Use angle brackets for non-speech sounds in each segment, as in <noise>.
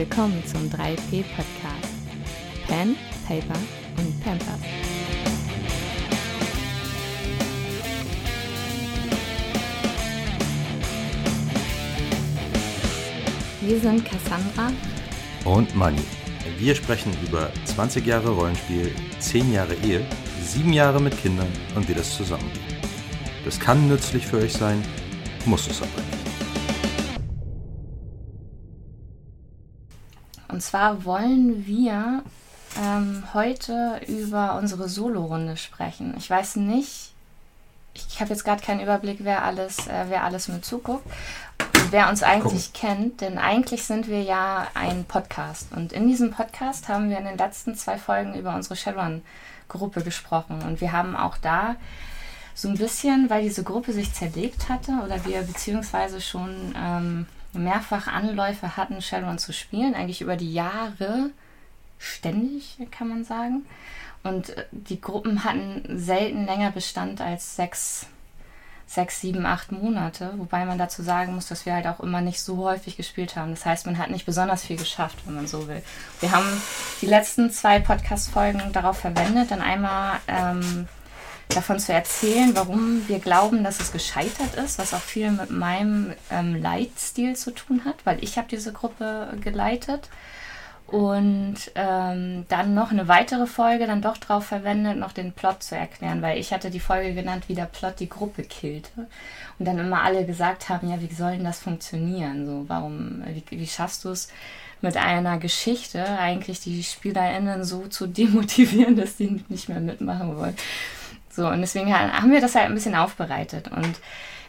Willkommen zum 3P Podcast. Pen, Paper und Pampers. Wir sind Cassandra und Manni. Wir sprechen über 20 Jahre Rollenspiel, 10 Jahre Ehe, 7 Jahre mit Kindern und wie das zusammengeht. Das kann nützlich für euch sein, muss es aber nicht. Und zwar wollen wir ähm, heute über unsere Solo-Runde sprechen. Ich weiß nicht, ich habe jetzt gerade keinen Überblick, wer alles, äh, wer alles mit zuguckt wer uns eigentlich Gucken. kennt, denn eigentlich sind wir ja ein Podcast. Und in diesem Podcast haben wir in den letzten zwei Folgen über unsere Shadowrun-Gruppe gesprochen. Und wir haben auch da so ein bisschen, weil diese Gruppe sich zerlegt hatte oder wir beziehungsweise schon ähm, mehrfach Anläufe hatten, Shadowrun zu spielen, eigentlich über die Jahre ständig, kann man sagen. Und äh, die Gruppen hatten selten länger Bestand als sechs sechs, sieben, acht Monate. Wobei man dazu sagen muss, dass wir halt auch immer nicht so häufig gespielt haben. Das heißt, man hat nicht besonders viel geschafft, wenn man so will. Wir haben die letzten zwei Podcast-Folgen darauf verwendet, dann einmal ähm, davon zu erzählen, warum wir glauben, dass es gescheitert ist, was auch viel mit meinem ähm, Leitstil zu tun hat, weil ich habe diese Gruppe geleitet und ähm, dann noch eine weitere Folge dann doch drauf verwendet, noch den Plot zu erklären, weil ich hatte die Folge genannt, wie der Plot die Gruppe killte. Und dann immer alle gesagt haben, ja, wie soll denn das funktionieren? So, warum, wie, wie schaffst du es mit einer Geschichte eigentlich die SpielerInnen so zu demotivieren, <laughs> dass die nicht mehr mitmachen wollen? So, und deswegen haben wir das halt ein bisschen aufbereitet. Und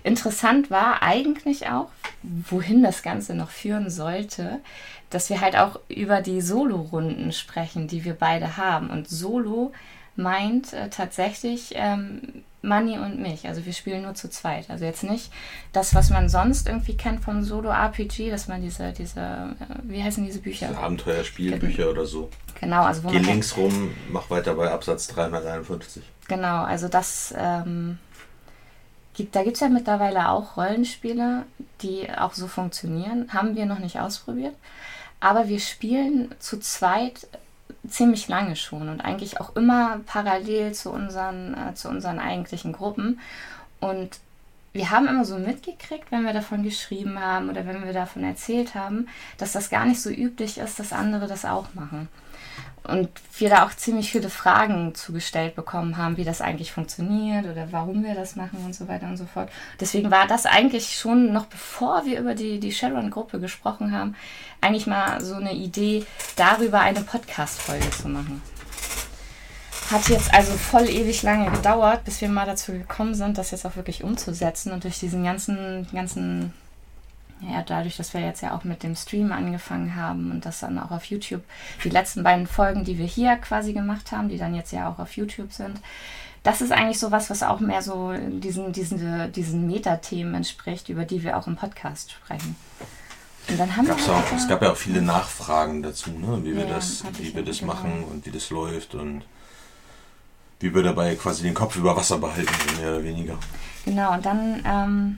interessant war eigentlich auch, wohin das Ganze noch führen sollte, dass wir halt auch über die Solo-Runden sprechen, die wir beide haben. Und Solo meint äh, tatsächlich ähm, Manny und mich. Also wir spielen nur zu zweit. Also jetzt nicht das, was man sonst irgendwie kennt vom Solo-RPG, dass man diese, diese, äh, wie heißen diese Bücher? Diese Abenteuerspielbücher oder so. Genau, also wo Geh links rum, mach weiter bei Absatz 351. Genau, also das ähm, gibt, da gibt es ja mittlerweile auch Rollenspiele, die auch so funktionieren. Haben wir noch nicht ausprobiert. Aber wir spielen zu zweit ziemlich lange schon und eigentlich auch immer parallel zu unseren, äh, zu unseren eigentlichen Gruppen. Und wir haben immer so mitgekriegt, wenn wir davon geschrieben haben oder wenn wir davon erzählt haben, dass das gar nicht so üblich ist, dass andere das auch machen. Und wir da auch ziemlich viele Fragen zugestellt bekommen haben, wie das eigentlich funktioniert oder warum wir das machen und so weiter und so fort. Deswegen war das eigentlich schon noch bevor wir über die, die Shadowrun-Gruppe gesprochen haben, eigentlich mal so eine Idee, darüber eine Podcast-Folge zu machen. Hat jetzt also voll ewig lange gedauert, bis wir mal dazu gekommen sind, das jetzt auch wirklich umzusetzen und durch diesen ganzen, ganzen ja, dadurch, dass wir jetzt ja auch mit dem Stream angefangen haben und das dann auch auf YouTube, die letzten beiden Folgen, die wir hier quasi gemacht haben, die dann jetzt ja auch auf YouTube sind, das ist eigentlich so was, was auch mehr so diesen, diesen, diesen Metathemen entspricht, über die wir auch im Podcast sprechen. Und dann haben Gab's wir auch, es gab ja auch viele Nachfragen dazu, ne? wie wir ja, das, wie wir das genau. machen und wie das läuft und wie wir dabei quasi den Kopf über Wasser behalten, mehr oder weniger. Genau, und dann ähm,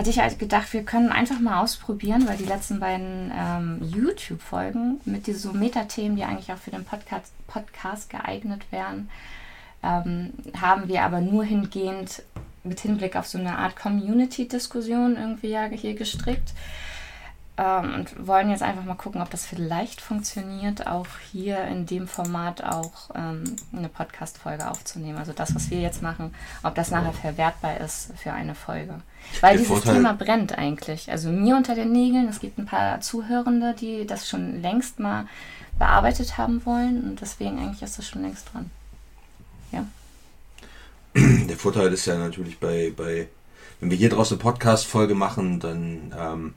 hatte ich halt gedacht, wir können einfach mal ausprobieren, weil die letzten beiden ähm, YouTube-Folgen mit diesen so Metathemen, die eigentlich auch für den Podcast, Podcast geeignet wären, ähm, haben wir aber nur hingehend mit Hinblick auf so eine Art Community-Diskussion irgendwie ja hier gestrickt. Ähm, und wollen jetzt einfach mal gucken, ob das vielleicht funktioniert, auch hier in dem Format auch ähm, eine Podcast-Folge aufzunehmen. Also das, was wir jetzt machen, ob das nachher verwertbar ist für eine Folge. Weil Der dieses Vorteil Thema brennt eigentlich. Also mir unter den Nägeln. Es gibt ein paar Zuhörende, die das schon längst mal bearbeitet haben wollen. Und deswegen eigentlich ist das schon längst dran. Ja. <clears throat> Der Vorteil ist ja natürlich bei, bei wenn wir hier draußen eine Podcast-Folge machen, dann ähm,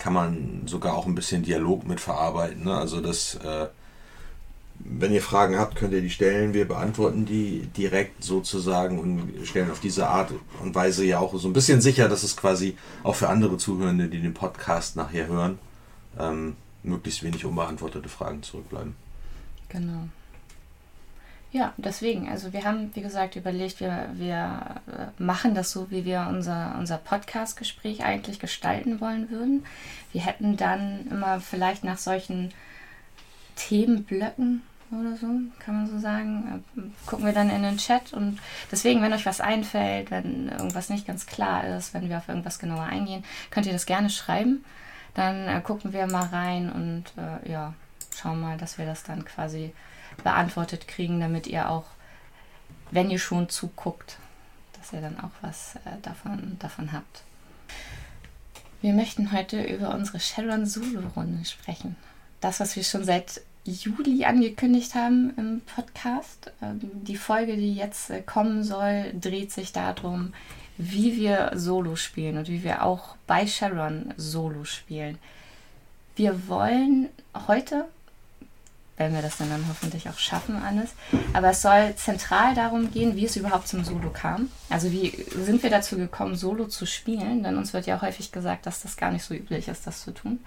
kann man sogar auch ein bisschen Dialog mit verarbeiten. Ne? Also das, äh, wenn ihr Fragen habt, könnt ihr die stellen. Wir beantworten die direkt sozusagen und stellen auf diese Art und Weise ja auch so ein bisschen sicher, dass es quasi auch für andere Zuhörende, die den Podcast nachher hören, ähm, möglichst wenig unbeantwortete Fragen zurückbleiben. Genau. Ja, deswegen. Also wir haben, wie gesagt, überlegt, wir, wir äh, machen das so, wie wir unser, unser Podcast-Gespräch eigentlich gestalten wollen würden. Wir hätten dann immer vielleicht nach solchen Themenblöcken oder so, kann man so sagen, äh, gucken wir dann in den Chat und deswegen, wenn euch was einfällt, wenn irgendwas nicht ganz klar ist, wenn wir auf irgendwas genauer eingehen, könnt ihr das gerne schreiben. Dann äh, gucken wir mal rein und äh, ja, schauen mal, dass wir das dann quasi beantwortet kriegen, damit ihr auch, wenn ihr schon zuguckt, dass ihr dann auch was äh, davon, davon habt. Wir möchten heute über unsere Sharon Solo-Runde sprechen. Das, was wir schon seit Juli angekündigt haben im Podcast. Ähm, die Folge, die jetzt äh, kommen soll, dreht sich darum, wie wir Solo spielen und wie wir auch bei Sharon Solo spielen. Wir wollen heute wenn wir das dann, dann hoffentlich auch schaffen, alles. Aber es soll zentral darum gehen, wie es überhaupt zum Solo kam. Also wie sind wir dazu gekommen, Solo zu spielen? Denn uns wird ja häufig gesagt, dass das gar nicht so üblich ist, das zu tun.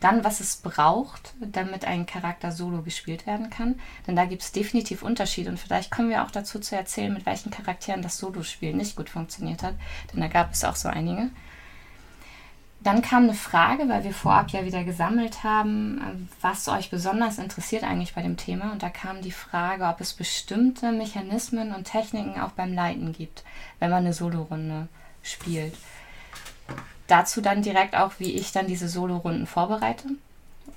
Dann, was es braucht, damit ein Charakter solo gespielt werden kann. Denn da gibt es definitiv Unterschiede. Und vielleicht kommen wir auch dazu zu erzählen, mit welchen Charakteren das Solo-Spiel nicht gut funktioniert hat. Denn da gab es auch so einige. Dann kam eine Frage, weil wir vorab ja wieder gesammelt haben, was euch besonders interessiert eigentlich bei dem Thema. Und da kam die Frage, ob es bestimmte Mechanismen und Techniken auch beim Leiten gibt, wenn man eine Solorunde spielt. Dazu dann direkt auch, wie ich dann diese Solorunden vorbereite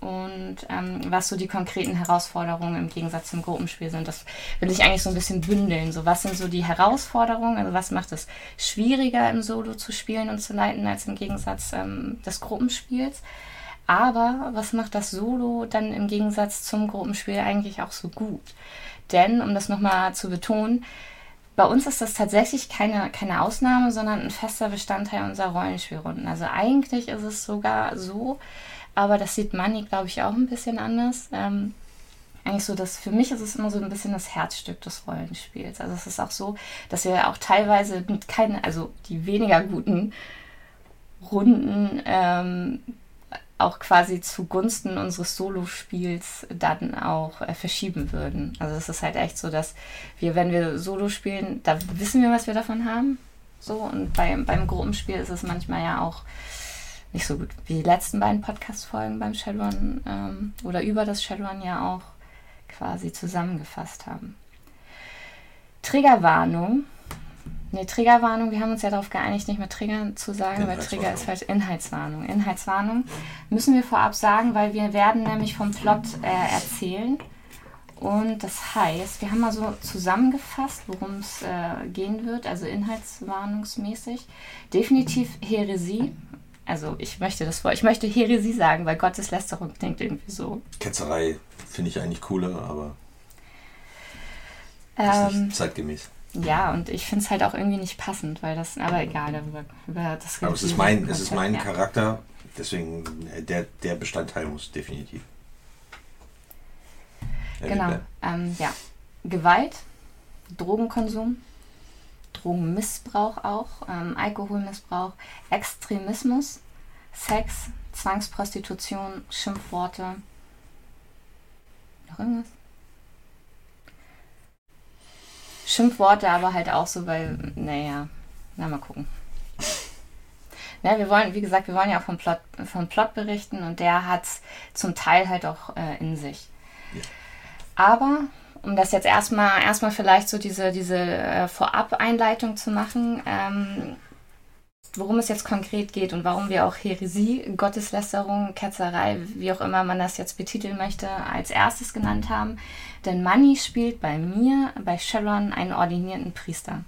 und ähm, was so die konkreten Herausforderungen im Gegensatz zum Gruppenspiel sind. Das will ich eigentlich so ein bisschen bündeln. So, was sind so die Herausforderungen? Also was macht es schwieriger im Solo zu spielen und zu leiten als im Gegensatz ähm, des Gruppenspiels? Aber was macht das Solo dann im Gegensatz zum Gruppenspiel eigentlich auch so gut? Denn, um das nochmal zu betonen, bei uns ist das tatsächlich keine, keine Ausnahme, sondern ein fester Bestandteil unserer Rollenspielrunden. Also eigentlich ist es sogar so, aber das sieht Money, glaube ich, auch ein bisschen anders. Ähm, eigentlich so, dass für mich ist es immer so ein bisschen das Herzstück des Rollenspiels. Also es ist auch so, dass wir auch teilweise mit keinen, also die weniger guten Runden ähm, auch quasi zugunsten unseres Solospiels dann auch äh, verschieben würden. Also es ist halt echt so, dass wir, wenn wir Solo spielen, da wissen wir, was wir davon haben. So, und beim, beim Gruppenspiel ist es manchmal ja auch nicht so gut wie die letzten beiden Podcast-Folgen beim Shadowrun ähm, oder über das Shadowrun ja auch quasi zusammengefasst haben. Triggerwarnung. Ne, Triggerwarnung, wir haben uns ja darauf geeinigt, nicht mehr Trigger zu sagen, weil Trigger ist falsch. Inhaltswarnung. Inhaltswarnung müssen wir vorab sagen, weil wir werden nämlich vom Plot äh, erzählen. Und das heißt, wir haben mal so zusammengefasst, worum es äh, gehen wird, also inhaltswarnungsmäßig. Definitiv Heresie, also ich möchte das vor, ich möchte Heresie sagen, weil Gotteslästerung klingt irgendwie so. Ketzerei finde ich eigentlich cooler, aber ähm, zeitgemäß. Ja, und ich finde es halt auch irgendwie nicht passend, weil das, aber egal, darüber, über das Aber es ist mein, es ist mein ja. Charakter, deswegen äh, der, der Bestandteil muss definitiv. Genau, ähm, ja. Gewalt, Drogenkonsum, Drogenmissbrauch auch, ähm, Alkoholmissbrauch, Extremismus, Sex, Zwangsprostitution, Schimpfworte. Noch irgendwas? Schimpfworte, aber halt auch so, weil, naja, na mal gucken. <laughs> Ja, wir wollen, wie gesagt, wir wollen ja auch vom Plot, vom Plot berichten und der hat es zum Teil halt auch äh, in sich. Ja. Aber um das jetzt erstmal erstmal vielleicht so diese, diese äh, Vorab-Einleitung zu machen, ähm, worum es jetzt konkret geht und warum wir auch Heresie, Gotteslästerung, Ketzerei, wie auch immer man das jetzt betiteln möchte, als erstes genannt haben. Denn Manny spielt bei mir, bei Sharon, einen ordinierten Priester.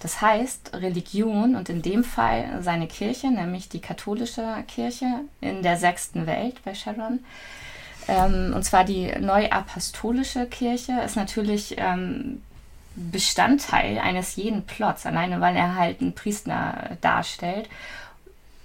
Das heißt, Religion und in dem Fall seine Kirche, nämlich die katholische Kirche in der sechsten Welt bei Sharon, ähm, und zwar die Neuapostolische Kirche ist natürlich ähm, Bestandteil eines jeden Plots, alleine weil er halt einen Priester darstellt.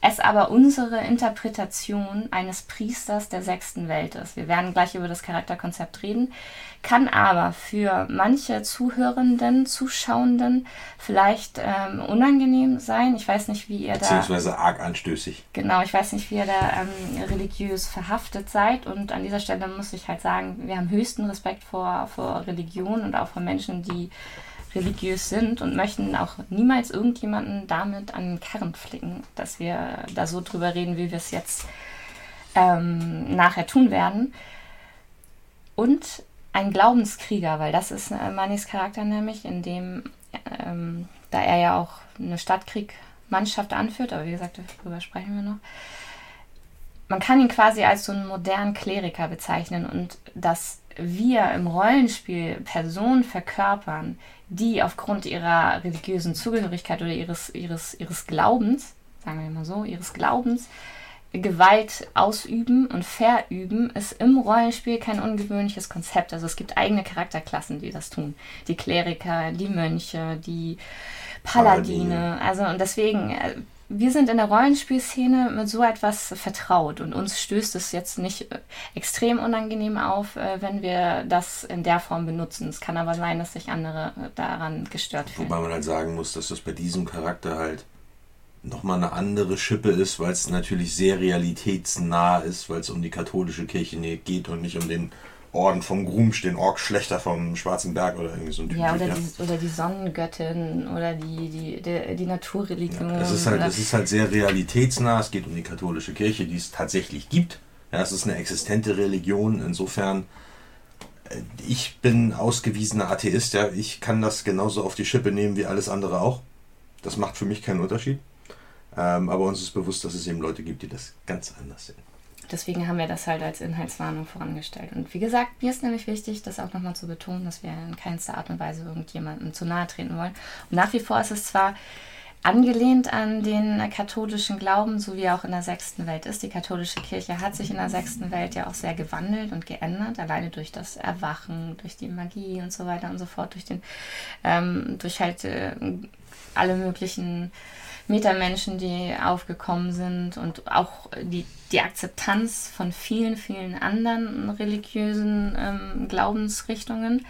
Es aber unsere Interpretation eines Priesters der sechsten Welt ist. Wir werden gleich über das Charakterkonzept reden, kann aber für manche Zuhörenden, Zuschauenden vielleicht ähm, unangenehm sein. Ich weiß nicht, wie ihr da. Beziehungsweise arg anstößig. Genau, ich weiß nicht, wie ihr da ähm, religiös verhaftet seid. Und an dieser Stelle muss ich halt sagen, wir haben höchsten Respekt vor, vor Religion und auch vor Menschen, die religiös sind und möchten auch niemals irgendjemanden damit an den Karren flicken, dass wir da so drüber reden, wie wir es jetzt ähm, nachher tun werden. Und ein Glaubenskrieger, weil das ist äh, Manis Charakter nämlich, in dem, ähm, da er ja auch eine Stadtkriegmannschaft anführt, aber wie gesagt, darüber sprechen wir noch. Man kann ihn quasi als so einen modernen Kleriker bezeichnen und dass wir im Rollenspiel Personen verkörpern, die aufgrund ihrer religiösen Zugehörigkeit oder ihres, ihres, ihres Glaubens, sagen wir mal so, ihres Glaubens, Gewalt ausüben und verüben, ist im Rollenspiel kein ungewöhnliches Konzept. Also es gibt eigene Charakterklassen, die das tun. Die Kleriker, die Mönche, die Paladine. Also und deswegen, äh, wir sind in der Rollenspielszene mit so etwas vertraut und uns stößt es jetzt nicht äh, extrem unangenehm auf, äh, wenn wir das in der Form benutzen. Es kann aber sein, dass sich andere daran gestört fühlen. Wobei man halt sagen muss, dass das bei diesem Charakter halt nochmal eine andere Schippe ist, weil es natürlich sehr realitätsnah ist, weil es um die katholische Kirche geht und nicht um den Orden vom Grumsch, den Orkschlechter vom Schwarzen Berg oder irgendwie so ein Typ. Ja, oder, die, oder die Sonnengöttin oder die, die, die, die Naturreligion. Ja, es, ist halt, es ist halt sehr realitätsnah, es geht um die katholische Kirche, die es tatsächlich gibt. Ja, es ist eine existente Religion, insofern äh, ich bin ausgewiesener Atheist, ja, ich kann das genauso auf die Schippe nehmen wie alles andere auch. Das macht für mich keinen Unterschied. Ähm, aber uns ist bewusst, dass es eben Leute gibt, die das ganz anders sehen. Deswegen haben wir das halt als Inhaltswarnung vorangestellt. Und wie gesagt, mir ist nämlich wichtig, das auch nochmal zu betonen, dass wir in keinster Art und Weise irgendjemandem zu nahe treten wollen. Und nach wie vor ist es zwar angelehnt an den katholischen Glauben, so wie auch in der sechsten Welt ist. Die katholische Kirche hat sich in der sechsten Welt ja auch sehr gewandelt und geändert, alleine durch das Erwachen, durch die Magie und so weiter und so fort, durch den, ähm, durch halt äh, alle möglichen Metamenschen, die aufgekommen sind und auch die, die Akzeptanz von vielen, vielen anderen religiösen ähm, Glaubensrichtungen.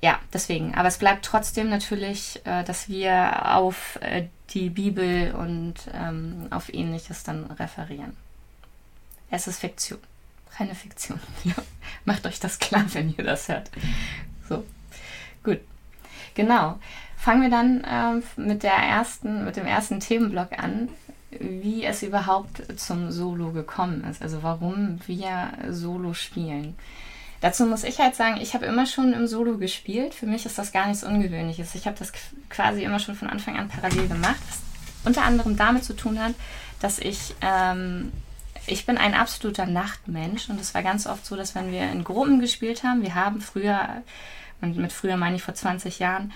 Ja, deswegen. Aber es bleibt trotzdem natürlich, äh, dass wir auf äh, die Bibel und ähm, auf ähnliches dann referieren. Es ist Fiktion. Keine Fiktion. <laughs> Ja. Macht euch das klar, wenn ihr das hört. So. Gut. Genau. Fangen wir dann ähm, mit, der ersten, mit dem ersten Themenblock an, wie es überhaupt zum Solo gekommen ist, also warum wir Solo spielen. Dazu muss ich halt sagen, ich habe immer schon im Solo gespielt. Für mich ist das gar nichts Ungewöhnliches. Ich habe das quasi immer schon von Anfang an parallel gemacht, was unter anderem damit zu tun hat, dass ich, ähm, ich bin ein absoluter Nachtmensch und es war ganz oft so, dass wenn wir in Gruppen gespielt haben, wir haben früher, und mit früher meine ich vor 20 Jahren,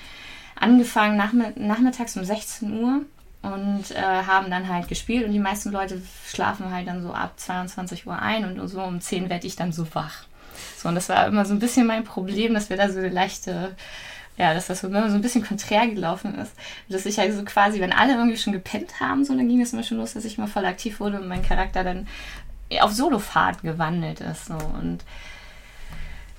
angefangen nachmittags um 16 Uhr und äh, haben dann halt gespielt und die meisten Leute schlafen halt dann so ab 22 Uhr ein und so um 10 werde ich dann so wach. So, und das war immer so ein bisschen mein Problem, dass wir da so eine leichte, ja, dass das immer so ein bisschen konträr gelaufen ist. Dass ich halt so quasi, wenn alle irgendwie schon gepennt haben, so, dann ging es immer schon los, dass ich mal voll aktiv wurde und mein Charakter dann auf Solofahrt gewandelt ist. So. Und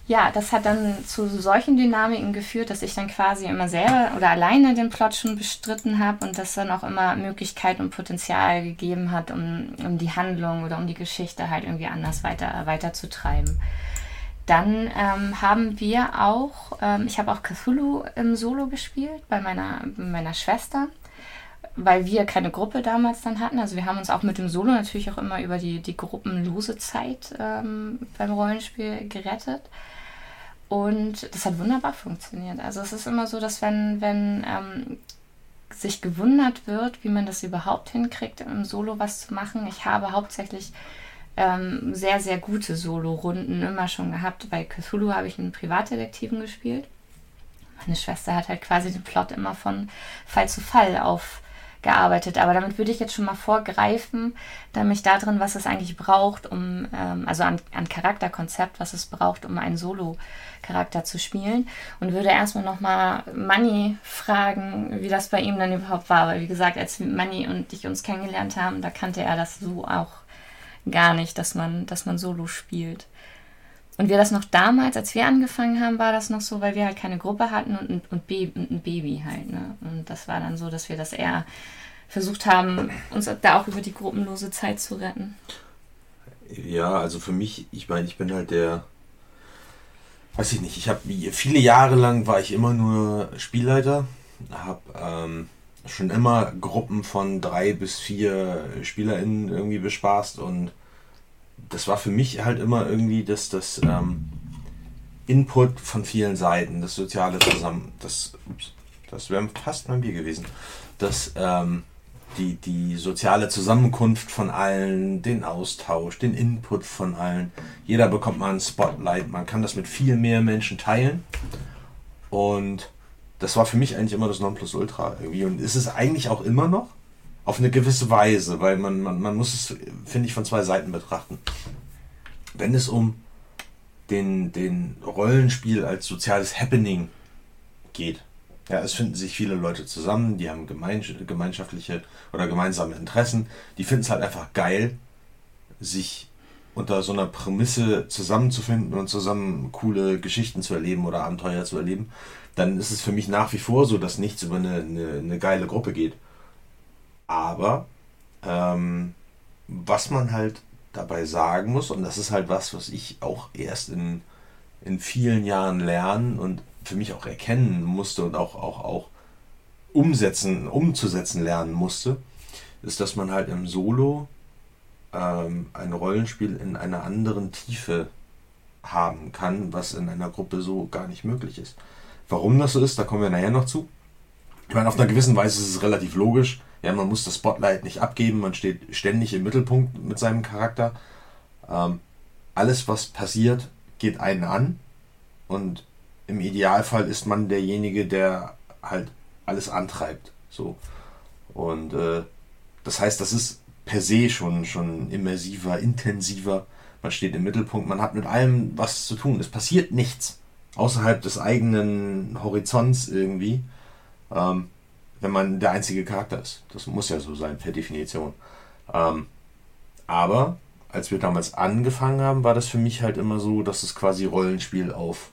ja, das hat dann zu solchen Dynamiken geführt, dass ich dann quasi immer selber oder alleine den Plot schon bestritten habe und das dann auch immer Möglichkeit und Potenzial gegeben hat, um, um die Handlung oder um die Geschichte halt irgendwie anders weiter, weiterzutreiben. Dann ähm, haben wir auch, ähm, ich habe auch Cthulhu im Solo gespielt bei meiner, meiner Schwester, weil wir keine Gruppe damals dann hatten. Also wir haben uns auch mit dem Solo natürlich auch immer über die, die gruppenlose Zeit ähm, beim Rollenspiel gerettet. Und das hat wunderbar funktioniert. Also es ist immer so, dass wenn, wenn ähm, sich gewundert wird, wie man das überhaupt hinkriegt, im Solo was zu machen. Ich habe hauptsächlich ähm, sehr, sehr gute Solo-Runden immer schon gehabt. Bei Cthulhu habe ich einen Privatdetektiven gespielt. Meine Schwester hat halt quasi den Plot immer von Fall zu Fall gearbeitet. Aber damit würde ich jetzt schon mal vorgreifen, nämlich darin, was es eigentlich braucht, um, ähm, also an, an Charakterkonzept, was es braucht, um einen Solo-Charakter zu spielen. Und würde erstmal nochmal Manny fragen, wie das bei ihm dann überhaupt war. Weil, wie gesagt, als Manny und ich uns kennengelernt haben, da kannte er das so auch gar nicht, dass man, dass man Solo spielt. Und wir das noch damals, als wir angefangen haben, war das noch so, weil wir halt keine Gruppe hatten und, und, und ein Baby halt. Ne? Und das war dann so, dass wir das eher versucht haben, uns da auch über die gruppenlose Zeit zu retten. Ja, also für mich, ich meine, ich bin halt der, weiß ich nicht, ich habe viele Jahre lang war ich immer nur Spielleiter, habe ähm, schon immer Gruppen von drei bis vier SpielerInnen irgendwie bespaßt und das war für mich halt immer irgendwie das, das ähm, Input von vielen Seiten, das soziale Zusammen, das, ups, das wäre fast mein Bier gewesen, das, ähm, die, die soziale Zusammenkunft von allen, den Austausch, den Input von allen. Jeder bekommt mal ein Spotlight, man kann das mit viel mehr Menschen teilen. Und das war für mich eigentlich immer das Nonplusultra irgendwie. Und ist es eigentlich auch immer noch auf eine gewisse Weise, weil man, man, man muss es, finde ich, von zwei Seiten betrachten. Wenn es um den, den Rollenspiel als soziales Happening geht, ja, es finden sich viele Leute zusammen, die haben gemeinschaftliche oder gemeinsame Interessen, die finden es halt einfach geil, sich unter so einer Prämisse zusammenzufinden und zusammen coole Geschichten zu erleben oder Abenteuer zu erleben, dann ist es für mich nach wie vor so, dass nichts über eine, eine, eine geile Gruppe geht. Aber ähm, was man halt dabei sagen muss, und das ist halt was, was ich auch erst in, in vielen Jahren lernen und für mich auch erkennen musste und auch, auch, auch umsetzen, umzusetzen lernen musste, ist, dass man halt im Solo ähm, ein Rollenspiel in einer anderen Tiefe haben kann, was in einer Gruppe so gar nicht möglich ist. Warum das so ist, da kommen wir nachher noch zu. Ich meine, auf einer gewissen Weise ist es relativ logisch. Ja, man muss das Spotlight nicht abgeben, man steht ständig im Mittelpunkt mit seinem Charakter. Ähm, alles, was passiert, geht einen an. Und im Idealfall ist man derjenige, der halt alles antreibt. So. Und äh, das heißt, das ist per se schon, schon immersiver, intensiver. Man steht im Mittelpunkt, man hat mit allem was zu tun. Es passiert nichts außerhalb des eigenen Horizonts irgendwie, ähm, wenn man der einzige Charakter ist. Das muss ja so sein, per Definition. Ähm, aber als wir damals angefangen haben, war das für mich halt immer so, dass es quasi Rollenspiel auf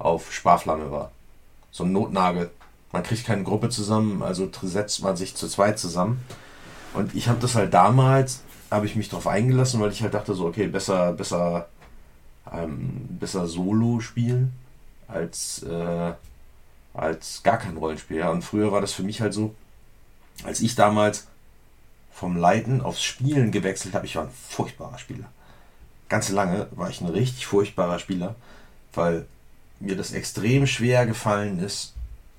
auf Sparflamme war. So ein Notnagel. Man kriegt keine Gruppe zusammen, also setzt man sich zu zweit zusammen. Und ich habe das halt damals, habe ich mich darauf eingelassen, weil ich halt dachte so, okay, besser, besser, ähm, besser Solo spielen als, äh, als gar kein Rollenspiel. Ja. Und früher war das für mich halt so, als ich damals vom Leiten aufs Spielen gewechselt habe, ich war ein furchtbarer Spieler. Ganz lange war ich ein richtig furchtbarer Spieler, weil mir das extrem schwer gefallen ist,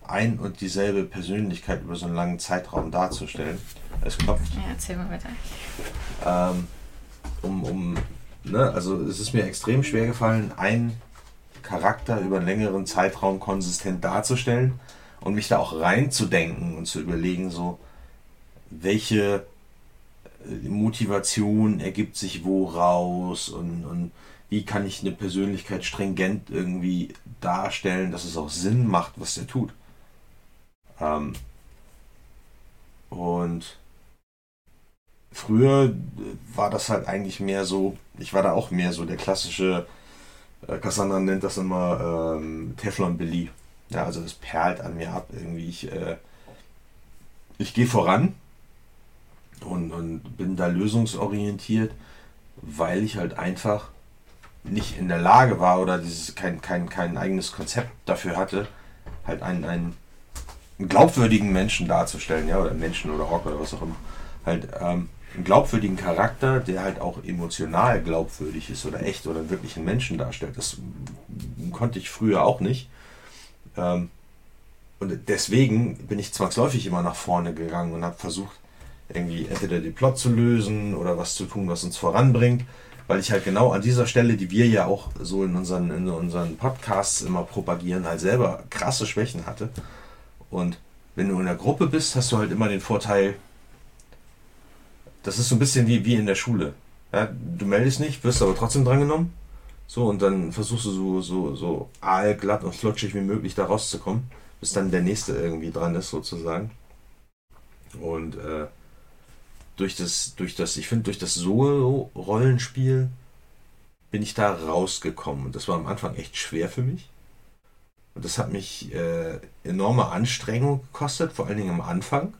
ein und dieselbe Persönlichkeit über so einen langen Zeitraum darzustellen. Es klopft. Ja, erzähl mal weiter. Ähm, um, um, ne, also es ist mir extrem schwer gefallen, einen Charakter über einen längeren Zeitraum konsistent darzustellen und mich da auch reinzudenken und zu überlegen, so, welche äh, Motivation ergibt sich woraus und, und wie kann ich eine Persönlichkeit stringent irgendwie darstellen, dass es auch Sinn macht, was der tut. Ähm, und früher war das halt eigentlich mehr so, ich war da auch mehr so der klassische, äh, Cassandra nennt das immer ähm, Teflon Billy. Ja, also das perlt an mir ab irgendwie. Ich, äh, ich gehe voran und, und bin da lösungsorientiert, weil ich halt einfach nicht in der Lage war oder dieses kein, kein, kein eigenes Konzept dafür hatte, halt einen, einen, glaubwürdigen Menschen darzustellen, ja, oder Menschen oder Rock oder was auch immer. Halt ähm, einen glaubwürdigen Charakter, der halt auch emotional glaubwürdig ist oder echt oder wirklich einen Menschen darstellt. Das konnte ich früher auch nicht. Ähm, und deswegen bin ich zwangsläufig immer nach vorne gegangen und habe versucht, irgendwie entweder den Plot zu lösen oder was zu tun, was uns voranbringt weil ich halt genau an dieser Stelle, die wir ja auch so in unseren, in unseren Podcasts immer propagieren, halt selber krasse Schwächen hatte. Und wenn du in der Gruppe bist, hast du halt immer den Vorteil, das ist so ein bisschen wie, wie in der Schule. Ja, du meldest nicht, wirst aber trotzdem drangenommen. So, und dann versuchst du so, so, so aalglatt und flutschig wie möglich da rauszukommen, bis dann der nächste irgendwie dran ist, sozusagen. Und äh, durch das, durch das, ich finde, durch das Solo-Rollenspiel bin ich da rausgekommen. Und das war am Anfang echt schwer für mich. Und das hat mich äh, enorme Anstrengung gekostet, vor allen Dingen am Anfang.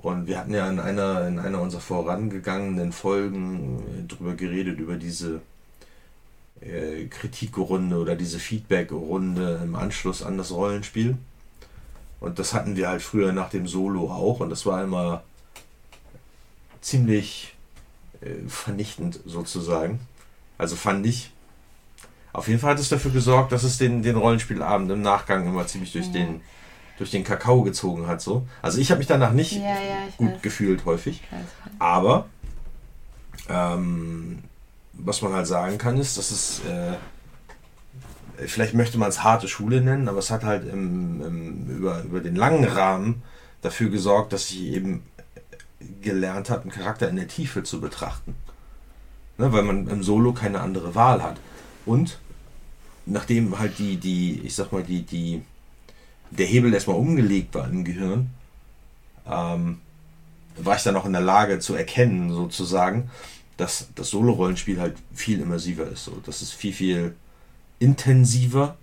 Und wir hatten ja in einer, in einer unserer vorangegangenen Folgen äh, darüber geredet, über diese äh, Kritikrunde oder diese Feedbackrunde im Anschluss an das Rollenspiel. Und das hatten wir halt früher nach dem Solo auch. Und das war immer ziemlich äh, vernichtend sozusagen. Also fand ich. Auf jeden Fall hat es dafür gesorgt, dass es den, den Rollenspielabend im Nachgang immer ziemlich durch, ja. den, durch den Kakao gezogen hat. So. Also ich habe mich danach nicht ja, gut weiß. gefühlt häufig. Aber ähm, was man halt sagen kann, ist, dass es äh, vielleicht möchte man es harte Schule nennen, aber es hat halt im, im, über, über den langen Rahmen dafür gesorgt, dass ich eben gelernt habe, einen Charakter in der Tiefe zu betrachten. Ne, weil man im Solo keine andere Wahl hat. Und nachdem halt die, die, ich sag mal, die, die, der Hebel erstmal umgelegt war im Gehirn, ähm, war ich dann auch in der Lage zu erkennen, sozusagen, dass das Solo-Rollenspiel halt viel immersiver ist. So. Das ist viel, viel intensiver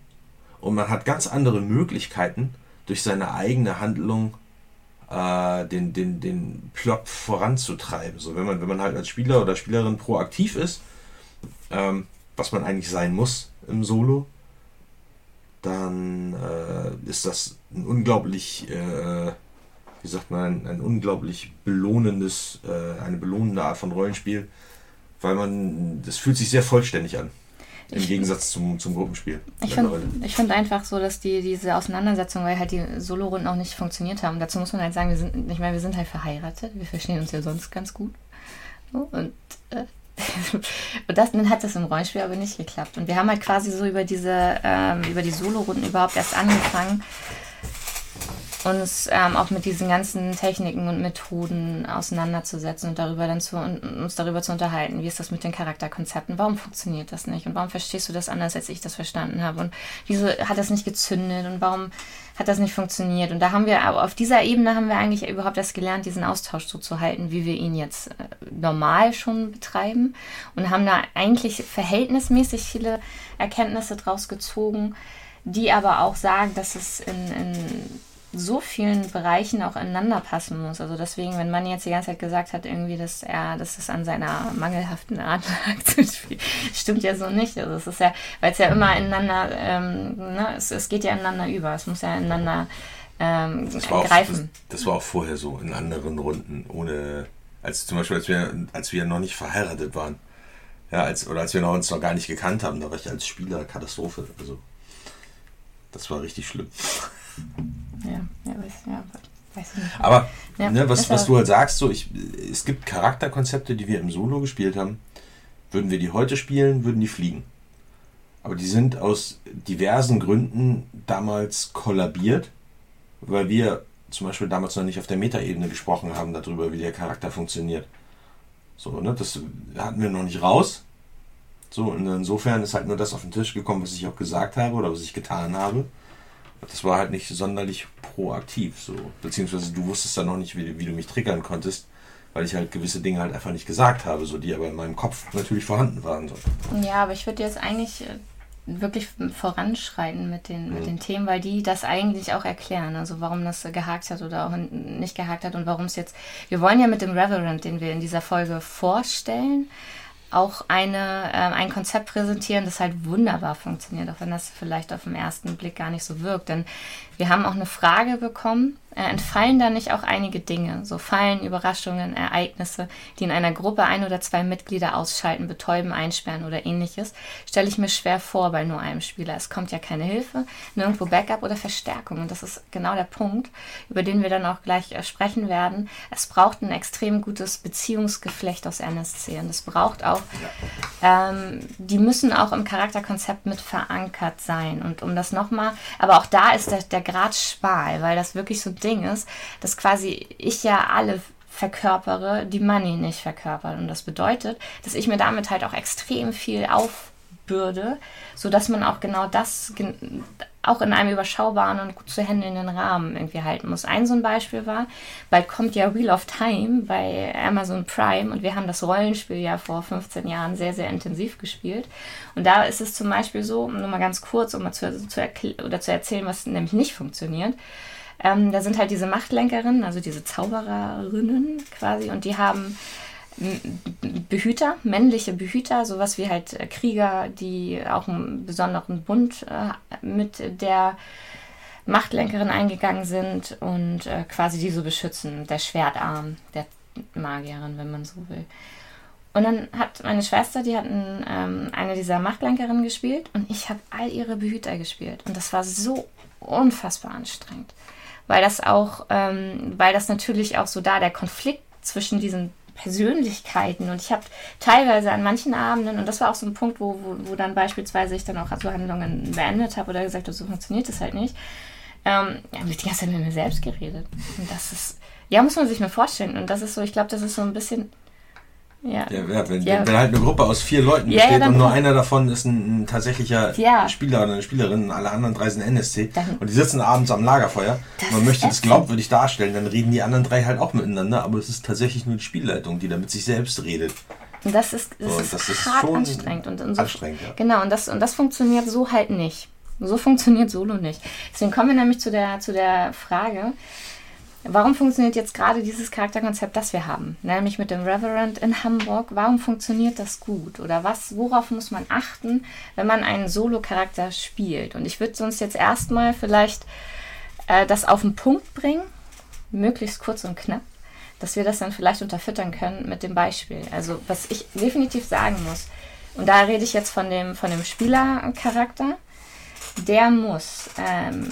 und man hat ganz andere Möglichkeiten, durch seine eigene Handlung äh, den, den, den Plot voranzutreiben. So, wenn man, wenn man halt als Spieler oder Spielerin proaktiv ist, ähm, was man eigentlich sein muss im Solo, dann äh, ist das ein unglaublich, äh, wie sagt man, ein, unglaublich belohnendes, äh, eine belohnende Art von Rollenspiel, weil man, das fühlt sich sehr vollständig an. Im ich, Gegensatz zum, zum Gruppenspiel. Ich finde find einfach so, dass die, diese Auseinandersetzung, weil halt die Solo-Runden auch nicht funktioniert haben. Dazu muss man halt sagen, wir sind, ich meine, wir sind halt verheiratet, wir verstehen uns ja sonst ganz gut. Und, äh, <laughs> und das, dann hat das im Rollenspiel aber nicht geklappt. Und wir haben halt quasi so über diese, ähm, über die Solo-Runden überhaupt erst angefangen, uns ähm, auch mit diesen ganzen Techniken und Methoden auseinanderzusetzen und darüber dann zu, uns darüber zu unterhalten. Wie ist das mit den Charakterkonzepten? Warum funktioniert das nicht? Und warum verstehst du das anders, als ich das verstanden habe? Und wieso hat das nicht gezündet? Und warum hat das nicht funktioniert? Und da haben wir, auf dieser Ebene haben wir eigentlich überhaupt erst gelernt, diesen Austausch so zu halten, wie wir ihn jetzt äh, normal schon betreiben. Und haben da eigentlich verhältnismäßig viele Erkenntnisse draus gezogen, die aber auch sagen, dass es in, in so vielen Bereichen auch ineinander passen muss. Also deswegen, wenn man jetzt die ganze Zeit gesagt hat, irgendwie, dass er, dass es an seiner mangelhaften Art lag <laughs> stimmt ja so nicht. Also es ist ja, weil es ja immer ineinander, ähm, ne, es, es geht ja ineinander über. Es muss ja ineinander ähm, das greifen. Auch, das, das, war auch vorher so in anderen Runden, ohne, als zum Beispiel, als wir, als wir noch nicht verheiratet waren. Ja, als, oder als wir noch, uns noch gar nicht gekannt haben, da war ich als Spieler Katastrophe. Also, das war richtig schlimm. Ja, ja, weiß, ja, weiß nicht. Aber ja, ne, was, was du halt sagst, so ich, es gibt Charakterkonzepte, die wir im Solo gespielt haben. Würden wir die heute spielen, würden die fliegen. Aber die sind aus diversen Gründen damals kollabiert, weil wir zum Beispiel damals noch nicht auf der Metaebene gesprochen haben darüber, wie der Charakter funktioniert. So, ne, das hatten wir noch nicht raus. So, und insofern ist halt nur das auf den Tisch gekommen, was ich auch gesagt habe oder was ich getan habe das war halt nicht sonderlich proaktiv so. Beziehungsweise du wusstest dann noch nicht, wie, wie du mich triggern konntest, weil ich halt gewisse Dinge halt einfach nicht gesagt habe, so die aber in meinem Kopf natürlich vorhanden waren. So. Ja, aber ich würde jetzt eigentlich äh, wirklich voranschreiten mit den, mit mhm. den Themen, weil die das eigentlich auch erklären. Also warum das gehakt hat oder auch nicht gehakt hat und warum es jetzt. Wir wollen ja mit dem Reverend, den wir in dieser Folge vorstellen, auch eine, äh, ein Konzept präsentieren, das halt wunderbar funktioniert, auch wenn das vielleicht auf den ersten Blick gar nicht so wirkt. Denn wir haben auch eine Frage bekommen, äh, entfallen da nicht auch einige Dinge, so Fallen, Überraschungen, Ereignisse, die in einer Gruppe ein oder zwei Mitglieder ausschalten, betäuben, einsperren oder ähnliches, stelle ich mir schwer vor bei nur einem Spieler. Es kommt ja keine Hilfe, nirgendwo Backup oder Verstärkung. Und das ist genau der Punkt, über den wir dann auch gleich äh, sprechen werden. Es braucht ein extrem gutes Beziehungsgeflecht aus NSC. Und es braucht auch, ähm, die müssen auch im Charakterkonzept mit verankert sein. Und um das nochmal, aber auch da ist der, der Grad schmal, weil das wirklich so Ding ist, dass quasi ich ja alle verkörpere, die Money nicht verkörpert. Und das bedeutet, dass ich mir damit halt auch extrem viel aufbürde, sodass man auch genau das auch in einem überschaubaren und gut zu handelnden Rahmen irgendwie halten muss. Ein so ein Beispiel war, bald kommt ja Wheel of Time bei Amazon Prime und wir haben das Rollenspiel ja vor 15 Jahren sehr, sehr intensiv gespielt. Und da ist es zum Beispiel so, nur mal ganz kurz, um mal zu, zu, oder zu erzählen, was nämlich nicht funktioniert. Ähm, da sind halt diese Machtlenkerinnen, also diese Zaubererinnen quasi, und die haben Behüter, männliche Behüter, sowas wie halt äh, Krieger, die auch einen besonderen Bund äh, mit der Machtlenkerin eingegangen sind und äh, quasi die so beschützen, der Schwertarm der Magierin, wenn man so will. Und dann hat meine Schwester, die hat ähm, eine dieser Machtlenkerinnen gespielt und ich habe all ihre Behüter gespielt. Und das war so unfassbar anstrengend. Weil das auch, ähm, weil das natürlich auch so da der Konflikt zwischen diesen Persönlichkeiten. Und ich habe teilweise an manchen Abenden, und das war auch so ein Punkt, wo, wo, wo dann beispielsweise ich dann auch so Handlungen beendet habe oder gesagt habe, so funktioniert das halt nicht, ähm, ja, habe ich die ganze Zeit mit mir selbst geredet. Und das ist, ja, muss man sich mal vorstellen. Und das ist so, ich glaube, das ist so ein bisschen ja. Ja, wenn, ja. wenn halt eine Gruppe aus vier Leuten besteht ja, und nur einer davon ist ein, ein tatsächlicher Spieler oder eine Spielerin und alle anderen drei sind NSC dann, und die sitzen abends am Lagerfeuer und man möchte das glaubwürdig darstellen, dann reden die anderen drei halt auch miteinander, aber es ist tatsächlich nur die Spielleitung, die da mit sich selbst redet. Und das ist, das so, ist, das ist hart anstrengend. Und, und so, anstrengend, ja. Genau, und das, und das funktioniert so halt nicht. So funktioniert Solo nicht. Deswegen kommen wir nämlich zu der, zu der Frage, Warum funktioniert jetzt gerade dieses Charakterkonzept, das wir haben, nämlich mit dem Reverend in Hamburg? Warum funktioniert das gut? Oder was, worauf muss man achten, wenn man einen Solo-Charakter spielt? Und ich würde uns jetzt erstmal vielleicht äh, das auf den Punkt bringen, möglichst kurz und knapp, dass wir das dann vielleicht unterfüttern können mit dem Beispiel. Also was ich definitiv sagen muss, und da rede ich jetzt von dem, von dem Spielercharakter, der muss ähm,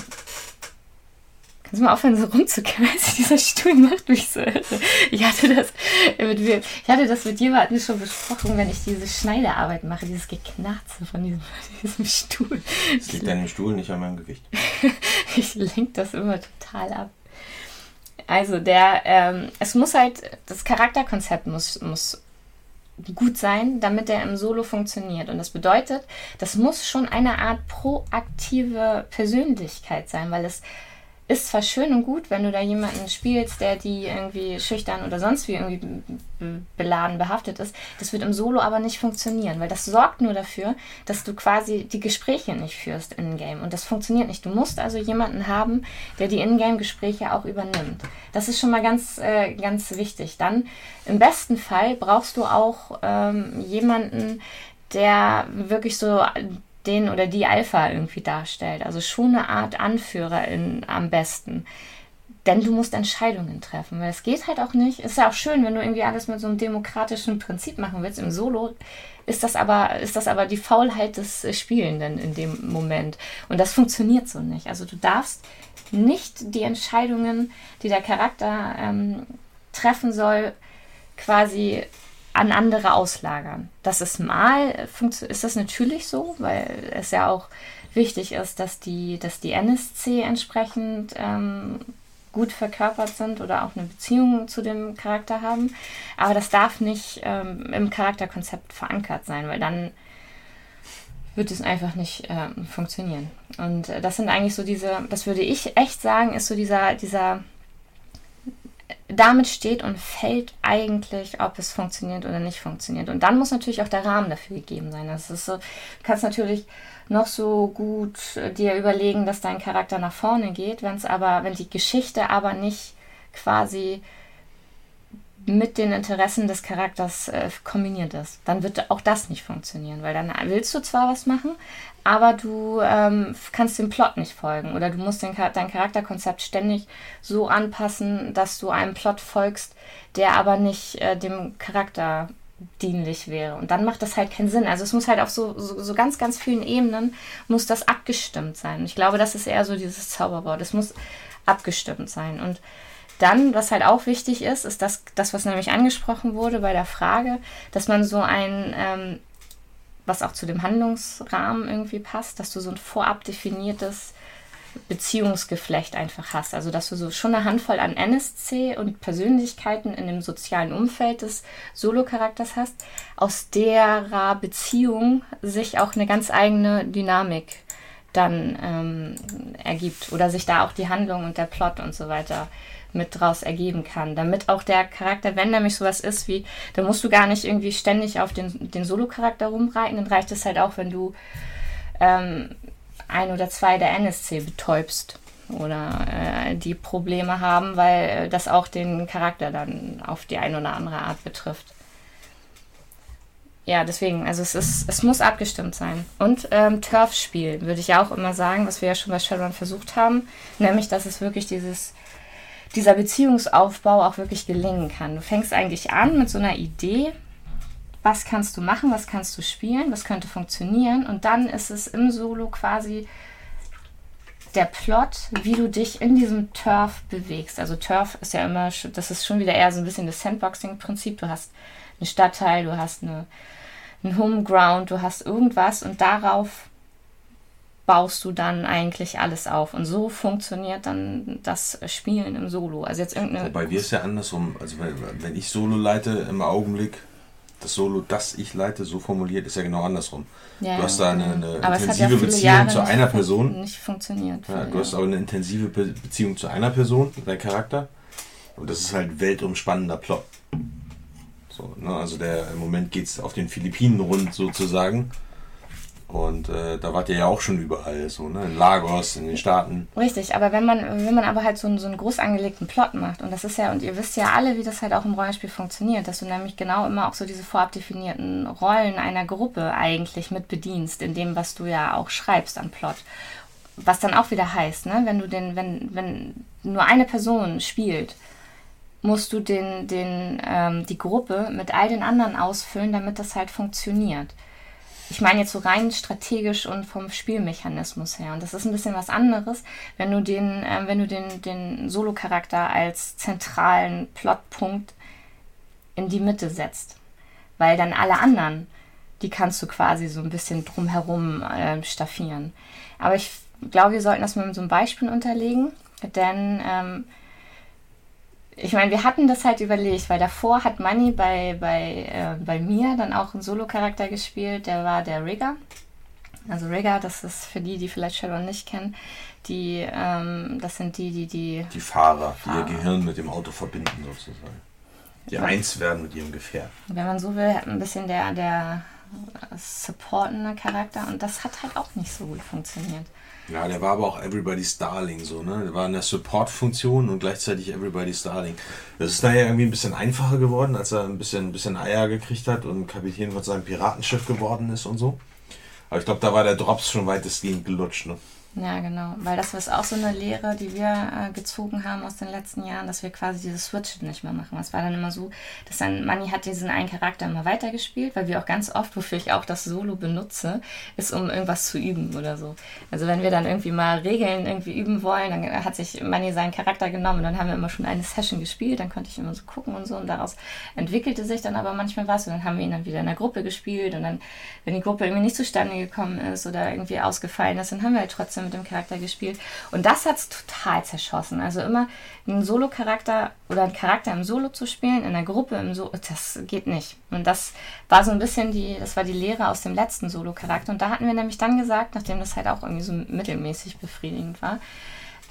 Kannst du mal aufhören, so rumzukreisen? <laughs> Dieser Stuhl macht mich so irre. Ich hatte das mit, ich hatte das mit jemandem schon besprochen, wenn ich diese Schneidearbeit mache, dieses Geknarze von diesem, <laughs> diesem Stuhl. Das liegt an dem Stuhl, nicht an meinem Gewicht. <laughs> ich lenke das immer total ab. Also der, ähm, es muss halt, das Charakterkonzept muss, muss gut sein, damit er im Solo funktioniert. Und das bedeutet, das muss schon eine Art proaktive Persönlichkeit sein, weil es ist zwar schön und gut, wenn du da jemanden spielst, der die irgendwie schüchtern oder sonst wie irgendwie beladen behaftet ist. Das wird im Solo aber nicht funktionieren, weil das sorgt nur dafür, dass du quasi die Gespräche nicht führst in-game. Und das funktioniert nicht. Du musst also jemanden haben, der die in-game-Gespräche auch übernimmt. Das ist schon mal ganz, äh, ganz wichtig. Dann im besten Fall brauchst du auch ähm, jemanden, der wirklich so den oder die Alpha irgendwie darstellt. Also schon eine Art Anführerin am besten. Denn du musst Entscheidungen treffen, weil es geht halt auch nicht. Ist ja auch schön, wenn du irgendwie alles mit so einem demokratischen Prinzip machen willst. Im Solo ist das aber, ist das aber die Faulheit des Spielenden in dem Moment. Und das funktioniert so nicht. Also du darfst nicht die Entscheidungen, die der Charakter ähm, treffen soll, quasi an andere auslagern. Das ist mal, ist das natürlich so, weil es ja auch wichtig ist, dass die, dass die NSC entsprechend ähm, gut verkörpert sind oder auch eine Beziehung zu dem Charakter haben. Aber das darf nicht ähm, im Charakterkonzept verankert sein, weil dann wird es einfach nicht ähm, funktionieren. Und äh, das sind eigentlich so diese, das würde ich echt sagen, ist so dieser, dieser damit steht und fällt eigentlich, ob es funktioniert oder nicht funktioniert. Und dann muss natürlich auch der Rahmen dafür gegeben sein. Das ist so, du kannst natürlich noch so gut dir überlegen, dass dein Charakter nach vorne geht, wenn es aber, wenn die Geschichte aber nicht quasi mit den Interessen des Charakters äh, kombiniert ist, dann wird auch das nicht funktionieren, weil dann willst du zwar was machen, aber du ähm, kannst dem Plot nicht folgen oder du musst den, dein Charakterkonzept ständig so anpassen, dass du einem Plot folgst, der aber nicht äh, dem Charakter dienlich wäre. Und dann macht das halt keinen Sinn. Also es muss halt auf so, so, so ganz, ganz vielen Ebenen muss das abgestimmt sein. Ich glaube, das ist eher so dieses Zauberwort. Es muss abgestimmt sein. Und dann, was halt auch wichtig ist, ist das, das was nämlich angesprochen wurde bei der Frage, dass man so ein, ähm, was auch zu dem Handlungsrahmen irgendwie passt, dass du so ein vorab definiertes Beziehungsgeflecht einfach hast. Also dass du so schon eine Handvoll an NSC und Persönlichkeiten in dem sozialen Umfeld des Solo-Charakters hast, aus derer Beziehung sich auch eine ganz eigene Dynamik dann ähm, ergibt oder sich da auch die Handlung und der Plot und so weiter mit draus ergeben kann. Damit auch der Charakter, wenn nämlich sowas ist wie, da musst du gar nicht irgendwie ständig auf den, den Solo-Charakter rumreiten, dann reicht es halt auch, wenn du ähm, ein oder zwei der NSC betäubst oder äh, die Probleme haben, weil das auch den Charakter dann auf die eine oder andere Art betrifft. Ja, deswegen, also es ist, es muss abgestimmt sein. Und ähm, Turf-Spiel, würde ich ja auch immer sagen, was wir ja schon bei Shadowrun versucht haben, nämlich, dass es wirklich dieses, dieser Beziehungsaufbau auch wirklich gelingen kann. Du fängst eigentlich an mit so einer Idee, was kannst du machen, was kannst du spielen, was könnte funktionieren. Und dann ist es im Solo quasi der Plot, wie du dich in diesem Turf bewegst. Also Turf ist ja immer, das ist schon wieder eher so ein bisschen das Sandboxing-Prinzip. Du hast einen Stadtteil, du hast eine, einen Homeground, du hast irgendwas und darauf baust du dann eigentlich alles auf. Und so funktioniert dann das Spielen im Solo. Also jetzt irgendeine. Wobei wir es ja andersrum, also wenn, wenn ich Solo leite im Augenblick, das Solo, das ich leite, so formuliert, ist ja genau andersrum. Ja, du hast da eine, eine intensive ja Beziehung Jahre zu einer Person. Nicht funktioniert. Ja, du hast aber eine intensive Beziehung zu einer Person, dein Charakter. Und das ist halt weltumspannender Plot. So, ne? Also der im Moment geht es auf den Philippinen rund sozusagen. Und äh, da wart ihr ja auch schon überall, so, ne? In Lagos, in den Staaten. Richtig, aber wenn man, wenn man aber halt so, einen, so einen groß angelegten Plot macht, und das ist ja, und ihr wisst ja alle, wie das halt auch im Rollenspiel funktioniert, dass du nämlich genau immer auch so diese vorab definierten Rollen einer Gruppe eigentlich mit bedienst, in dem, was du ja auch schreibst an Plot. Was dann auch wieder heißt, ne, wenn du den, wenn, wenn nur eine Person spielt, musst du den, den, ähm, die Gruppe mit all den anderen ausfüllen, damit das halt funktioniert. Ich meine jetzt so rein strategisch und vom Spielmechanismus her. Und das ist ein bisschen was anderes, wenn du den, äh, wenn du den, den Solo-Charakter als zentralen Plotpunkt in die Mitte setzt. Weil dann alle anderen, die kannst du quasi so ein bisschen drumherum äh, staffieren. Aber ich glaube, wir sollten das mal mit so einem Beispiel unterlegen, denn ähm, ich meine, wir hatten das halt überlegt, weil davor hat Manny bei, bei, äh, bei mir dann auch einen Solo-Charakter gespielt, der war der Rigger. Also Rigger, das ist für die, die vielleicht Sharon nicht kennen, die, ähm, das sind die, die die... Die Fahrer, Fahrer, die ihr Gehirn mit dem Auto verbinden sozusagen. Die ja. eins werden mit ihrem Gefährt. Wenn man so will, hat ein bisschen der, der supportende Charakter und das hat halt auch nicht so gut funktioniert. Ja, der war aber auch Everybody's Darling so, ne? Der war in der Support-Funktion und gleichzeitig Everybody's Darling. Das ist daher irgendwie ein bisschen einfacher geworden, als er ein bisschen, ein bisschen Eier gekriegt hat und Kapitän von seinem Piratenschiff geworden ist und so. Aber ich glaube, da war der Drops schon weitestgehend gelutscht, ne? Ja, genau. Weil das ist auch so eine Lehre, die wir äh, gezogen haben aus den letzten Jahren, dass wir quasi dieses Switch nicht mehr machen. Es war dann immer so, dass dann Manny hat diesen einen Charakter immer weitergespielt, weil wir auch ganz oft, wofür ich auch das Solo benutze, ist, um irgendwas zu üben oder so. Also wenn wir dann irgendwie mal Regeln irgendwie üben wollen, dann hat sich Manny seinen Charakter genommen und dann haben wir immer schon eine Session gespielt, dann konnte ich immer so gucken und so und daraus entwickelte sich dann aber manchmal was und dann haben wir ihn dann wieder in der Gruppe gespielt und dann, wenn die Gruppe irgendwie nicht zustande gekommen ist oder irgendwie ausgefallen ist, dann haben wir halt trotzdem mit dem Charakter gespielt. Und das hat es total zerschossen. Also immer einen Solo-Charakter oder einen Charakter im Solo zu spielen, in der Gruppe im Solo, das geht nicht. Und das war so ein bisschen die, das war die Lehre aus dem letzten Solo-Charakter. Und da hatten wir nämlich dann gesagt, nachdem das halt auch irgendwie so mittelmäßig befriedigend war,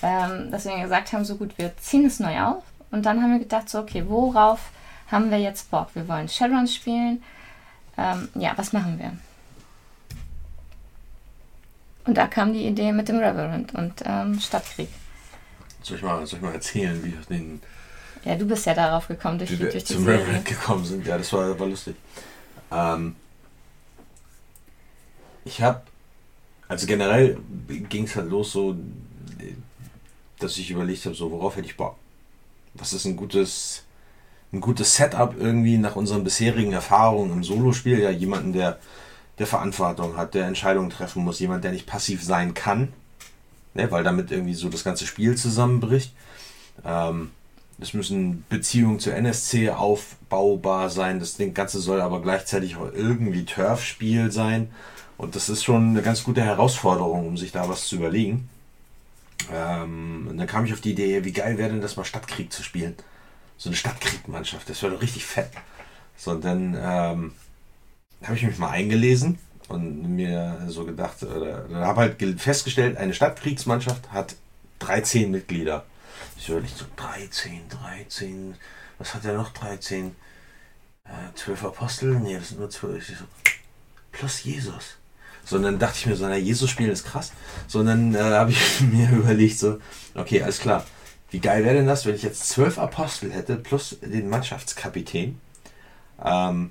ähm, dass wir gesagt haben, so gut, wir ziehen es neu auf. Und dann haben wir gedacht, so, okay, worauf haben wir jetzt Bock? Wir wollen Shadowrun spielen. Ähm, ja, was machen wir? Und da kam die Idee mit dem Reverend und ähm, Stadtkrieg. Soll ich, mal, soll ich mal erzählen, wie wir den. Ja, du bist ja darauf gekommen, durch, die, durch die zum Serie. Reverend gekommen sind. Ja, das war, war lustig. Ähm, ich habe, also generell ging es halt los so, dass ich überlegt habe, so worauf hätte ich Bock? Was ist ein gutes, ein gutes Setup irgendwie nach unseren bisherigen Erfahrungen im Solospiel? Ja, jemanden, der der Verantwortung hat, der Entscheidungen treffen muss, jemand, der nicht passiv sein kann, ne, weil damit irgendwie so das ganze Spiel zusammenbricht. Ähm, es müssen Beziehungen zu NSC aufbaubar sein. Das Ganze soll aber gleichzeitig auch irgendwie Turf-Spiel sein. Und das ist schon eine ganz gute Herausforderung, um sich da was zu überlegen. Ähm, und dann kam ich auf die Idee, wie geil wäre denn das mal Stadtkrieg zu spielen. So eine Stadtkriegmannschaft, das wäre doch richtig fett. So, und dann ähm, habe ich mich mal eingelesen und mir so gedacht, oder, oder habe halt festgestellt, eine Stadtkriegsmannschaft hat 13 Mitglieder. Ich überlege so, 13, 13, was hat er noch? 13, äh, 12 Apostel? Nee, das sind nur 12. So, plus Jesus. So, und dann dachte ich mir so, na, Jesus spielen ist krass. So, und dann äh, habe ich <laughs> mir überlegt, so, okay, alles klar. Wie geil wäre denn das, wenn ich jetzt zwölf Apostel hätte, plus den Mannschaftskapitän? Ähm,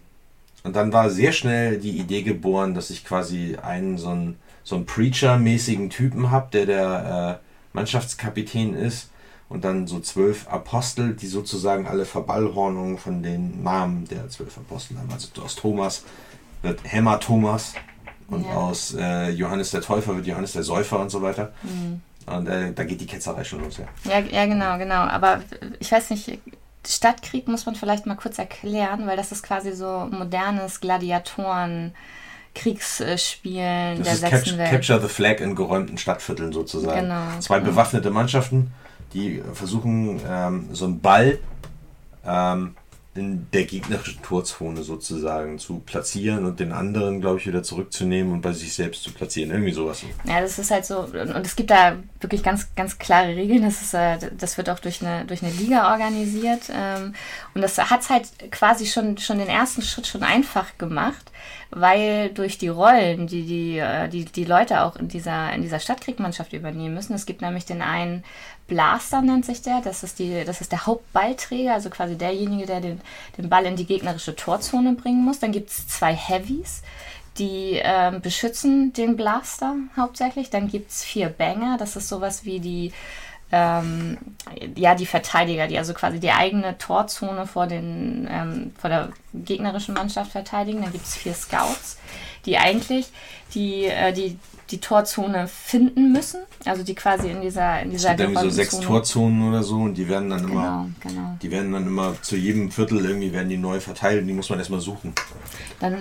und dann war sehr schnell die Idee geboren, dass ich quasi einen so einen, so einen Preacher-mäßigen Typen habe, der der äh, Mannschaftskapitän ist. Und dann so zwölf Apostel, die sozusagen alle Verballhornungen von den Namen der zwölf Apostel haben. Also aus Thomas wird Hämmer Thomas und ja. aus äh, Johannes der Täufer wird Johannes der Säufer und so weiter. Mhm. Und äh, da geht die Ketzerei schon los, ja. ja. Ja, genau, genau. Aber ich weiß nicht, Stadtkrieg muss man vielleicht mal kurz erklären, weil das ist quasi so modernes Gladiatoren. Kriegsspielen das der ist sechsten Welt. Capture the Flag in geräumten Stadtvierteln sozusagen. Genau. Zwei genau. bewaffnete Mannschaften, die versuchen, ähm, so einen Ball ähm, in der gegnerischen Torzone sozusagen zu platzieren und den anderen, glaube ich, wieder zurückzunehmen und bei sich selbst zu platzieren. Irgendwie sowas. Ja, das ist halt so, und es gibt da wirklich ganz, ganz klare Regeln. Das, ist, äh, das wird auch durch eine, durch eine Liga organisiert. Ähm, und das hat es halt quasi schon, schon den ersten Schritt schon einfach gemacht, weil durch die Rollen, die die, äh, die, die Leute auch in dieser, in dieser Stadtkriegmannschaft übernehmen müssen, es gibt nämlich den einen Blaster nennt sich der. Das ist, die, das ist der Hauptballträger, also quasi derjenige, der den, den Ball in die gegnerische Torzone bringen muss. Dann gibt es zwei Heavies, die äh, beschützen den Blaster hauptsächlich. Dann gibt es vier Banger, das ist sowas wie die, ähm, ja, die Verteidiger, die also quasi die eigene Torzone vor, den, ähm, vor der gegnerischen Mannschaft verteidigen. Dann gibt es vier Scouts, die eigentlich die, äh, die die Torzone finden müssen, also die quasi in dieser in dieser es gibt irgendwie so sechs Zone. Torzonen oder so und die werden dann immer genau, genau. die werden dann immer zu jedem Viertel irgendwie werden die neu verteilt und die muss man erstmal suchen. Dann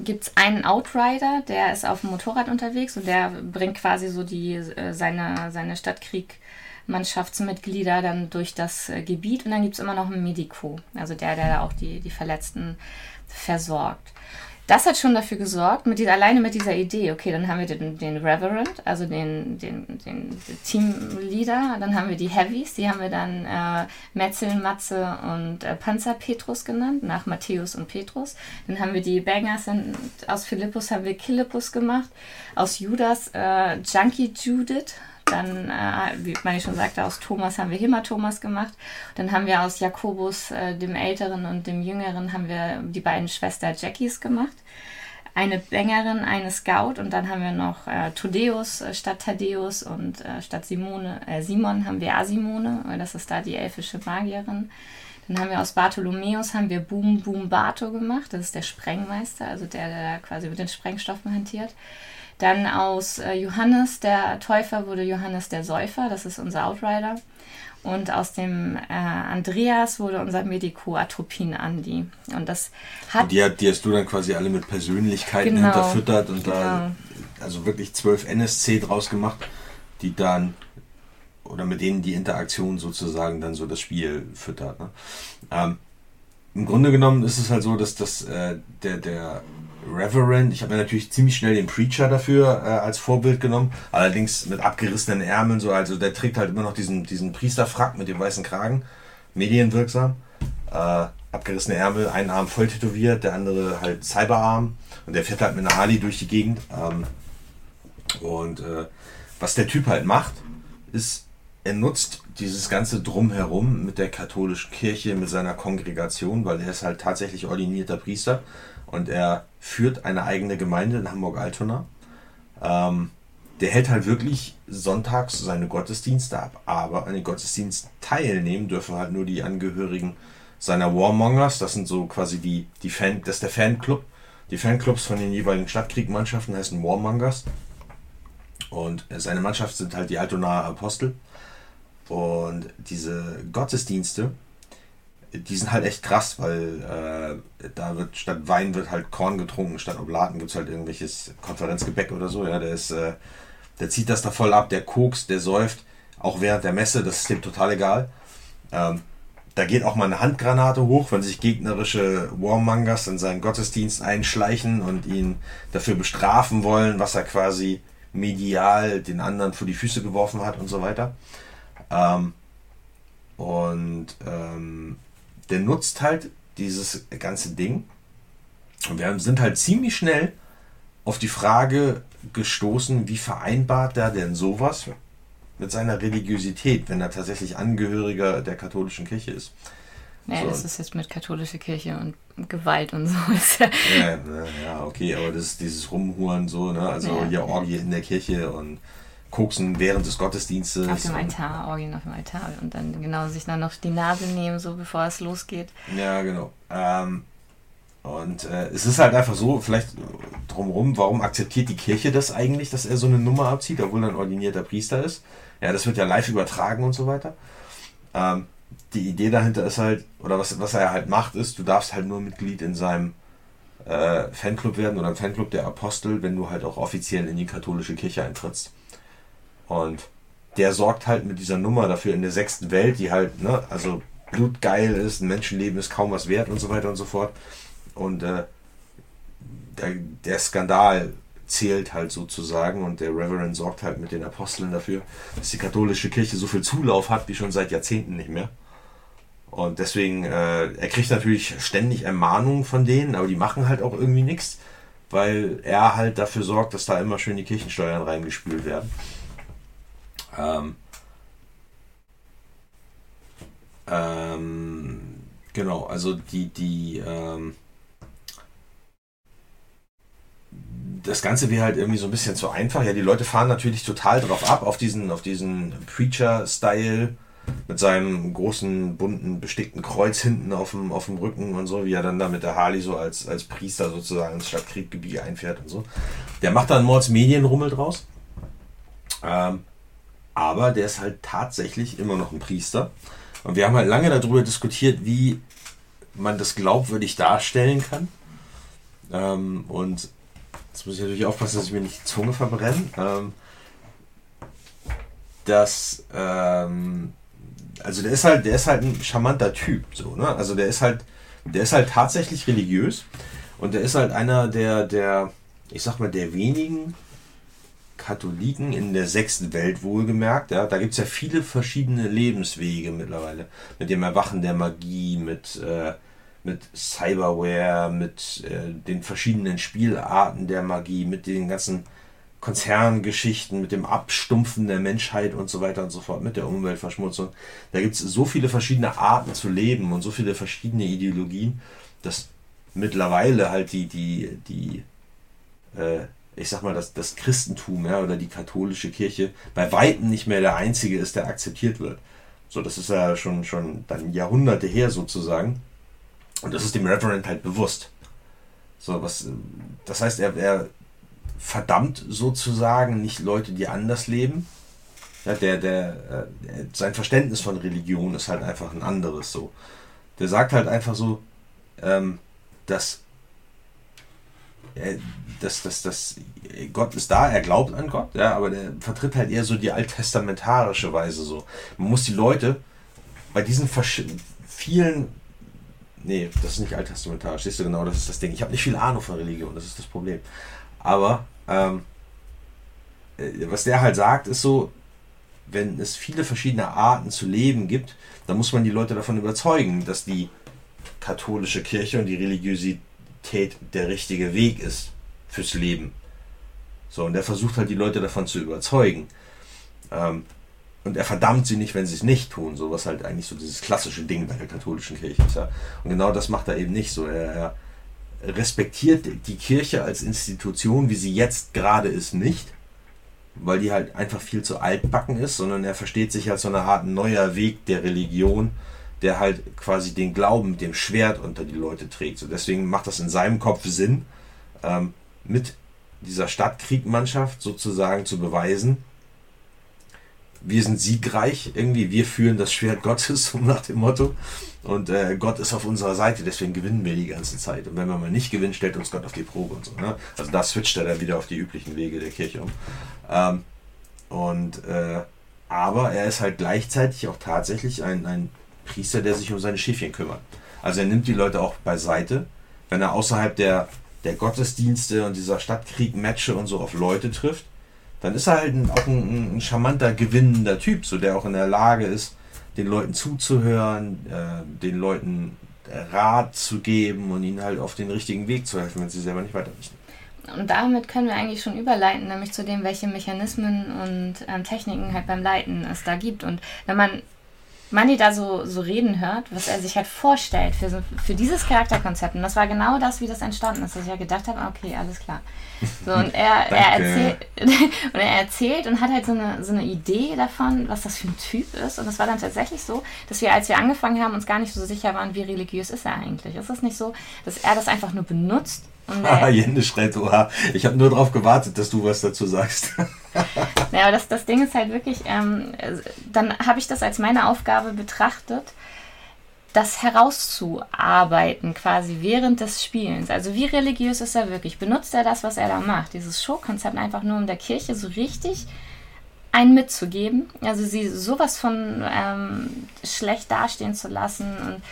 gibt es einen Outrider, der ist auf dem Motorrad unterwegs und der bringt quasi so die äh, seine seine Stadtkrieg Mannschaftsmitglieder dann durch das äh, Gebiet und dann gibt es immer noch einen Medico, also der, der da auch die, die Verletzten versorgt das hat schon dafür gesorgt, mit dieser, alleine mit dieser Idee, okay, dann haben wir den, den Reverend, also den, den, den Teamleader, dann haben wir die Heavies, die haben wir dann äh, Metzel, Matze und äh, Panzer Petrus genannt, nach Matthäus und Petrus. Dann haben wir die Bangers, in, aus Philippus haben wir Kilippus gemacht, aus Judas äh, Junkie Judith dann, äh, wie man schon sagte, aus Thomas haben wir Hämatomas gemacht. Dann haben wir aus Jakobus, äh, dem Älteren und dem Jüngeren, haben wir die beiden Schwester Jackies gemacht. Eine Bängerin, eine Scout und dann haben wir noch äh, Todeus äh, statt Thaddeus und äh, statt Simone, äh, Simon haben wir Asimone, das ist da die elfische Magierin. Dann haben wir aus Bartholomäus haben wir Boom Boom Bato gemacht, das ist der Sprengmeister, also der, der quasi mit den Sprengstoffen hantiert. Dann aus äh, Johannes der Täufer wurde Johannes der Säufer, das ist unser Outrider. Und aus dem äh, Andreas wurde unser Medico Atropin Andi. Und das hat. Die, die, hast du dann quasi alle mit Persönlichkeiten genau, hinterfüttert und genau. da also wirklich zwölf NSC draus gemacht, die dann oder mit denen die Interaktion sozusagen dann so das Spiel füttert. Ne? Ähm, Im Grunde genommen ist es halt so, dass das äh, der, der Reverend. Ich habe mir natürlich ziemlich schnell den Preacher dafür äh, als Vorbild genommen. Allerdings mit abgerissenen Ärmeln. So, also der trägt halt immer noch diesen, diesen Priesterfrack mit dem weißen Kragen. Medienwirksam. Äh, abgerissene Ärmel, ein Arm voll tätowiert, der andere halt Cyberarm. Und der fährt halt mit einer Harley durch die Gegend. Ähm, und äh, was der Typ halt macht, ist, er nutzt dieses ganze Drumherum mit der katholischen Kirche, mit seiner Kongregation, weil er ist halt tatsächlich ordinierter Priester und er führt eine eigene Gemeinde in Hamburg-Altona. Ähm, der hält halt wirklich sonntags seine Gottesdienste ab, aber an den Gottesdienst teilnehmen dürfen halt nur die Angehörigen seiner Warmongers, das sind so quasi die, die Fan, das ist der Fanclub. Die Fanclubs von den jeweiligen Stadtkriegmannschaften heißen Warmongers. Und seine Mannschaft sind halt die Altonaer Apostel. Und diese Gottesdienste, die sind halt echt krass, weil äh, da wird statt Wein wird halt Korn getrunken, statt Oblaten gibt es halt irgendwelches Konferenzgebäck oder so. Ja, der ist, äh, der zieht das da voll ab, der kokst, der säuft. auch während der Messe, das ist dem total egal. Ähm, da geht auch mal eine Handgranate hoch, wenn sich gegnerische Warmongers in seinen Gottesdienst einschleichen und ihn dafür bestrafen wollen, was er quasi medial den anderen vor die Füße geworfen hat und so weiter. Ähm, und ähm, der nutzt halt dieses ganze Ding. Und wir sind halt ziemlich schnell auf die Frage gestoßen, wie vereinbart er denn sowas mit seiner Religiosität, wenn er tatsächlich Angehöriger der katholischen Kirche ist. Naja, So. das ist jetzt mit katholischer Kirche und Gewalt und so. <laughs> Ja, okay, aber das ist dieses Rumhuren so, ne? Also Ja. hier Orgie in der Kirche und Koksen während des Gottesdienstes. auf dem Altar, Orgien auf dem Altar. Und dann genau sich dann noch die Nase nehmen, so bevor es losgeht. Ja, genau. Ähm, und äh, es ist halt einfach so, vielleicht drumherum, warum akzeptiert die Kirche das eigentlich, dass er so eine Nummer abzieht, obwohl er ein ordinierter Priester ist? Ja, das wird ja live übertragen und so weiter. Ähm, die Idee dahinter ist halt, oder was, was er halt macht, ist, du darfst halt nur Mitglied in seinem äh, Fanclub werden oder im Fanclub der Apostel, wenn du halt auch offiziell in die katholische Kirche eintrittst. Und der sorgt halt mit dieser Nummer dafür in der sechsten Welt, die halt, ne, also blutgeil ist, ein Menschenleben ist kaum was wert und so weiter und so fort. Und äh, der, der Skandal zählt halt sozusagen und der Reverend sorgt halt mit den Aposteln dafür, dass die katholische Kirche so viel Zulauf hat wie schon seit Jahrzehnten nicht mehr. Und deswegen, äh, er kriegt natürlich ständig Ermahnungen von denen, aber die machen halt auch irgendwie nichts, weil er halt dafür sorgt, dass da immer schön die Kirchensteuern reingespült werden. Ähm, ähm, genau, also die, die, ähm, das Ganze wäre halt irgendwie so ein bisschen zu einfach. Ja, die Leute fahren natürlich total drauf ab, auf diesen, auf diesen Preacher-Style mit seinem großen, bunten, bestickten Kreuz hinten auf dem, auf dem Rücken und so, wie er dann da mit der Harley so als, als Priester sozusagen ins Stadtkrieggebiet einfährt und so. Der macht da einen Mordsmedienrummel draus. Ähm, aber der ist halt tatsächlich immer noch ein Priester. Und wir haben halt lange darüber diskutiert, wie man das glaubwürdig darstellen kann. Ähm, und jetzt muss ich natürlich aufpassen, dass ich mir nicht die Zunge verbrenne. Ähm, dass, ähm, also der ist halt, der ist halt ein charmanter Typ, so, ne? Also der ist halt, der ist halt tatsächlich religiös und der ist halt einer der, der, ich sag mal, der wenigen Katholiken in der sechsten Welt wohlgemerkt. Ja, da gibt es ja viele verschiedene Lebenswege mittlerweile. Mit dem Erwachen der Magie, mit, äh, mit Cyberware, mit äh, den verschiedenen Spielarten der Magie, mit den ganzen Konzerngeschichten, mit dem Abstumpfen der Menschheit und so weiter und so fort, mit der Umweltverschmutzung. Da gibt es so viele verschiedene Arten zu leben und so viele verschiedene Ideologien, dass mittlerweile halt die, die, die, äh, ich sag mal, das, das Christentum ja, oder die katholische Kirche bei weitem nicht mehr der einzige ist, der akzeptiert wird. So, das ist ja schon, schon dann Jahrhunderte her sozusagen. Und das ist dem Reverend halt bewusst. So, was, das heißt, er, er verdammt sozusagen nicht Leute, die anders leben. Ja, der, der, äh, sein Verständnis von Religion ist halt einfach ein anderes so. Der sagt halt einfach so, ähm, dass, dass, dass, dass Gott ist da, er glaubt an Gott, ja, aber der vertritt halt eher so die alttestamentarische Weise so. Man muss die Leute bei diesen vielen Nee, das ist nicht alttestamentarisch, siehst du genau, das ist das Ding. Ich habe nicht viel Ahnung von Religion, das ist das Problem. Aber ähm, äh, was der halt sagt, ist so, wenn es viele verschiedene Arten zu leben gibt, dann muss man die Leute davon überzeugen, dass die katholische Kirche und die Religiosität der richtige Weg ist fürs Leben. So, und er versucht halt die Leute davon zu überzeugen. Ähm, und er verdammt sie nicht, wenn sie es nicht tun, so was halt eigentlich so dieses klassische Ding bei der katholischen Kirche ist. Ja. Und genau das macht er eben nicht so. Er, er respektiert die Kirche als Institution, wie sie jetzt gerade ist, nicht, weil die halt einfach viel zu altbacken ist, sondern er versteht sich als so eine Art neuer Weg der Religion, der halt quasi den Glauben mit dem Schwert unter die Leute trägt. So deswegen macht das in seinem Kopf Sinn, ähm, mit dieser Stadtkriegmannschaft sozusagen zu beweisen, wir sind siegreich, irgendwie, wir führen das Schwert Gottes, <laughs> so nach dem Motto. Und äh, Gott ist auf unserer Seite, deswegen gewinnen wir die ganze Zeit. Und wenn wir mal nicht gewinnen, stellt uns Gott auf die Probe und so. Ne? Also da switcht er dann wieder auf die üblichen Wege der Kirche um. Ähm, und äh, aber er ist halt gleichzeitig auch tatsächlich ein, ein Priester, der sich um seine Schäfchen kümmert. Also er nimmt die Leute auch beiseite, wenn er außerhalb der, der Gottesdienste und dieser Stadtkrieg-Matche und so auf Leute trifft, dann ist er halt ein, auch ein, ein, charmanter, gewinnender Typ, so der auch in der Lage ist, den Leuten zuzuhören, äh, den Leuten Rat zu geben und ihnen halt auf den richtigen Weg zu helfen, wenn sie selber nicht weiter wissen. Und damit können wir eigentlich schon überleiten, nämlich zu dem, welche Mechanismen und ähm, Techniken halt beim Leiten es da gibt. Und wenn man Manny da so, so reden hört, was er sich halt vorstellt für, so, für dieses Charakterkonzept. Und das war genau das, wie das entstanden ist, dass ich ja gedacht habe, okay, alles klar. So, und er, <laughs> er erzählt <laughs> und er erzählt und hat halt so eine, so eine Idee davon, was das für ein Typ ist. Und es war dann tatsächlich so, dass wir, als wir angefangen haben, uns gar nicht so sicher waren, wie religiös ist er eigentlich. Ist es nicht so, dass er das einfach nur benutzt, Haha, Jende schreit, oha. Ich habe nur darauf gewartet, dass du was dazu sagst. <laughs> ja, aber das, das Ding ist halt wirklich, ähm, dann habe ich das als meine Aufgabe betrachtet, das herauszuarbeiten quasi während des Spielens. Also wie religiös ist er wirklich? Benutzt er das, was er da macht? Dieses Showkonzept einfach nur um der Kirche so richtig einen mitzugeben? Also sie sowas von ähm, schlecht dastehen zu lassen und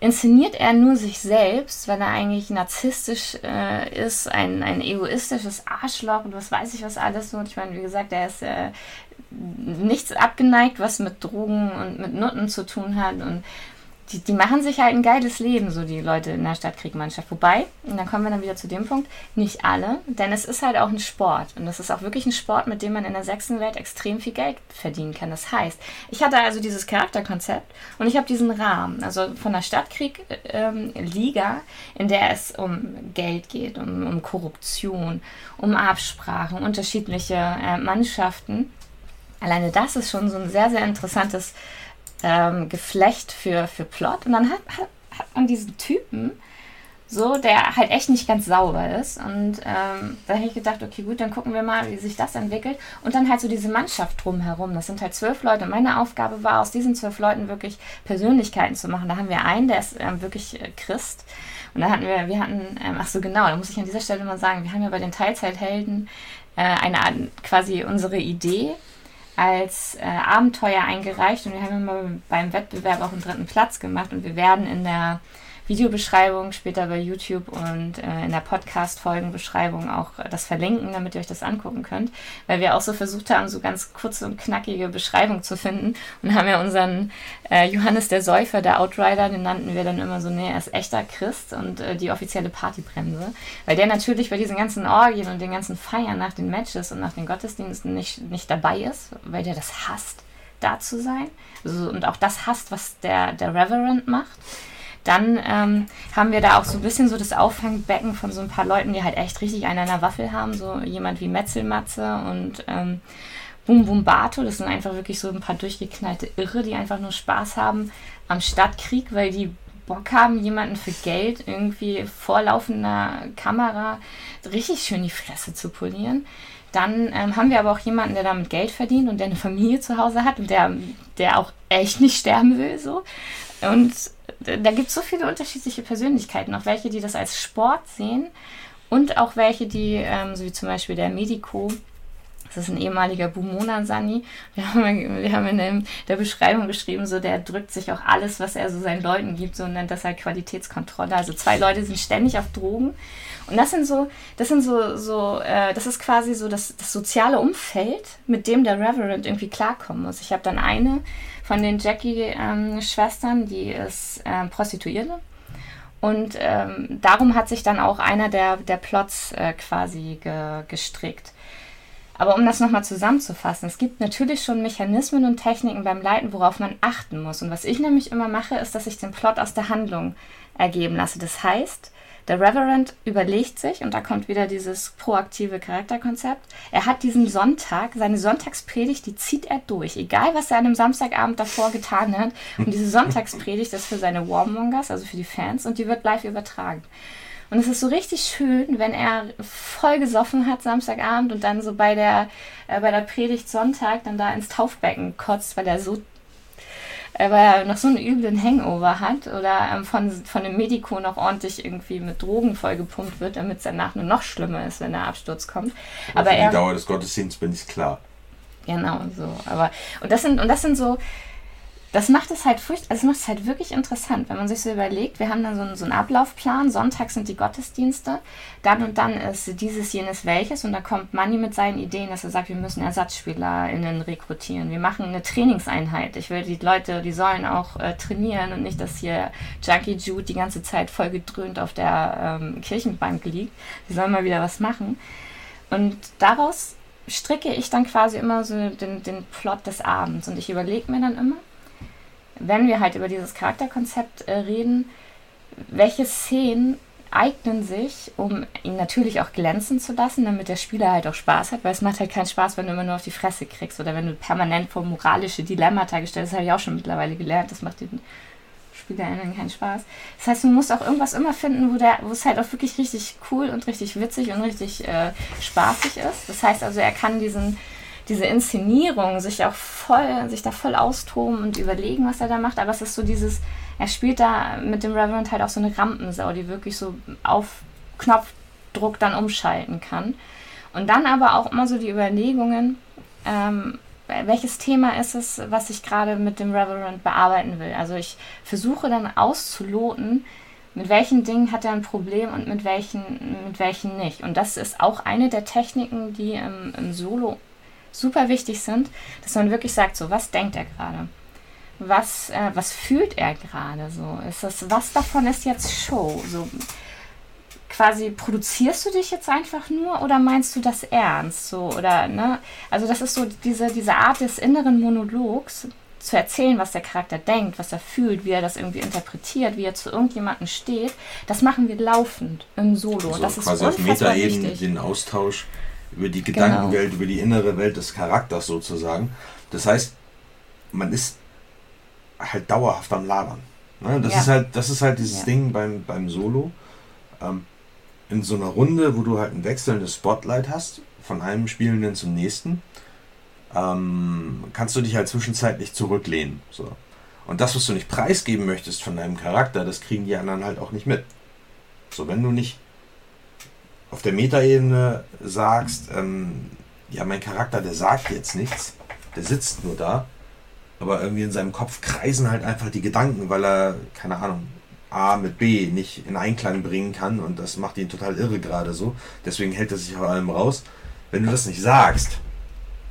inszeniert er nur sich selbst, wenn er eigentlich narzisstisch äh, ist, ein, ein egoistisches Arschloch und was weiß ich was alles. Und ich meine, wie gesagt, er ist äh, nichts abgeneigt, was mit Drogen und mit Nutten zu tun hat und die, die machen sich halt ein geiles Leben, so die Leute in der Stadtkriegmannschaft. Wobei, und dann kommen wir dann wieder zu dem Punkt, nicht alle, denn es ist halt auch ein Sport. Und das ist auch wirklich ein Sport, mit dem man in der sechsten Welt extrem viel Geld verdienen kann. Das heißt, ich hatte also dieses Charakterkonzept und ich habe diesen Rahmen, also von der Stadtkrieg-Liga, ähm, in der es um Geld geht, um, um Korruption, um Absprachen, unterschiedliche äh, Mannschaften. Alleine das ist schon so ein sehr, sehr interessantes ähm, Geflecht für, für Plot. Und dann hat, hat, hat man diesen Typen, so, der halt echt nicht ganz sauber ist. Und ähm, da habe ich gedacht, okay, gut, dann gucken wir mal, wie sich das entwickelt. Und dann halt so diese Mannschaft drumherum. Das sind halt zwölf Leute. Und meine Aufgabe war, aus diesen zwölf Leuten wirklich Persönlichkeiten zu machen. Da haben wir einen, der ist ähm, wirklich äh, Christ. Und da hatten wir, wir hatten, ähm, ach so genau, da muss ich an dieser Stelle mal sagen, wir haben ja bei den Teilzeithelden äh, eine quasi unsere Idee als äh, Abenteuer eingereicht und wir haben immer beim Wettbewerb auch einen dritten Platz gemacht und wir werden in der Videobeschreibung, später bei YouTube und äh, in der Podcast-Folgenbeschreibung auch das verlinken, damit ihr euch das angucken könnt, weil wir auch so versucht haben, so ganz kurze und knackige Beschreibung zu finden und haben ja unseren äh, Johannes der Säufer, der Outrider, den nannten wir dann immer so, nee, er ist echter Christ und äh, die offizielle Partybremse, weil der natürlich bei diesen ganzen Orgien und den ganzen Feiern nach den Matches und nach den Gottesdiensten nicht, nicht dabei ist, weil der das hasst, da zu sein. Also, und auch das hasst, was der, der Reverend macht dann ähm, haben wir da auch so ein bisschen so das Auffangbecken von so ein paar Leuten, die halt echt richtig einen an der Waffel haben. So jemand wie Metzelmatze und ähm, Bum Bum Bato. Das sind einfach wirklich so ein paar durchgeknallte Irre, die einfach nur Spaß haben am Stadtkrieg, weil die Bock haben, jemanden für Geld irgendwie vor laufender Kamera richtig schön die Fresse zu polieren. Dann ähm, haben wir aber auch jemanden, der damit Geld verdient und der eine Familie zu Hause hat und der, der auch echt nicht sterben will. So. Und da gibt es so viele unterschiedliche Persönlichkeiten, auch welche, die das als Sport sehen und auch welche, die, ähm, so wie zum Beispiel der Medico, das ist ein ehemaliger Bumona Sani. Wir haben, wir haben in der Beschreibung geschrieben, so der drückt sich auch alles, was er so seinen Leuten gibt, so nennt das halt Qualitätskontrolle. Also zwei Leute sind ständig auf Drogen. Und das sind so, das sind so, so, äh, das ist quasi so das, das soziale Umfeld, mit dem der Reverend irgendwie klarkommen muss. Ich habe dann eine, von den Jackie-Schwestern, die ist ähm, Prostituierte. Und ähm, darum hat sich dann auch einer der, der Plots äh, quasi ge, gestrickt. Aber um das nochmal zusammenzufassen, es gibt natürlich schon Mechanismen und Techniken beim Leiten, worauf man achten muss. Und was ich nämlich immer mache, ist, dass ich den Plot aus der Handlung ergeben lasse. Das heißt, der Reverend überlegt sich, und da kommt wieder dieses proaktive Charakterkonzept, er hat diesen Sonntag, seine Sonntagspredigt, die zieht er durch, egal was er an einem Samstagabend davor getan hat. Und diese Sonntagspredigt ist für seine Warmongers, also für die Fans, und die wird live übertragen. Und es ist so richtig schön, wenn er voll gesoffen hat Samstagabend und dann so bei der, äh, bei der Predigt Sonntag dann da ins Taufbecken kotzt, weil er so weil er noch so einen üblen Hangover hat oder ähm, von, von dem Medico noch ordentlich irgendwie mit Drogen vollgepumpt wird, damit es danach nur noch schlimmer ist, wenn der Absturz kommt. Aber, Aber für die Dauer des Gottesdienstes bin ich klar. Genau, so. Aber, und das sind, und das sind so, das macht es halt furcht, also das macht es halt wirklich interessant, wenn man sich so überlegt, wir haben dann so einen, so einen Ablaufplan, Sonntag sind die Gottesdienste, dann und dann ist dieses, jenes, welches und da kommt Manni mit seinen Ideen, dass er sagt, wir müssen ErsatzspielerInnen rekrutieren, wir machen eine Trainingseinheit, ich will die Leute, die sollen auch äh, trainieren und nicht, dass hier Junkie Jude die ganze Zeit voll gedröhnt auf der ähm, Kirchenbank liegt, die sollen mal wieder was machen. Und daraus stricke ich dann quasi immer so den, den Plot des Abends. Und ich überlege mir dann immer, wenn wir halt über dieses Charakterkonzept äh, reden, welche Szenen eignen sich, um ihn natürlich auch glänzen zu lassen, damit der Spieler halt auch Spaß hat, weil es macht halt keinen Spaß, wenn du immer nur auf die Fresse kriegst oder wenn du permanent vor moralische Dilemmata gestellt Das habe ich auch schon mittlerweile gelernt. Das macht den SpielerInnen keinen Spaß. Das heißt, du musst auch irgendwas immer finden, wo, der, wo es halt auch wirklich richtig cool und richtig witzig und richtig äh, spaßig ist. Das heißt also, er kann diesen diese Inszenierung, sich auch voll, sich da voll austoben und überlegen, was er da macht. Aber es ist so dieses, er spielt da mit dem Reverend halt auch so eine Rampensau, die wirklich so auf Knopfdruck dann umschalten kann. Und dann aber auch immer so die Überlegungen, ähm, welches Thema ist es, was ich gerade mit dem Reverend bearbeiten will. Also ich versuche dann auszuloten, mit welchen Dingen hat er ein Problem und mit welchen, mit welchen nicht. Und das ist auch eine der Techniken, die im, im Solo super wichtig sind, dass man wirklich sagt, so, was denkt er gerade? Was, äh, was fühlt er gerade so? Ist das, was davon ist jetzt Show? So, quasi produzierst du dich jetzt einfach nur oder meinst du das ernst? So, oder, ne? Also, das ist so diese, diese Art des inneren Monologs, zu erzählen, was der Charakter denkt, was er fühlt, wie er das irgendwie interpretiert, wie er zu irgendjemandem steht, das machen wir laufend im Solo. Also das ist quasi auf Metaebene den Austausch über die. Gedankenwelt, genau. über die innere Welt des Charakters sozusagen. Das heißt, man ist halt dauerhaft am Labern. Ne? Das, ja. ist halt, das ist halt dieses ja. Ding beim, beim Solo. Ähm, in so einer Runde, wo du halt ein wechselndes Spotlight hast, von einem Spielenden zum nächsten, ähm, kannst du dich halt zwischenzeitlich zurücklehnen. So. Und das, was du nicht preisgeben möchtest von deinem Charakter, das kriegen die anderen halt auch nicht mit. So, wenn du nicht auf der Metaebene sagst, ähm, ja, mein Charakter, der sagt jetzt nichts, der sitzt nur da, aber irgendwie in seinem Kopf kreisen halt einfach die Gedanken, weil er, keine Ahnung, A mit B nicht in Einklang bringen kann und das macht ihn total irre gerade so. Deswegen hält er sich vor allem raus. Wenn du das nicht sagst,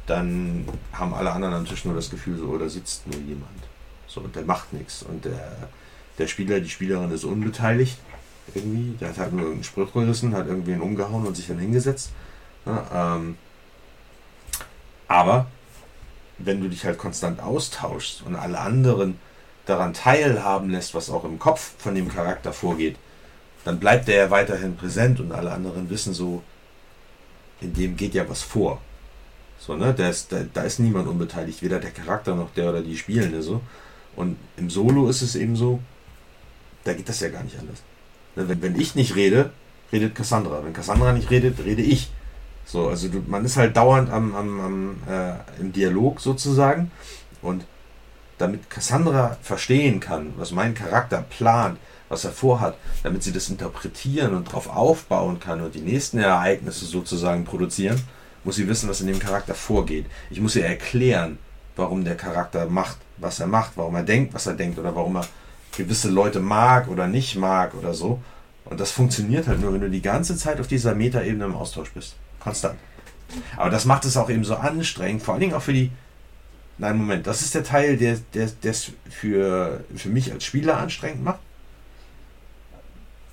dann haben alle anderen am Tisch nur das Gefühl, so, oder sitzt nur jemand. So, und der macht nichts. Und der, der Spieler, die Spielerin ist unbeteiligt irgendwie. Der hat halt nur einen Spruch gerissen, hat irgendwen umgehauen und sich dann hingesetzt. Ja, ähm, aber wenn du dich halt konstant austauschst und alle anderen daran teilhaben lässt, was auch im Kopf von dem Charakter vorgeht, dann bleibt der ja weiterhin präsent und alle anderen wissen so, in dem geht ja was vor. So, ne? Da ist, da, da ist niemand unbeteiligt, weder der Charakter noch der oder die Spielende so. Und im Solo ist es eben so, da geht das ja gar nicht anders. Ne, wenn, wenn ich nicht rede, redet Cassandra. Wenn Cassandra nicht redet, rede ich. So, also du, man ist halt dauernd am, am, am äh, im Dialog sozusagen. Und damit Cassandra verstehen kann, was mein Charakter plant, was er vorhat, damit sie das interpretieren und darauf aufbauen kann und die nächsten Ereignisse sozusagen produzieren, muss sie wissen, was in dem Charakter vorgeht. Ich muss ihr erklären, warum der Charakter macht, was er macht, warum er denkt, was er denkt oder warum er gewisse Leute mag oder nicht mag oder so. Und das funktioniert halt nur, wenn du die ganze Zeit auf dieser Metaebene im Austausch bist. Konstant. Aber das macht es auch eben so anstrengend, vor allen Dingen auch für die. Nein, Moment, das ist der Teil, der es für, für mich als Spieler anstrengend macht.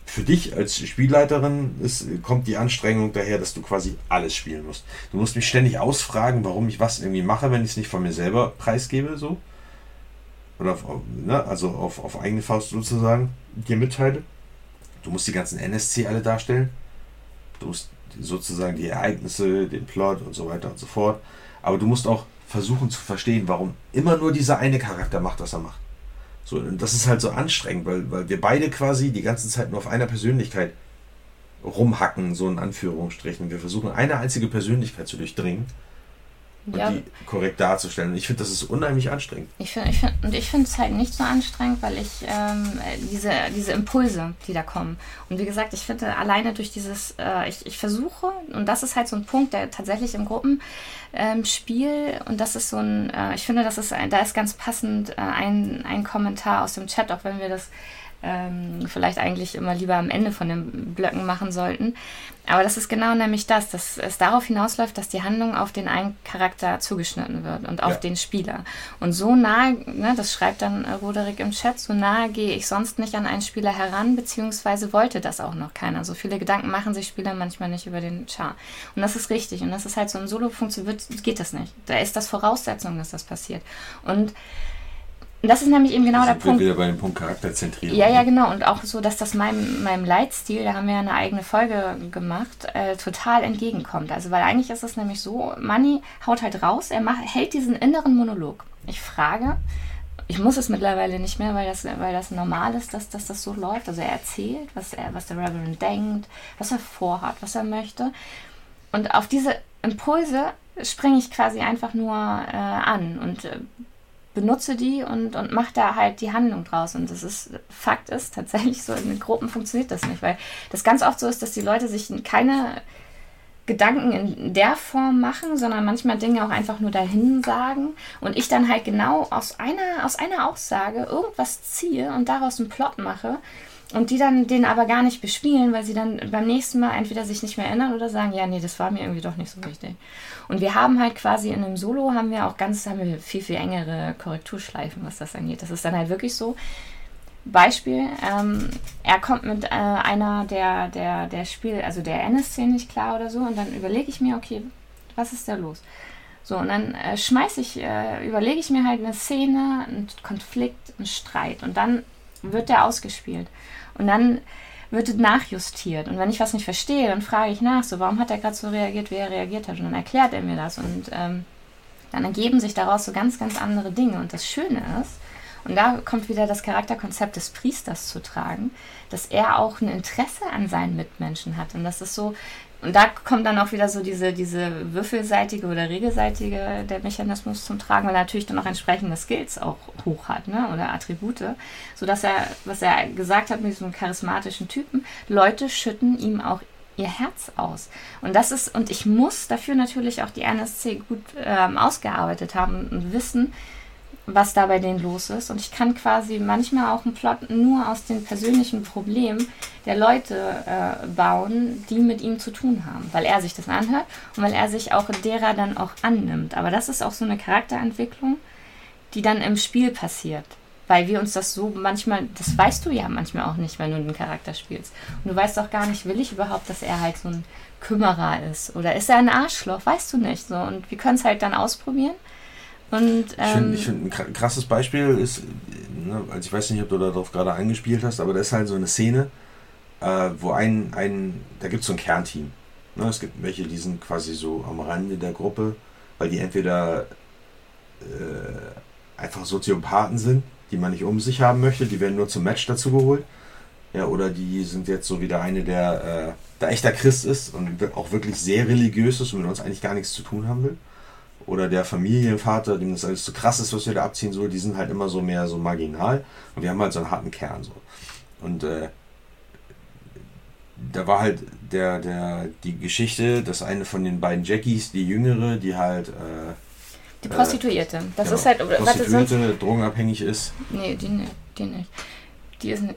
Für dich als Spielleiterin ist, kommt die Anstrengung daher, dass du quasi alles spielen musst. Du musst mich ständig ausfragen, warum ich was irgendwie mache, wenn ich es nicht von mir selber preisgebe, so oder auf, ne, also auf, auf eigene Faust sozusagen dir mitteile. Du musst die ganzen NSC alle darstellen. Du musst sozusagen die Ereignisse, den Plot und so weiter und so fort. Aber du musst auch versuchen zu verstehen, warum immer nur dieser eine Charakter macht, was er macht. So, und das ist halt so anstrengend, weil, weil wir beide quasi die ganze Zeit nur auf einer Persönlichkeit rumhacken, so in Anführungsstrichen. Wir versuchen eine einzige Persönlichkeit zu durchdringen und Ja. die korrekt darzustellen. Ich finde, das ist unheimlich anstrengend. Ich find, ich find, und ich finde es halt nicht so anstrengend, weil ich ähm, äh, diese, diese Impulse, die da kommen. Und wie gesagt, ich finde alleine durch dieses, äh, ich, ich versuche, und das ist halt so ein Punkt, der tatsächlich im Gruppenspiel, ähm, Spiel, und das ist so ein, äh, ich finde, das ist ein, da ist ganz passend äh, ein, ein Kommentar aus dem Chat, auch wenn wir das ähm, vielleicht eigentlich immer lieber am Ende von den Blöcken machen sollten. Aber das ist genau nämlich das, dass es darauf hinausläuft, dass die Handlung auf den einen Charakter zugeschnitten wird und auf Ja. den Spieler. Und so nah, ne, das schreibt dann äh, Roderick im Chat, so nahe gehe ich sonst nicht an einen Spieler heran, beziehungsweise wollte das auch noch keiner. So viele Gedanken machen sich Spieler manchmal nicht über den Char. Und das ist richtig. Und das ist halt so ein Solo funktioniert, geht das nicht. Da ist das Voraussetzung, dass das passiert. Und das ist nämlich eben genau der Punkt. wieder bei dem Punkt Charakterzentrierung. Ja, ja, ne? genau. Und auch so, dass das meinem, meinem Leitstil, da haben wir ja eine eigene Folge gemacht, äh, total entgegenkommt. Also, weil eigentlich ist es nämlich so, Manny haut halt raus, er macht, hält diesen inneren Monolog. Ich frage, ich muss es mittlerweile nicht mehr, weil das, weil das normal ist, dass, dass das so läuft. Also er erzählt, was, er, was der Reverend denkt, was er vorhat, was er möchte. Und auf diese Impulse springe ich quasi einfach nur äh, an und äh, benutze die und, und mache da halt die Handlung draus. Und das ist, Fakt ist tatsächlich so, in den Gruppen funktioniert das nicht, weil das ganz oft so ist, dass die Leute sich keine Gedanken in der Form machen, sondern manchmal Dinge auch einfach nur dahin sagen und ich dann halt genau aus einer, aus einer Aussage irgendwas ziehe und daraus einen Plot mache und die dann den aber gar nicht bespielen, weil sie dann beim nächsten Mal entweder sich nicht mehr erinnern oder sagen, ja, nee, das war mir irgendwie doch nicht so wichtig. Und wir haben halt quasi in einem Solo haben wir auch ganz, haben wir viel, viel engere Korrekturschleifen, was das angeht. Das ist dann halt wirklich so, Beispiel, ähm, er kommt mit äh, einer der, der, der Spiel, also der NSC nicht klar oder so und dann überlege ich mir, okay, was ist da los? So, und dann äh, schmeiß ich, äh, überlege ich mir halt eine Szene, einen Konflikt, einen Streit und dann wird der ausgespielt. Und dann wird es nachjustiert. Und wenn ich was nicht verstehe, dann frage ich nach, so, warum hat er gerade so reagiert, wie er reagiert hat? Und dann erklärt er mir das. Und ähm, dann ergeben sich daraus so ganz, ganz andere Dinge. Und das Schöne ist, und da kommt wieder das Charakterkonzept des Priesters zu tragen, dass er auch ein Interesse an seinen Mitmenschen hat. Und das ist so, und da kommt dann auch wieder so diese, diese würfelseitige oder regelseitige der Mechanismus zum Tragen, weil er natürlich dann auch entsprechende Skills auch hoch hat, ne? Oder Attribute. Sodass er, was er gesagt hat mit diesem charismatischen Typen, Leute schütten ihm auch ihr Herz aus. Und das ist, und ich muss dafür natürlich auch die NSC gut ähm, ausgearbeitet haben und wissen, was da bei denen los ist. Und ich kann quasi manchmal auch einen Plot nur aus den persönlichen Problemen der Leute äh, bauen, die mit ihm zu tun haben. Weil er sich das anhört und weil er sich auch derer dann auch annimmt. Aber das ist auch so eine Charakterentwicklung, die dann im Spiel passiert. Weil wir uns das so manchmal, das weißt du ja manchmal auch nicht, wenn du einen Charakter spielst. Und du weißt auch gar nicht, will ich überhaupt, dass er halt so ein Kümmerer ist? Oder ist er ein Arschloch? Weißt du nicht. So. Und wir können es halt dann ausprobieren. Und, Ich ähm, finde, ich find, ein kra- krasses Beispiel ist, ne, also ich weiß nicht, ob du darauf gerade angespielt hast, aber da ist halt so eine Szene, äh, wo ein, ein da gibt es so ein Kernteam. Ne, es gibt welche, die sind quasi so am Rande der Gruppe, weil die entweder äh, einfach Soziopathen sind, die man nicht um sich haben möchte, die werden nur zum Match dazu geholt. Ja, oder die sind jetzt so wieder eine, der äh, da echter Christ ist und auch wirklich sehr religiös ist und mit uns eigentlich gar nichts zu tun haben will. Oder der Familienvater, dem das alles zu krass ist, was wir da abziehen soll, die sind halt immer so mehr so marginal und wir haben halt so einen harten Kern so. Und äh, da war halt der, der, die Geschichte, dass eine von den beiden Jackies, die jüngere, die halt äh, die Prostituierte. Das genau, ist halt, warte, sonst, Prostituierte, drogenabhängig ist. nee, die nicht, die nicht. Die ist nicht,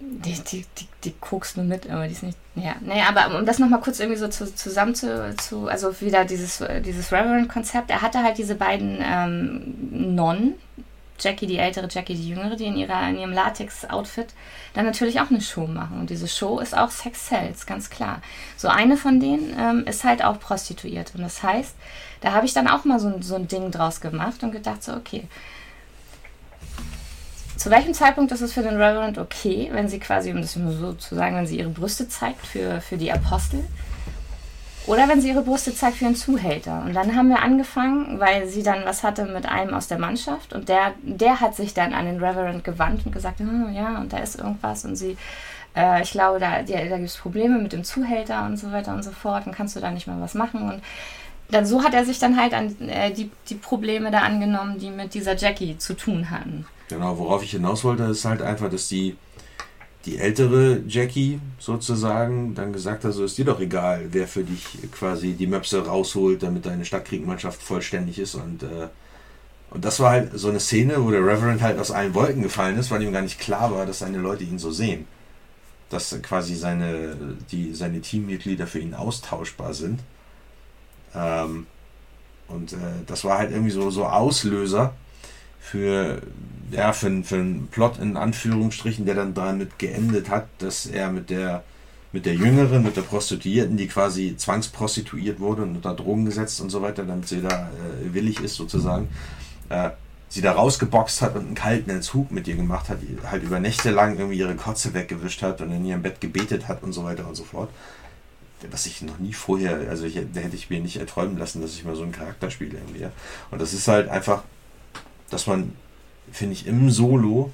die, die, die, die kokst nur mit, aber die ist nicht, ja. Nee, aber um das nochmal kurz irgendwie so zu, zusammen zu, zu, also wieder dieses, dieses Reverend-Konzept, er hatte halt diese beiden ähm, Nonnen, Jackie die ältere, Jackie die jüngere, die in, ihrer, in ihrem Latex-Outfit dann natürlich auch eine Show machen. Und diese Show ist auch Sex Cells, ganz klar. So eine von denen ähm, ist halt auch prostituiert. Und das heißt, da habe ich dann auch mal so, so ein Ding draus gemacht und gedacht, so, okay, zu welchem Zeitpunkt ist es für den Reverend okay, wenn sie quasi, um das immer so zu sagen, wenn sie ihre Brüste zeigt für, für die Apostel? Oder wenn sie ihre Brüste zeigt für einen Zuhälter. Und dann haben wir angefangen, weil sie dann was hatte mit einem aus der Mannschaft und der, der hat sich dann an den Reverend gewandt und gesagt, "Hm, ja, und da ist irgendwas und sie, äh, ich glaube, da, ja, da gibt es Probleme mit dem Zuhälter und so weiter und so fort und kannst du da nicht mal was machen und dann so hat er sich dann halt an äh, die, die Probleme da angenommen, die mit dieser Jackie zu tun hatten. Genau, worauf ich hinaus wollte, ist halt einfach, dass die, die ältere Jackie sozusagen dann gesagt hat, so ist dir doch egal, wer für dich quasi die Möpse rausholt, damit deine Stadtkriegmannschaft vollständig ist und äh, und das war halt so eine Szene, wo der Reverend halt aus allen Wolken gefallen ist, weil ihm gar nicht klar war, dass seine Leute ihn so sehen. Dass quasi seine, die, seine Teammitglieder für ihn austauschbar sind. Ähm, und äh, das war halt irgendwie so, so Auslöser für, ja, für, für einen Plot in Anführungsstrichen, der dann damit geendet hat, dass er mit der, mit der Jüngeren, mit der Prostituierten, die quasi zwangsprostituiert wurde und unter Drogen gesetzt und so weiter, damit sie da äh, willig ist sozusagen, äh, sie da rausgeboxt hat und einen kalten Entzug mit ihr gemacht hat, halt über Nächte lang irgendwie ihre Kotze weggewischt hat und in ihrem Bett gebetet hat und so weiter und so fort was ich noch nie vorher, also ich, da hätte ich mir nicht erträumen lassen, dass ich mal so einen Charakter spiele irgendwie. Und das ist halt einfach, dass man, finde ich, im Solo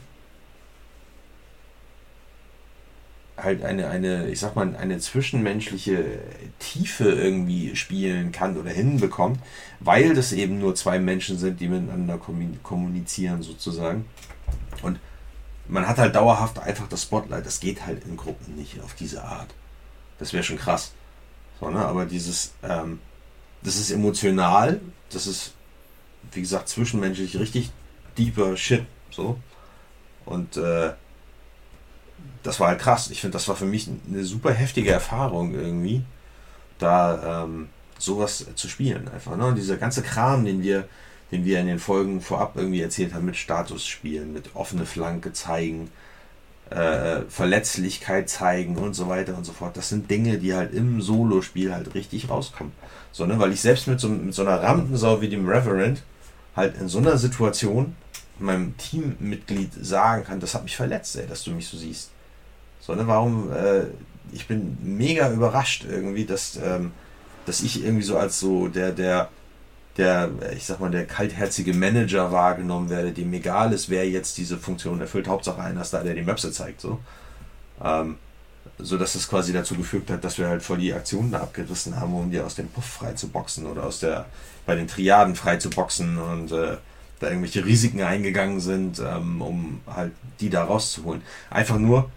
halt eine, eine, ich sag mal, eine zwischenmenschliche Tiefe irgendwie spielen kann oder hinbekommt, weil das eben nur zwei Menschen sind, die miteinander kommunizieren sozusagen. Und man hat halt dauerhaft einfach das Spotlight. Das geht halt in Gruppen nicht auf diese Art. Das wäre schon krass. So, ne? Aber dieses, ähm, das ist emotional, das ist, wie gesagt, zwischenmenschlich richtig deeper Shit. So. Und äh, das war halt krass. Ich finde, das war für mich eine super heftige Erfahrung irgendwie, da ähm, sowas zu spielen einfach. Ne? Und dieser ganze Kram, den wir, den wir in den Folgen vorab irgendwie erzählt haben, mit Status spielen, mit offene Flanke zeigen, äh, Verletzlichkeit zeigen und so weiter und so fort. Das sind Dinge, die halt im Solo-Spiel halt richtig rauskommen. So, ne? Weil ich selbst mit so, mit so einer Rampensau wie dem Reverend halt in so einer Situation meinem Teammitglied sagen kann, das hat mich verletzt, ey, dass du mich so siehst. So, ne? Warum, äh, ich bin mega überrascht irgendwie, dass, ähm, dass ich irgendwie so als so der, der der, ich sag mal, der kaltherzige Manager wahrgenommen werde, dem egal ist, wer jetzt diese Funktion erfüllt. Hauptsache einer ist da, der die Möpse zeigt, so. Ähm, so dass es quasi dazu geführt hat, dass wir halt voll die Aktionen abgerissen haben, um die aus dem Puff frei zu boxen oder aus der, bei den Triaden frei zu boxen und äh, da irgendwelche Risiken eingegangen sind, ähm, um halt die da rauszuholen. Einfach nur,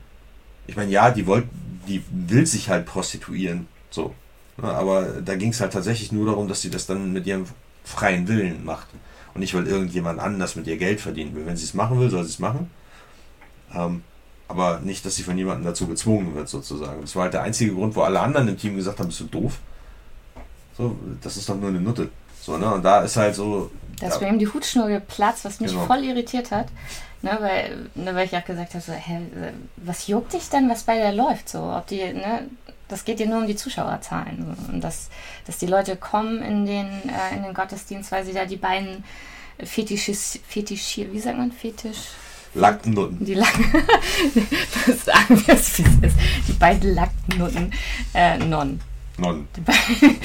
ich meine, ja, die wollt, die will sich halt prostituieren, so. Ne, aber da ging es halt tatsächlich nur darum, dass sie das dann mit ihrem freien Willen macht. Und nicht, weil irgendjemand anders mit ihr Geld verdienen will. Wenn sie es machen will, soll sie es machen. Ähm, aber nicht, dass sie von jemandem dazu gezwungen wird, sozusagen. Das war halt der einzige Grund, wo alle anderen im Team gesagt haben, bist du doof? So, das ist doch nur eine Nutte. So, ne? Und da ist halt so. Da ist bei ihm die Hutschnur geplatzt, was mich genau. voll irritiert hat. Ne, weil, ne, weil ich auch gesagt habe, so, hä, was juckt dich denn, was bei der läuft? So, ob die, ne, das geht dir nur um die Zuschauerzahlen. Und dass, dass die Leute kommen in den, äh, in den Gottesdienst, weil sie da die beiden Fetisches, Fetisch, wie sagt man, Fetisch? Lacknutten. Die Lack, <laughs> das sagen wir es, wie es ist. Die beiden Lacknutten, äh, Non. Non. Die beiden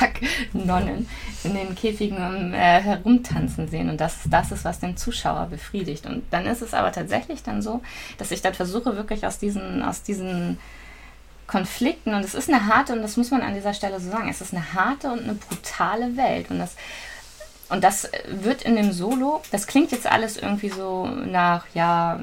Lacknonnen in den Käfigen äh, herumtanzen sehen. Und das, das ist, was den Zuschauer befriedigt. Und dann ist es aber tatsächlich dann so, dass ich dann versuche, wirklich aus diesen, aus diesen Konflikten, und es ist eine harte, und das muss man an dieser Stelle so sagen, es ist eine harte und eine brutale Welt. Und das, und das wird in dem Solo, das klingt jetzt alles irgendwie so nach, ja,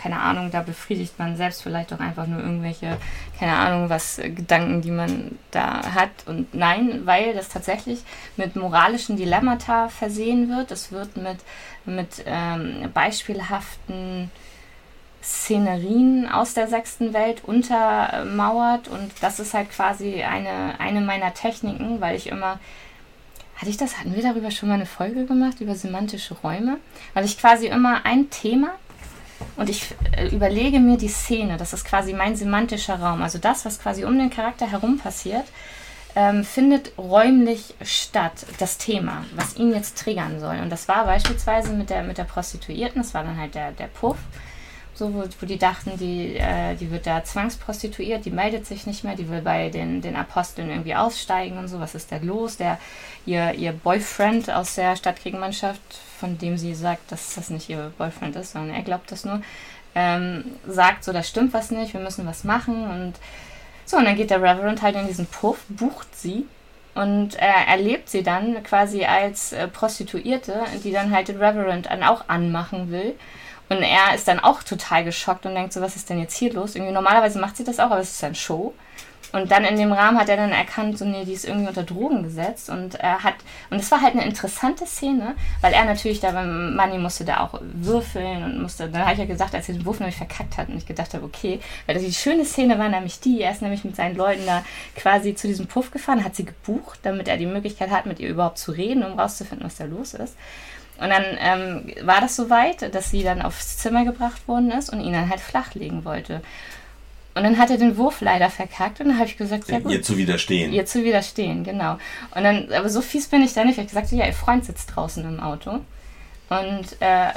keine Ahnung, da befriedigt man selbst vielleicht auch einfach nur irgendwelche, keine Ahnung, was Gedanken, die man da hat. Und nein, weil das tatsächlich mit moralischen Dilemmata versehen wird. Es wird mit, mit ähm, beispielhaften Szenerien aus der sechsten Welt untermauert und das ist halt quasi eine, eine meiner Techniken, weil ich immer hatte ich das, hatten wir darüber schon mal eine Folge gemacht, über semantische Räume? Weil ich quasi immer ein Thema und ich äh, überlege mir die Szene, das ist quasi mein semantischer Raum, also das, was quasi um den Charakter herum passiert, ähm, findet räumlich statt, das Thema, was ihn jetzt triggern soll. Und das war beispielsweise mit der, mit der Prostituierten, das war dann halt der, der Puff, so, wo, wo die dachten, die, äh, die wird da zwangsprostituiert, die meldet sich nicht mehr, die will bei den, den Aposteln irgendwie aussteigen und so, was ist da los? Der, ihr, ihr Boyfriend aus der Stadtkriegenmannschaft, von dem sie sagt, dass das nicht ihr Boyfriend ist, sondern er glaubt das nur, ähm, sagt so, da stimmt was nicht, wir müssen was machen und so, und dann geht der Reverend halt in diesen Puff, bucht sie und er erlebt sie dann quasi als äh, Prostituierte, die dann halt den Reverend dann auch anmachen will. Und er ist dann auch total geschockt und denkt so, was ist denn jetzt hier los? Irgendwie normalerweise macht sie das auch, aber es ist ein Show. Und dann in dem Rahmen hat er dann erkannt, so nee, die ist irgendwie unter Drogen gesetzt und er hat und es war halt eine interessante Szene, weil er natürlich da beim Money musste da auch würfeln und musste, dann habe ich ja gesagt, als er den Wurf nämlich verkackt hat und ich gedacht habe, okay, weil die schöne Szene war nämlich die, er ist nämlich mit seinen Leuten da quasi zu diesem Puff gefahren, hat sie gebucht, damit er die Möglichkeit hat, mit ihr überhaupt zu reden, um rauszufinden, was da los ist. Und dann ähm, war das soweit, dass sie dann aufs Zimmer gebracht worden ist und ihn dann halt flachlegen wollte. Und dann hat er den Wurf leider verkackt und dann habe ich gesagt, ja gut. Ihr zu widerstehen. Ihr zu widerstehen, genau. Und dann, aber so fies bin ich da nicht. Ich habe gesagt, ja, ihr Freund sitzt draußen im Auto. Und äh,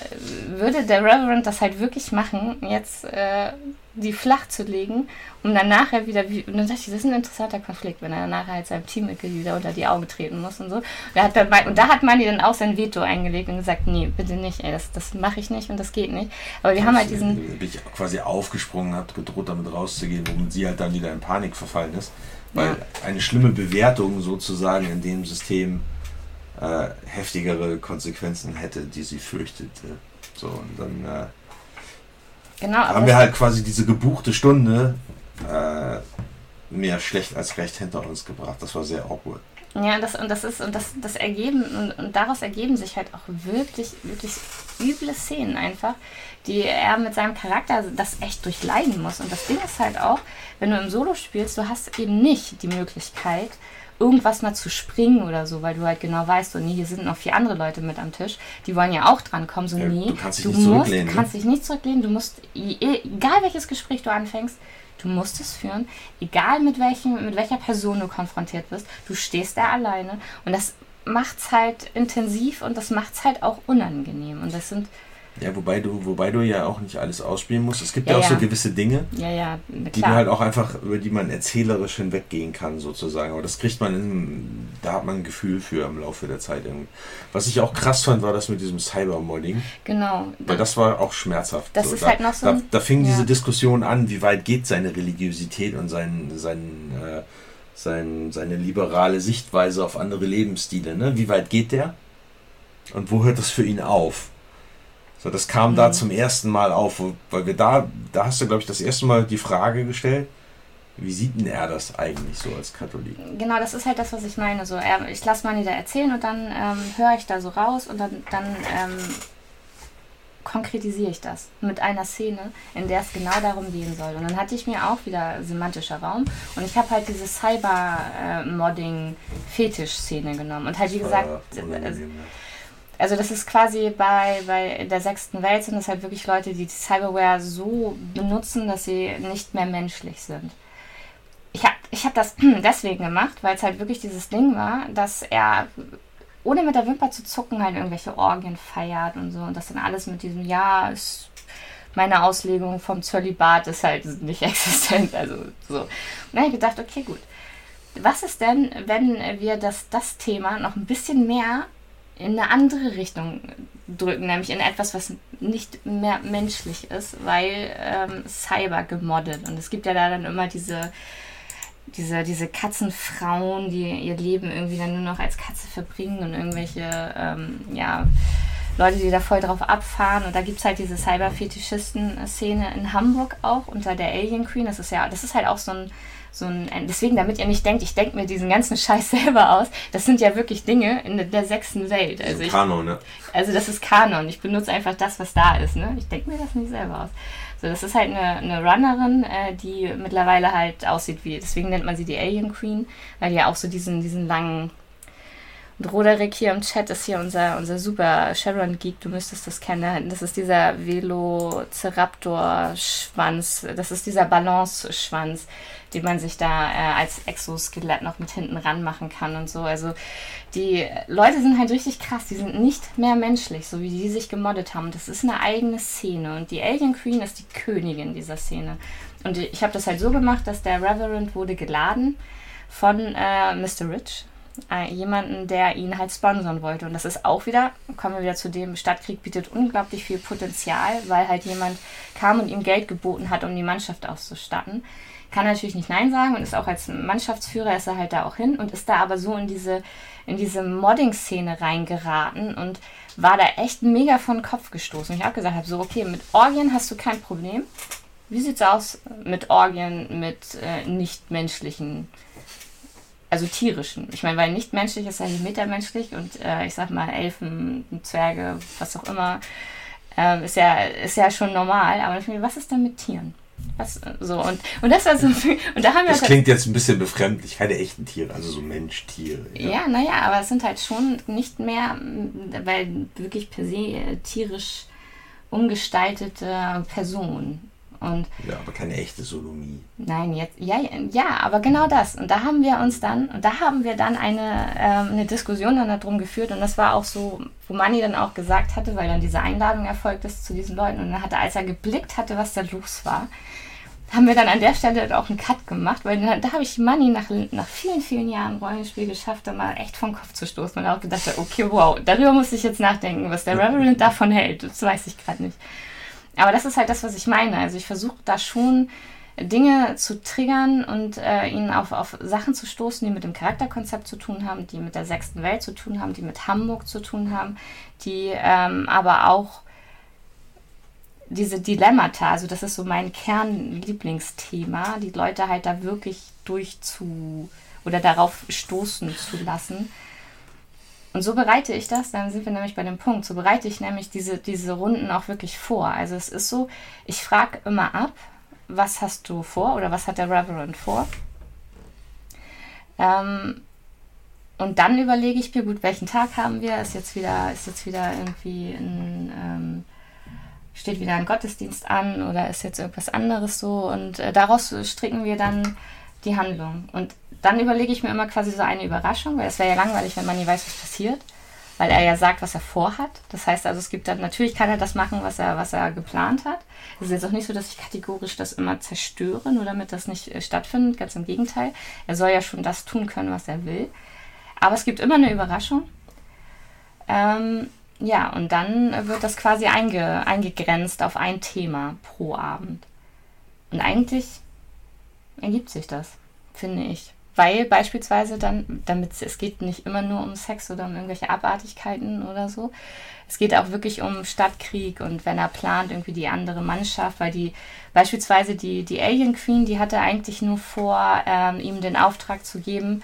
würde der Reverend das halt wirklich machen, jetzt äh, die flach zu legen, um dann nachher wieder, wie, und dann dachte ich, das ist ein interessanter Konflikt, wenn er dann nachher halt seinem Teammitglied wieder unter die Augen treten muss und so. Und, hat dann, und da hat Manni dann auch sein Veto eingelegt und gesagt, nee, bitte nicht, ey, das, das mache ich nicht und das geht nicht. Aber wir das haben halt diesen... Bin ich quasi aufgesprungen, habe gedroht damit rauszugehen, womit sie halt dann wieder in Panik verfallen ist. Weil ja. eine schlimme Bewertung sozusagen in dem System äh, heftigere Konsequenzen hätte, die sie fürchtete. So, und dann äh, genau, haben wir halt quasi diese gebuchte Stunde äh, mehr schlecht als recht hinter uns gebracht. Das war sehr awkward. Ja, das, und das ist, und das, das ergeben, und, und daraus ergeben sich halt auch wirklich, wirklich üble Szenen einfach, die er mit seinem Charakter das echt durchleiden muss. Und das Ding ist halt auch, wenn du im Solo spielst, du hast eben nicht die Möglichkeit, irgendwas mal zu springen oder so, weil du halt genau weißt, so, nee, hier sind noch vier andere Leute mit am Tisch, die wollen ja auch drankommen. So, ja, nee, du kannst dich du nicht musst, zurücklehnen. Du kannst dich nicht zurücklehnen, du musst, egal welches Gespräch du anfängst, du musst es führen, egal mit, welchem, mit welcher Person du konfrontiert wirst, du stehst da alleine und das macht es halt intensiv und das macht es halt auch unangenehm. Und das sind ja, wobei du, wobei du ja auch nicht alles ausspielen musst. Es gibt ja, ja auch so gewisse Dinge, ja, ja, die du halt auch einfach, über die man erzählerisch hinweggehen kann, sozusagen. Aber das kriegt man in, da hat man ein Gefühl für im Laufe der Zeit irgendwie. Was ich auch krass fand, war das mit diesem Cybermodding. Genau. Weil das war auch schmerzhaft. Das so. ist da, halt noch so. Da, da fing diese Diskussion an, wie weit geht seine Religiosität und sein, sein, äh, sein, seine liberale Sichtweise auf andere Lebensstile. Ne? Wie weit geht der? Und wo hört das für ihn auf? So, das kam mhm. da zum ersten Mal auf, weil wir da, da hast du, glaube ich, das erste Mal die Frage gestellt, wie sieht denn er das eigentlich so als Katholik? Genau, das ist halt das, was ich meine. So, er, ich lasse Manni da erzählen und dann ähm, höre ich da so raus und dann, dann ähm, konkretisiere ich das mit einer Szene, in der es genau darum gehen soll. Und dann hatte ich mir auch wieder semantischer Raum und ich habe halt diese Cyber-Modding-Fetisch-Szene genommen und halt wie gesagt, äh, also das ist quasi bei, bei der sechsten Welt sind es halt wirklich Leute, die die Cyberware so benutzen, dass sie nicht mehr menschlich sind. Ich habe ich hab das <clears throat> deswegen gemacht, weil es halt wirklich dieses Ding war, dass er ohne mit der Wimper zu zucken halt irgendwelche Orgien feiert und so und das dann alles mit diesem Ja ist meine Auslegung vom Zölibat ist halt nicht <laughs> existent, also so. Und dann habe ich gedacht, okay, gut. Was ist denn, wenn wir das, das Thema noch ein bisschen mehr in eine andere Richtung drücken, nämlich in etwas, was nicht mehr menschlich ist, weil ähm, Cyber gemoddet. Und es gibt ja da dann immer diese, diese, diese Katzenfrauen, die ihr Leben irgendwie dann nur noch als Katze verbringen und irgendwelche, ähm, ja, Leute, die da voll drauf abfahren. Und da gibt es halt diese Cyber-Fetischisten-Szene in Hamburg auch unter der Alien Queen. Das ist ja, das ist halt auch so ein so ein, deswegen, damit ihr nicht denkt, ich denke mir diesen ganzen <laughs> Scheiß selber aus, das sind ja wirklich Dinge in der sechsten Welt. Also ich, Kanon, ne? Also das ist Kanon. Ich benutze einfach das, was da ist, ne? Ich denke mir das nicht selber aus. So, das ist halt eine, eine Runnerin, äh, die mittlerweile halt aussieht wie, deswegen nennt man sie die Alien Queen, weil die ja auch so diesen, diesen langen und Roderick hier im Chat ist hier unser, unser super Sharon-Geek, du müsstest das kennen. Das ist dieser Velociraptor-Schwanz, das ist dieser Balance-Schwanz, den man sich da äh, als Exoskelett noch mit hinten ranmachen kann und so. Also die Leute sind halt richtig krass, die sind nicht mehr menschlich, so wie die sich gemoddet haben. Das ist eine eigene Szene und die Alien Queen ist die Königin dieser Szene. Und ich habe das halt so gemacht, dass der Reverend wurde geladen von äh, Mr. Rich, jemanden, der ihn halt sponsern wollte. Und das ist auch wieder, kommen wir wieder zu dem, Stadtkrieg bietet unglaublich viel Potenzial, weil halt jemand kam und ihm Geld geboten hat, um die Mannschaft auszustatten. kann natürlich nicht Nein sagen und ist auch als Mannschaftsführer ist er halt da auch hin und ist da aber so in diese, in diese Modding-Szene reingeraten und war da echt mega von Kopf gestoßen. Und ich auch gesagt habe, so, okay, mit Orgien hast du kein Problem. Wie sieht's aus mit Orgien, mit äh, nichtmenschlichen, also tierischen? Ich meine, weil nichtmenschlich ist ja hier metamenschlich und äh, ich sag mal Elfen, Zwerge, was auch immer, äh, ist, ja, ist ja schon normal. Aber ich meine, was ist denn mit Tieren? Was, so, und, und das war so, und da haben wir. Das klingt jetzt ein bisschen befremdlich, keine echten Tiere, also so Mensch-Tiere. Ja, ja naja, aber es sind halt schon nicht mehr, weil wirklich per se äh, tierisch umgestaltete Personen. Und ja, aber keine echte Solomie. Nein, jetzt, ja, ja, aber genau das. Und da haben wir uns dann, und da haben wir dann eine, ähm, eine Diskussion dann darum geführt. Und das war auch so, wo Manni dann auch gesagt hatte, weil dann diese Einladung erfolgt ist zu diesen Leuten. Und dann hatte, als er geblickt hatte, was da los war, haben wir dann an der Stelle auch einen Cut gemacht, weil da, da habe ich Money nach, nach vielen, vielen Jahren Rollenspiel geschafft, da mal echt vom Kopf zu stoßen und auch gedacht, okay, wow, darüber muss ich jetzt nachdenken, was der Reverend davon hält. Das weiß ich gerade nicht. Aber das ist halt das, was ich meine. Also ich versuche da schon Dinge zu triggern und äh, ihnen auf, auf Sachen zu stoßen, die mit dem Charakterkonzept zu tun haben, die mit der sechsten Welt zu tun haben, die mit Hamburg zu tun haben, die ähm, aber auch diese Dilemmata, also das ist so mein Kernlieblingsthema, die Leute halt da wirklich durchzu oder darauf stoßen zu lassen. Und so bereite ich das, dann sind wir nämlich bei dem Punkt, so bereite ich nämlich diese, diese Runden auch wirklich vor. Also es ist so, ich frage immer ab, was hast du vor oder was hat der Reverend vor? Ähm, und dann überlege ich mir, gut, welchen Tag haben wir? Ist jetzt wieder, ist jetzt wieder irgendwie ein, ähm, steht wieder ein Gottesdienst an oder ist jetzt irgendwas anderes so? Und äh, daraus stricken wir dann die Handlung. Und dann überlege ich mir immer quasi so eine Überraschung, weil es wäre ja langweilig, wenn man nie weiß, was passiert, weil er ja sagt, was er vorhat. Das heißt also, es gibt dann, natürlich kann er das machen, was er, was er geplant hat. Es ist jetzt auch nicht so, dass ich kategorisch das immer zerstöre, nur damit das nicht äh, stattfindet. Ganz im Gegenteil. Er soll ja schon das tun können, was er will. Aber es gibt immer eine Überraschung. Ähm, ja, und dann wird das quasi einge, eingegrenzt auf ein Thema pro Abend. Und eigentlich ergibt sich das, finde ich. Weil beispielsweise dann, damit es geht nicht immer nur um Sex oder um irgendwelche Abartigkeiten oder so. Es geht auch wirklich um Stadtkrieg und wenn er plant, irgendwie die andere Mannschaft, weil die, beispielsweise die, die Alien Queen, die hatte eigentlich nur vor, ähm, ihm den Auftrag zu geben,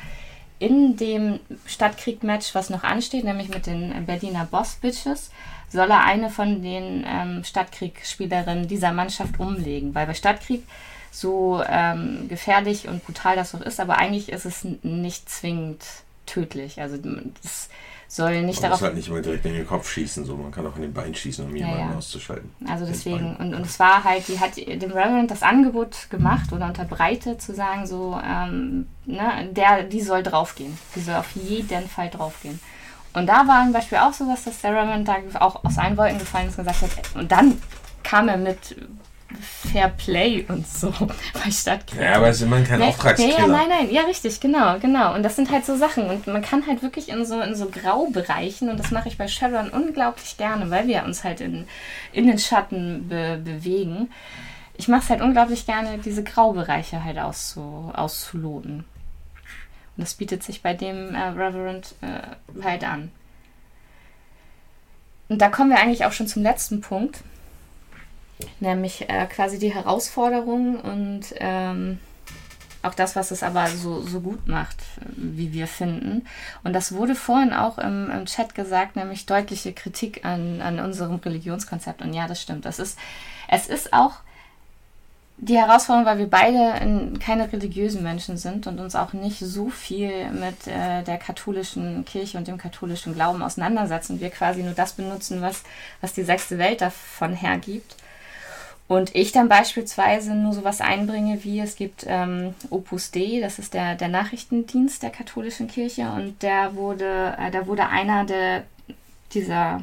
in dem Stadtkrieg-Match, was noch ansteht, nämlich mit den Berliner Boss-Bitches, soll er eine von den ähm, Stadtkrieg-Spielerinnen dieser Mannschaft umlegen. Weil bei Stadtkrieg so ähm, gefährlich und brutal das auch ist, aber eigentlich ist es nicht zwingend tödlich. Also das soll nicht man darauf. muss halt nicht immer direkt in den Kopf schießen, so man kann auch in den Bein schießen, um jemanden ja, ja. auszuschalten. Also deswegen, und, und es war halt, die hat dem Reverend das Angebot gemacht oder unterbreitet, zu sagen, so, ähm, ne, der, die soll draufgehen. Die soll auf jeden Fall draufgehen. Und da war zum Beispiel auch sowas, dass der Reverend da auch aus allen Wolken gefallen ist und gesagt hat, und dann kam er mit Fair Play und so <laughs> bei Stadtkrieg. Ja, aber es ist immer kein ne, Auftragskiller. Ja, nein, nein, ja, richtig, genau, genau. Und das sind halt so Sachen. Und man kann halt wirklich in so, in so Graubereichen, und das mache ich bei Shadowrun unglaublich gerne, weil wir uns halt in, in den Schatten be bewegen. Ich mache es halt unglaublich gerne, diese Graubereiche halt auszu auszuloten. Und das bietet sich bei dem äh, Reverend äh, halt an. Und da kommen wir eigentlich auch schon zum letzten Punkt nämlich äh, quasi die Herausforderung und ähm, auch das, was es aber so, so gut macht, wie wir finden. Und das wurde vorhin auch im, im Chat gesagt, nämlich deutliche Kritik an, an unserem Religionskonzept. Und ja, das stimmt. Das ist, es ist auch die Herausforderung, weil wir beide keine religiösen Menschen sind und uns auch nicht so viel mit äh, der katholischen Kirche und dem katholischen Glauben auseinandersetzen. Wir quasi nur das benutzen, was, was die sechste Welt davon hergibt. Und ich dann beispielsweise nur sowas einbringe, wie es gibt ähm, Opus Dei, das ist der, der Nachrichtendienst der katholischen Kirche und der wurde, äh, da wurde einer der dieser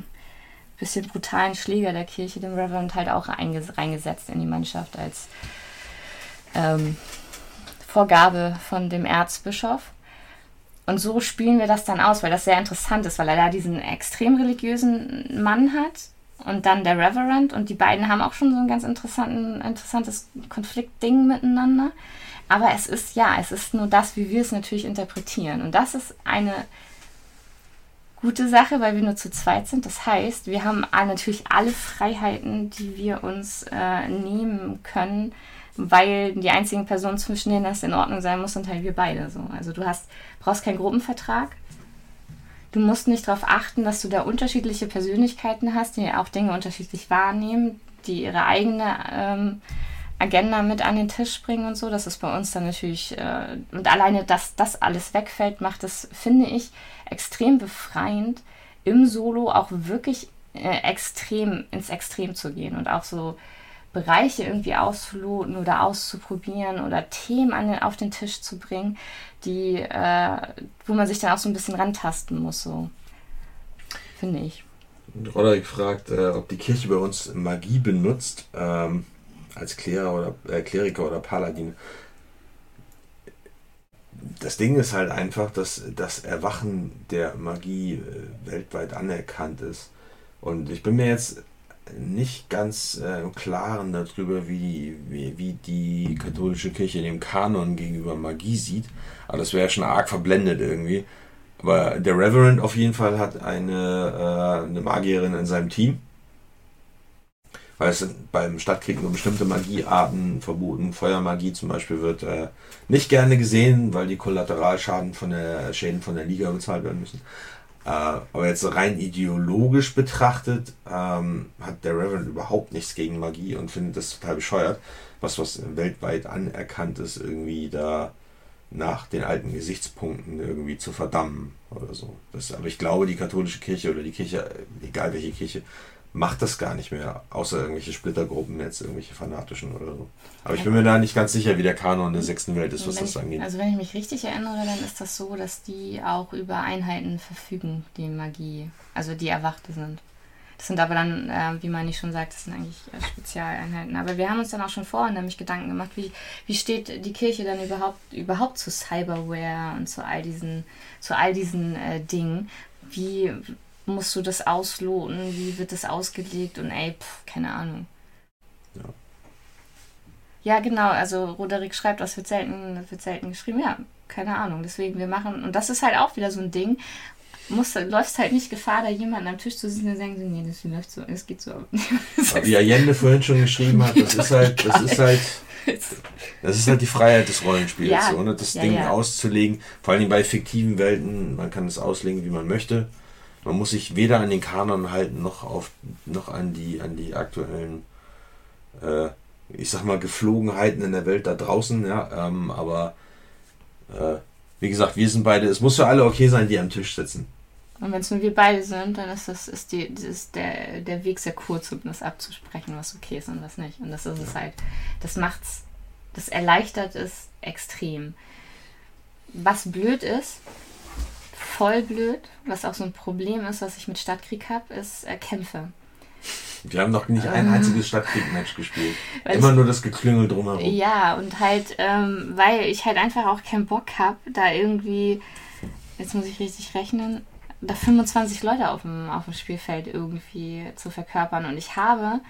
bisschen brutalen Schläger der Kirche, dem Reverend, halt auch reingesetzt in die Mannschaft als ähm, Vorgabe von dem Erzbischof. Und so spielen wir das dann aus, weil das sehr interessant ist, weil er da diesen extrem religiösen Mann hat, und dann der Reverend und die beiden haben auch schon so ein ganz interessantes Konfliktding miteinander. Aber es ist ja, es ist nur das, wie wir es natürlich interpretieren. Und das ist eine gute Sache, weil wir nur zu zweit sind. Das heißt, wir haben natürlich alle Freiheiten, die wir uns äh, nehmen können, weil die einzigen Personen zwischen denen das in Ordnung sein muss, sind halt wir beide so. Also du hast, brauchst keinen Gruppenvertrag. Du musst nicht darauf achten, dass du da unterschiedliche Persönlichkeiten hast, die auch Dinge unterschiedlich wahrnehmen, die ihre eigene ähm, Agenda mit an den Tisch bringen und so. Das ist bei uns dann natürlich, äh, und alleine, dass das alles wegfällt, macht es, finde ich, extrem befreiend, im Solo auch wirklich äh, extrem ins Extrem zu gehen und auch so Bereiche irgendwie auszuloten oder auszuprobieren oder Themen an den, auf den Tisch zu bringen, die, äh, wo man sich dann auch so ein bisschen rantasten muss, so finde ich. Roderick fragt, äh, ob die Kirche bei uns Magie benutzt. Ähm, als Kleriker oder, äh, Kleriker oder Paladin. Das Ding ist halt einfach, dass das Erwachen der Magie äh, weltweit anerkannt ist. Und ich bin mir jetzt nicht ganz äh, im Klaren darüber, wie, wie, wie die katholische Kirche dem Kanon gegenüber Magie sieht. Aber das wäre schon arg verblendet irgendwie. Aber der Reverend auf jeden Fall hat eine, äh, eine Magierin in seinem Team weil es beim Stadtkrieg nur bestimmte Magiearten verboten. Feuermagie zum Beispiel wird äh, nicht gerne gesehen, weil die Kollateralschaden von der Schäden von der Liga bezahlt werden müssen. Äh, aber jetzt rein ideologisch betrachtet ähm, hat der Reverend überhaupt nichts gegen Magie und findet das total bescheuert, was was weltweit anerkannt ist, irgendwie da nach den alten Gesichtspunkten irgendwie zu verdammen oder so. Das, aber ich glaube, die katholische Kirche oder die Kirche, egal welche Kirche, macht das gar nicht mehr, außer irgendwelche Splittergruppen jetzt, irgendwelche fanatischen oder so. Aber ich bin mir da nicht ganz sicher, wie der Kanon der sechsten Welt ist, was das ich, angeht. Also wenn ich mich richtig erinnere, dann ist das so, dass die auch über Einheiten verfügen, die Magie, also die Erwachte sind. Das sind aber dann, äh, wie man nicht schon sagt, das sind eigentlich äh, Spezialeinheiten. Aber wir haben uns dann auch schon vorher nämlich Gedanken gemacht, wie, wie steht die Kirche dann überhaupt, überhaupt zu Cyberware und zu all diesen, zu all diesen äh, Dingen. Wie, musst du das ausloten, wie wird das ausgelegt und ey, pff, keine Ahnung. Ja. Ja, genau, also Roderick schreibt, das wird selten, das wird selten geschrieben. Ja, keine Ahnung. Deswegen, wir machen, und das ist halt auch wieder so ein Ding, musst, läufst halt nicht Gefahr, da jemanden am Tisch zu sitzen und sagen, nee, das läuft so, es geht so. <laughs> Wie Allende vorhin schon geschrieben hat, das <laughs> ist halt, das ist halt, das ist halt die Freiheit des Rollenspiels, ja, so, ne? das ja, Ding ja. auszulegen, vor allem bei fiktiven Welten, man kann es auslegen, wie man möchte. Man muss sich weder an den Kanon halten, noch, auf, noch an, die, an die aktuellen, äh, ich sag mal, Geflogenheiten in der Welt da draußen. Ja, ähm, aber äh, wie gesagt, wir sind beide, es muss für alle okay sein, die am Tisch sitzen. Und wenn es nur wir beide sind, dann ist das ist die, ist der, der Weg sehr kurz, um das abzusprechen, was okay ist und was nicht. Und das ist ja. es halt. Das macht's, das erleichtert es extrem. Was blöd ist, voll blöd, was auch so ein Problem ist, was ich mit Stadtkrieg habe, ist äh, Kämpfe. Wir haben noch nicht ein ähm. einziges Stadtkrieg-Match gespielt. <laughs> Immer nur das Geklüngel drumherum. Ja, und halt, ähm, weil ich halt einfach auch keinen Bock habe, da irgendwie, jetzt muss ich richtig rechnen, da 25 Leute auf dem, auf dem Spielfeld irgendwie zu verkörpern. Und ich habe,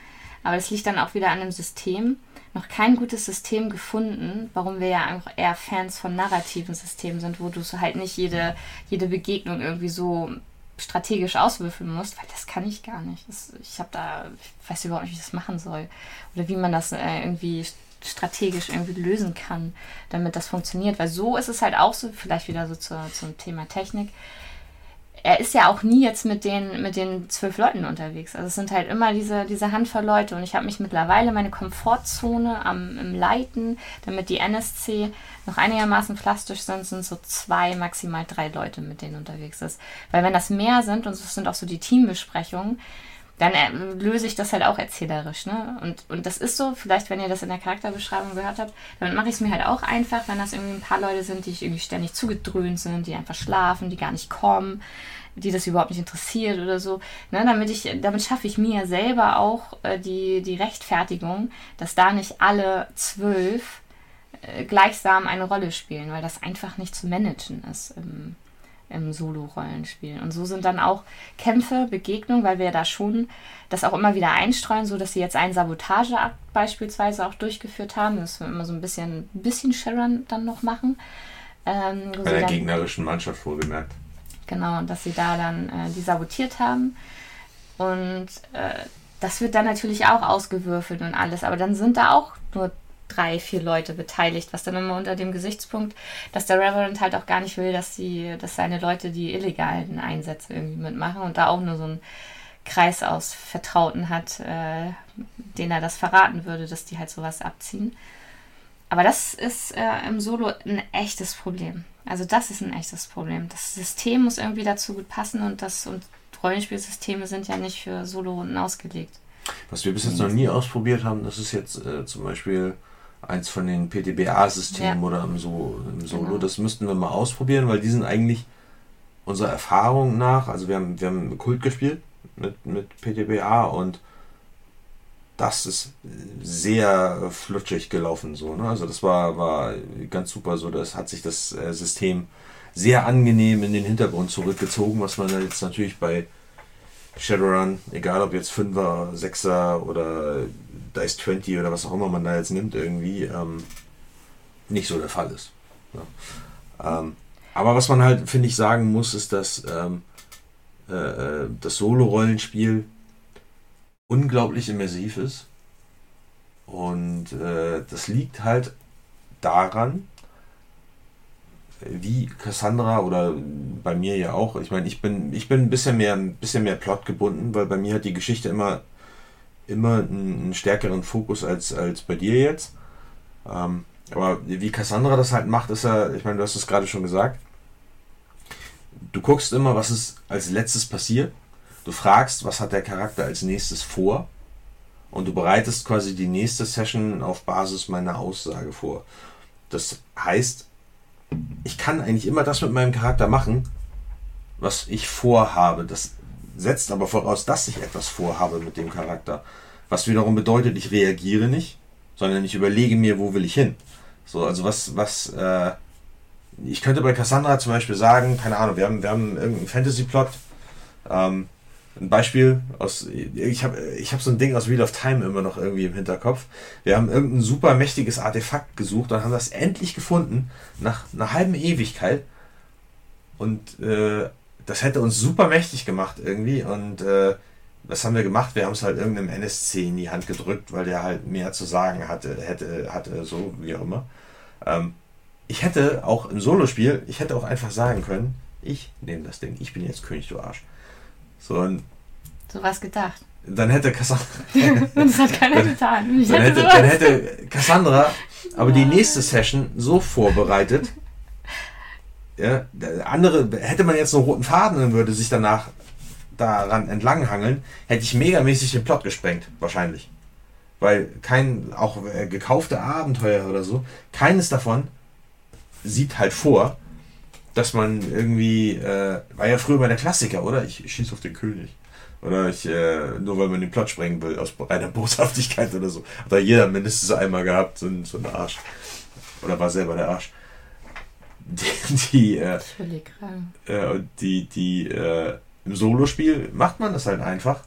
aber das liegt dann auch wieder an dem System, noch kein gutes System gefunden, warum wir ja auch eher Fans von narrativen Systemen sind, wo du so halt nicht jede, jede Begegnung irgendwie so strategisch auswürfeln musst, weil das kann ich gar nicht. Das, ich habe da, ich weiß überhaupt nicht, wie ich das machen soll. Oder wie man das äh, irgendwie strategisch irgendwie lösen kann, damit das funktioniert. Weil so ist es halt auch so, vielleicht wieder so zur, zum Thema Technik er ist ja auch nie jetzt mit den, mit den zwölf Leuten unterwegs. Also es sind halt immer diese, diese Handvoll Leute und ich habe mich mittlerweile meine Komfortzone am im Leiten, damit die NSC noch einigermaßen plastisch sind, sind so zwei, maximal drei Leute, mit denen unterwegs ist. Weil wenn das mehr sind, und es sind auch so die Teambesprechungen, dann äh, löse ich das halt auch erzählerisch. Ne? Und, und das ist so, vielleicht wenn ihr das in der Charakterbeschreibung gehört habt, dann mache ich es mir halt auch einfach, wenn das irgendwie ein paar Leute sind, die irgendwie ständig zugedröhnt sind, die einfach schlafen, die gar nicht kommen die das überhaupt nicht interessiert oder so. Ne, damit ich, damit schaffe ich mir selber auch äh, die, die Rechtfertigung, dass da nicht alle zwölf äh, gleichsam eine Rolle spielen, weil das einfach nicht zu managen ist im, im Solo-Rollenspiel. Und so sind dann auch Kämpfe, Begegnungen, weil wir da schon das auch immer wieder einstreuen, so dass sie jetzt einen Sabotageakt beispielsweise auch durchgeführt haben, dass wir immer so ein bisschen, ein bisschen Sharon dann noch machen. Ähm, Bei der dann, gegnerischen Mannschaft vorgemerkt. Genau, und dass sie da dann äh, die sabotiert haben. Und äh, das wird dann natürlich auch ausgewürfelt und alles, aber dann sind da auch nur drei, vier Leute beteiligt, was dann immer unter dem Gesichtspunkt, dass der Reverend halt auch gar nicht will, dass sie, dass seine Leute die illegalen Einsätze irgendwie mitmachen und da auch nur so einen Kreis aus Vertrauten hat, äh, den er das verraten würde, dass die halt sowas abziehen. Aber das ist äh, im Solo ein echtes Problem. Also das ist ein echtes Problem. Das System muss irgendwie dazu gut passen und das und Rollenspielsysteme sind ja nicht für Solo-Runden ausgelegt. Was wir bis jetzt noch nie ausprobiert haben, das ist jetzt äh, zum Beispiel eins von den PTBA-Systemen ja. oder im, so im Solo. Genau. Das müssten wir mal ausprobieren, weil die sind eigentlich unserer Erfahrung nach, also wir haben, wir haben Kult gespielt mit, mit PTBA und das ist sehr flutschig gelaufen so. Ne? Also das war, war ganz super so. Das hat sich das äh, System sehr angenehm in den Hintergrund zurückgezogen, was man jetzt natürlich bei Shadowrun, egal ob jetzt 5er, 6er oder Dice 20 oder was auch immer man da jetzt nimmt, irgendwie ähm, nicht so der Fall ist. Ja. Ähm, aber was man halt, finde ich, sagen muss, ist, dass ähm, äh, äh, das Solo-Rollenspiel unglaublich immersiv ist. Und äh, das liegt halt daran, wie Cassandra oder bei mir ja auch. Ich meine, ich bin, ich bin ein bisschen mehr, ein bisschen mehr Plot weil bei mir hat die Geschichte immer immer einen, stärkeren Fokus als, als bei dir jetzt. Ähm, aber wie Cassandra das halt macht, ist ja, ich meine, du hast es gerade schon gesagt. Du guckst immer, was ist als letztes passiert. Du fragst, was hat der Charakter als nächstes vor. Und du bereitest quasi die nächste Session auf Basis meiner Aussage vor. Das heißt, ich kann eigentlich immer das mit meinem Charakter machen, was ich vorhabe. Das setzt aber voraus, dass ich etwas vorhabe mit dem Charakter. Was wiederum bedeutet, ich reagiere nicht, sondern ich überlege mir, wo will ich hin. So, also was, was, äh, ich könnte bei Cassandra zum Beispiel sagen, keine Ahnung, wir haben, wir haben irgendeinen Fantasy-Plot. Ähm, ein Beispiel aus, ich habe ich hab so ein Ding aus Wheel of Time immer noch irgendwie im Hinterkopf. Wir haben irgendein super mächtiges Artefakt gesucht und haben das endlich gefunden, nach einer halben Ewigkeit. Und äh, das hätte uns super mächtig gemacht irgendwie. Und äh, was haben wir gemacht? Wir haben es halt irgendeinem NSC in die Hand gedrückt, weil der halt mehr zu sagen hatte, hätte, hatte, so wie auch immer. Ähm, ich hätte auch im Solospiel, ich hätte auch einfach sagen können, ich nehme das Ding, ich bin jetzt König, du Arsch. So, und so was gedacht. Dann hätte Cassandra. <laughs> <laughs> das hat keiner dann, getan. dann, hätte, dann hätte Cassandra aber die nächste Session so vorbereitet, ja, andere, hätte man jetzt einen roten Faden und würde sich danach daran entlanghangeln, hätte ich megamäßig den Plot gesprengt, wahrscheinlich. Weil kein, auch äh, gekaufte Abenteuer oder so, keines davon sieht halt vor, dass man irgendwie, äh, war ja früher mal der Klassiker, oder? Ich, ich schieße auf den König. Oder ich, äh, nur weil man den Plot sprengen will, aus reiner Boshaftigkeit oder so. Hat da jeder mindestens einmal gehabt, so, so ein Arsch. Oder war selber der Arsch die, die, äh, äh, die, die äh, im Solospiel macht man das halt einfach.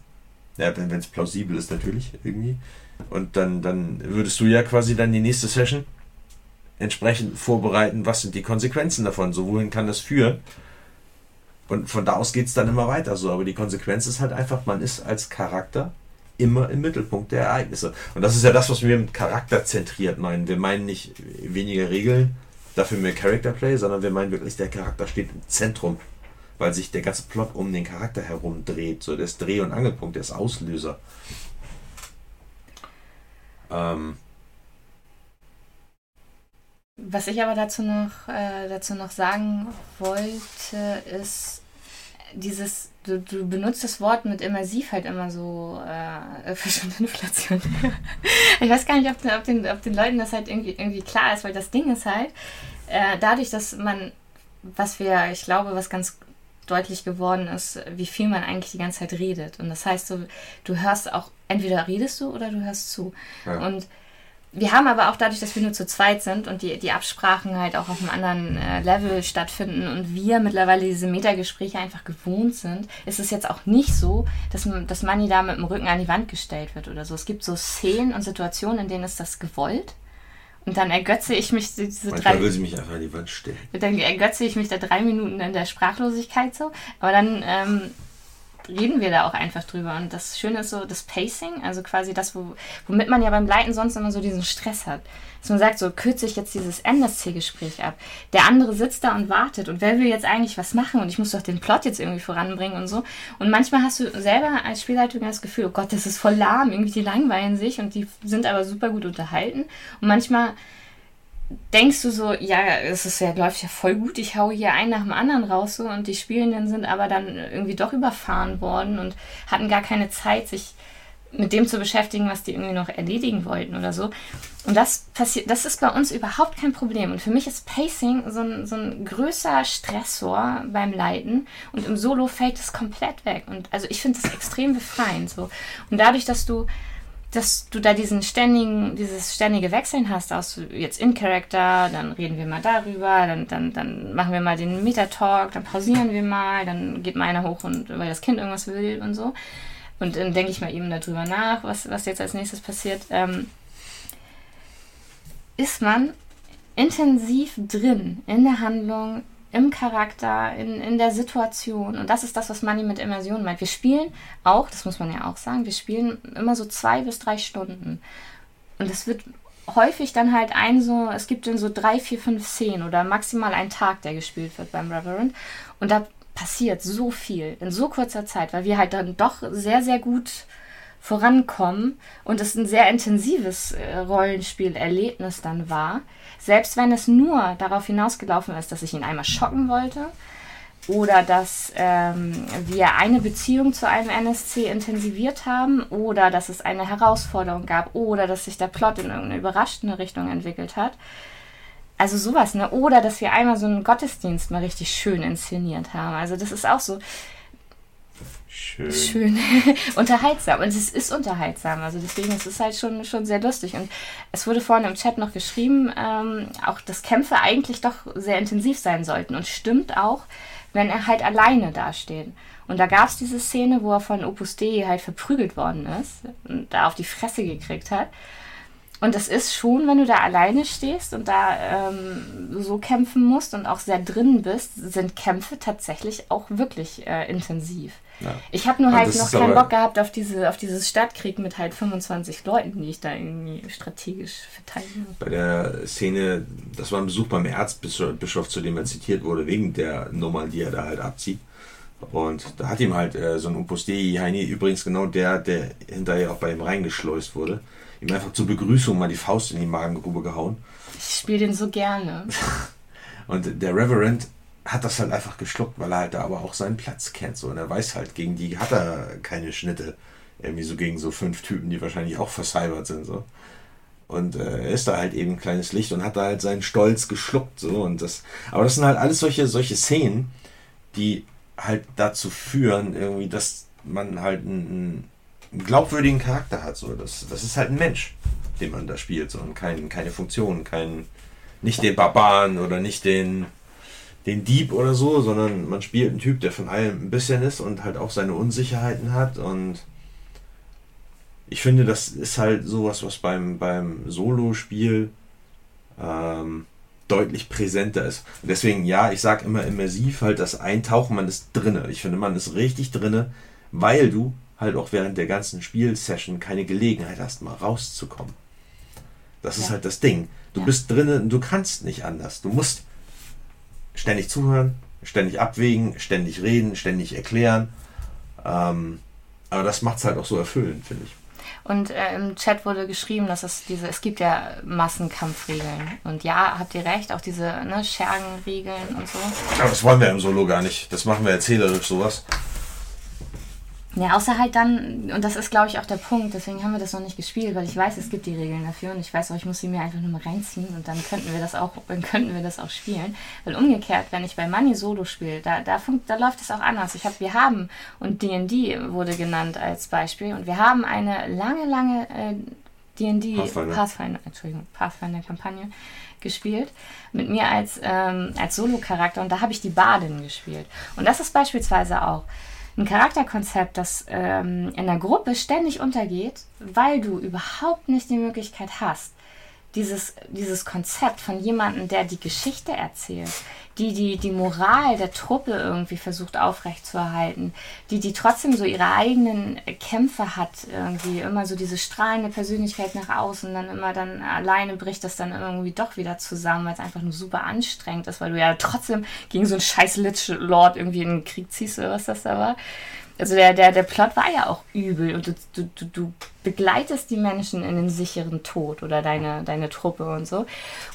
Ja, wenn es plausibel ist natürlich irgendwie. Und dann, dann würdest du ja quasi dann die nächste Session entsprechend vorbereiten, was sind die Konsequenzen davon, so wohin kann das führen. Und von da aus geht es dann immer weiter so. Aber die Konsequenz ist halt einfach, man ist als Charakter immer im Mittelpunkt der Ereignisse. Und das ist ja das, was wir mit Charakter zentriert meinen. Wir meinen nicht weniger Regeln, dafür mehr Character Play, sondern wir meinen wirklich, der Charakter steht im Zentrum, weil sich der ganze Plot um den Charakter herum dreht. So, der ist Dreh- und Angelpunkt, der ist Auslöser. Ähm. Was ich aber dazu noch, äh, dazu noch sagen wollte, ist dieses, du, du benutzt das Wort mit immersiv halt immer so äh, Inflation. <laughs> ich weiß gar nicht, ob, ob, den, ob den Leuten das halt irgendwie, irgendwie klar ist, weil das Ding ist halt, äh, dadurch, dass man, was wir, ich glaube, was ganz deutlich geworden ist, wie viel man eigentlich die ganze Zeit redet. Und das heißt, so, du hörst auch, entweder redest du oder du hörst zu. Ja. Und wir haben aber auch dadurch, dass wir nur zu zweit sind und die, die Absprachen halt auch auf einem anderen äh, Level stattfinden und wir mittlerweile diese Metagespräche einfach gewohnt sind, ist es jetzt auch nicht so, dass, dass Manny da mit dem Rücken an die Wand gestellt wird oder so. Es gibt so Szenen und Situationen, in denen ist das gewollt. Und dann ergötze ich mich diese Manchmal drei. will sie mich einfach an die Wand stellen. Dann ergötze ich mich da drei Minuten in der Sprachlosigkeit so. Aber dann ähm, reden wir da auch einfach drüber. Und das Schöne ist so das Pacing, also quasi das, wo, womit man ja beim Leiten sonst immer so diesen Stress hat. Dass man sagt, so kürze ich jetzt dieses NSC-Gespräch ab. Der andere sitzt da und wartet und wer will jetzt eigentlich was machen und ich muss doch den Plot jetzt irgendwie voranbringen und so. Und manchmal hast du selber als Spielleitung das Gefühl, oh Gott, das ist voll lahm, irgendwie die langweilen sich und die sind aber super gut unterhalten. Und manchmal denkst du so, ja, es ist ja, läuft ja voll gut, ich hau hier einen nach dem anderen raus so und die Spielenden sind aber dann irgendwie doch überfahren worden und hatten gar keine Zeit, sich mit dem zu beschäftigen, was die irgendwie noch erledigen wollten oder so. Und das passiert, das ist bei uns überhaupt kein Problem. Und für mich ist Pacing so ein, so ein größer Stressor beim Leiten und im Solo fällt es komplett weg. Und also ich finde das extrem befreiend so. Und dadurch, dass du dass du da diesen ständigen, dieses ständige Wechseln hast aus jetzt in Character, dann reden wir mal darüber, dann, dann, dann machen wir mal den Meta-Talk, dann pausieren wir mal, dann geht mal einer hoch und weil das Kind irgendwas will und so. Und dann denke ich mal eben darüber nach, was, was jetzt als nächstes passiert. Ähm, ist man intensiv drin in der Handlung, im Charakter, in, in der Situation. Und das ist das, was Money mit Immersion meint. Wir spielen auch, das muss man ja auch sagen, wir spielen immer so zwei bis drei Stunden. Und es wird häufig dann halt ein so, es gibt dann so drei, vier, fünf Szenen oder maximal ein Tag, der gespielt wird beim Reverend. Und da passiert so viel in so kurzer Zeit, weil wir halt dann doch sehr, sehr gut vorankommen und es ein sehr intensives äh, Rollenspielerlebnis dann war. Selbst wenn es nur darauf hinausgelaufen ist, dass ich ihn einmal schocken wollte oder dass ähm, wir eine Beziehung zu einem NSC intensiviert haben oder dass es eine Herausforderung gab oder dass sich der Plot in irgendeine überraschende Richtung entwickelt hat. Also sowas, ne? Oder dass wir einmal so einen Gottesdienst mal richtig schön inszeniert haben. Also das ist auch so Schön. Schön. <laughs> unterhaltsam. Und es ist unterhaltsam. Also deswegen ist es halt schon, schon sehr lustig. Und es wurde vorhin im Chat noch geschrieben, ähm, auch dass Kämpfe eigentlich doch sehr intensiv sein sollten. Und stimmt auch, wenn er halt alleine dasteht. Und da gab es diese Szene, wo er von Opus Dei halt verprügelt worden ist und da auf die Fresse gekriegt hat. Und das ist schon, wenn du da alleine stehst und da ähm, so kämpfen musst und auch sehr drin bist, sind Kämpfe tatsächlich auch wirklich äh, intensiv. Ja. Ich habe nur halt noch keinen Bock gehabt auf, diese, auf dieses Stadtkrieg mit halt 25 Leuten, die ich da irgendwie strategisch verteidigen habe. Bei der Szene, das war ein Besuch beim Erzbischof, zu dem er zitiert wurde, wegen der Nummer, die er da halt abzieht. Und da hat ihm halt äh, so ein Opus Dei Heini, übrigens genau der, der hinterher auch bei ihm reingeschleust wurde, ihm einfach zur Begrüßung mal die Faust in die Magengrube gehauen. Ich spiele den so gerne. <laughs> Und der Reverend hat das halt einfach geschluckt, weil er halt da aber auch seinen Platz kennt. So. Und er weiß halt, gegen die hat er keine Schnitte. Irgendwie so gegen so fünf Typen, die wahrscheinlich auch vercybert sind. So. Und äh, er ist da halt eben ein kleines Licht und hat da halt seinen Stolz geschluckt. So. Und das, aber das sind halt alles solche, solche Szenen, die halt dazu führen, irgendwie, dass man halt einen, einen glaubwürdigen Charakter hat. So. Das, das ist halt ein Mensch, den man da spielt. So. Und kein, keine Funktion, kein, nicht den Barbaren oder nicht den den Dieb oder so, sondern man spielt einen Typ, der von allem ein bisschen ist und halt auch seine Unsicherheiten hat und ich finde, das ist halt sowas, was beim, beim Solo-Spiel ähm, deutlich präsenter ist. Und deswegen, ja, ich sage immer immersiv, halt das Eintauchen, man ist drinne. Ich finde, man ist richtig drinne, weil du halt auch während der ganzen Spielsession keine Gelegenheit hast, mal rauszukommen. Das ja. ist halt das Ding. Du ja. bist drinnen, du kannst nicht anders. Du musst ständig zuhören, ständig abwägen, ständig reden, ständig erklären. Ähm, aber das macht es halt auch so erfüllend, finde ich. Und äh, im Chat wurde geschrieben, dass es diese, es gibt ja Massenkampfregeln. Und ja, habt ihr recht, auch diese ne, Schergenregeln und so. Aber das wollen wir im Solo gar nicht. Das machen wir erzählerisch sowas. Ja, außer halt dann, und das ist glaube ich auch der Punkt, deswegen haben wir das noch nicht gespielt, weil ich weiß, es gibt die Regeln dafür und ich weiß auch, ich muss sie mir einfach nur mal reinziehen und dann könnten wir das auch, <laughs> dann könnten wir das auch spielen. Weil umgekehrt, wenn ich bei Money Solo spiele, da, da, da läuft es auch anders. Ich hab, wir haben, und D&D wurde genannt als Beispiel, und wir haben eine lange, lange äh, D&D Pathfinder. Pathfinder, Entschuldigung, Pathfinder-Kampagne gespielt. Mit mir als, ähm, als Solo-Charakter und da habe ich die Badin gespielt. Und das ist beispielsweise auch ein Charakterkonzept, das ähm, in der Gruppe ständig untergeht, weil du überhaupt nicht die Möglichkeit hast, dieses, dieses Konzept von jemandem, der die Geschichte erzählt, die, die die Moral der Truppe irgendwie versucht aufrechtzuerhalten, die die trotzdem so ihre eigenen Kämpfe hat, irgendwie immer so diese strahlende Persönlichkeit nach außen, dann immer dann alleine bricht das dann irgendwie doch wieder zusammen, weil es einfach nur super anstrengend ist, weil du ja trotzdem gegen so einen scheiß Lich Lord irgendwie in den Krieg ziehst oder was das da war. Also der, der, der Plot war ja auch übel und du, du, du begleitest die Menschen in den sicheren Tod oder deine, deine Truppe und so.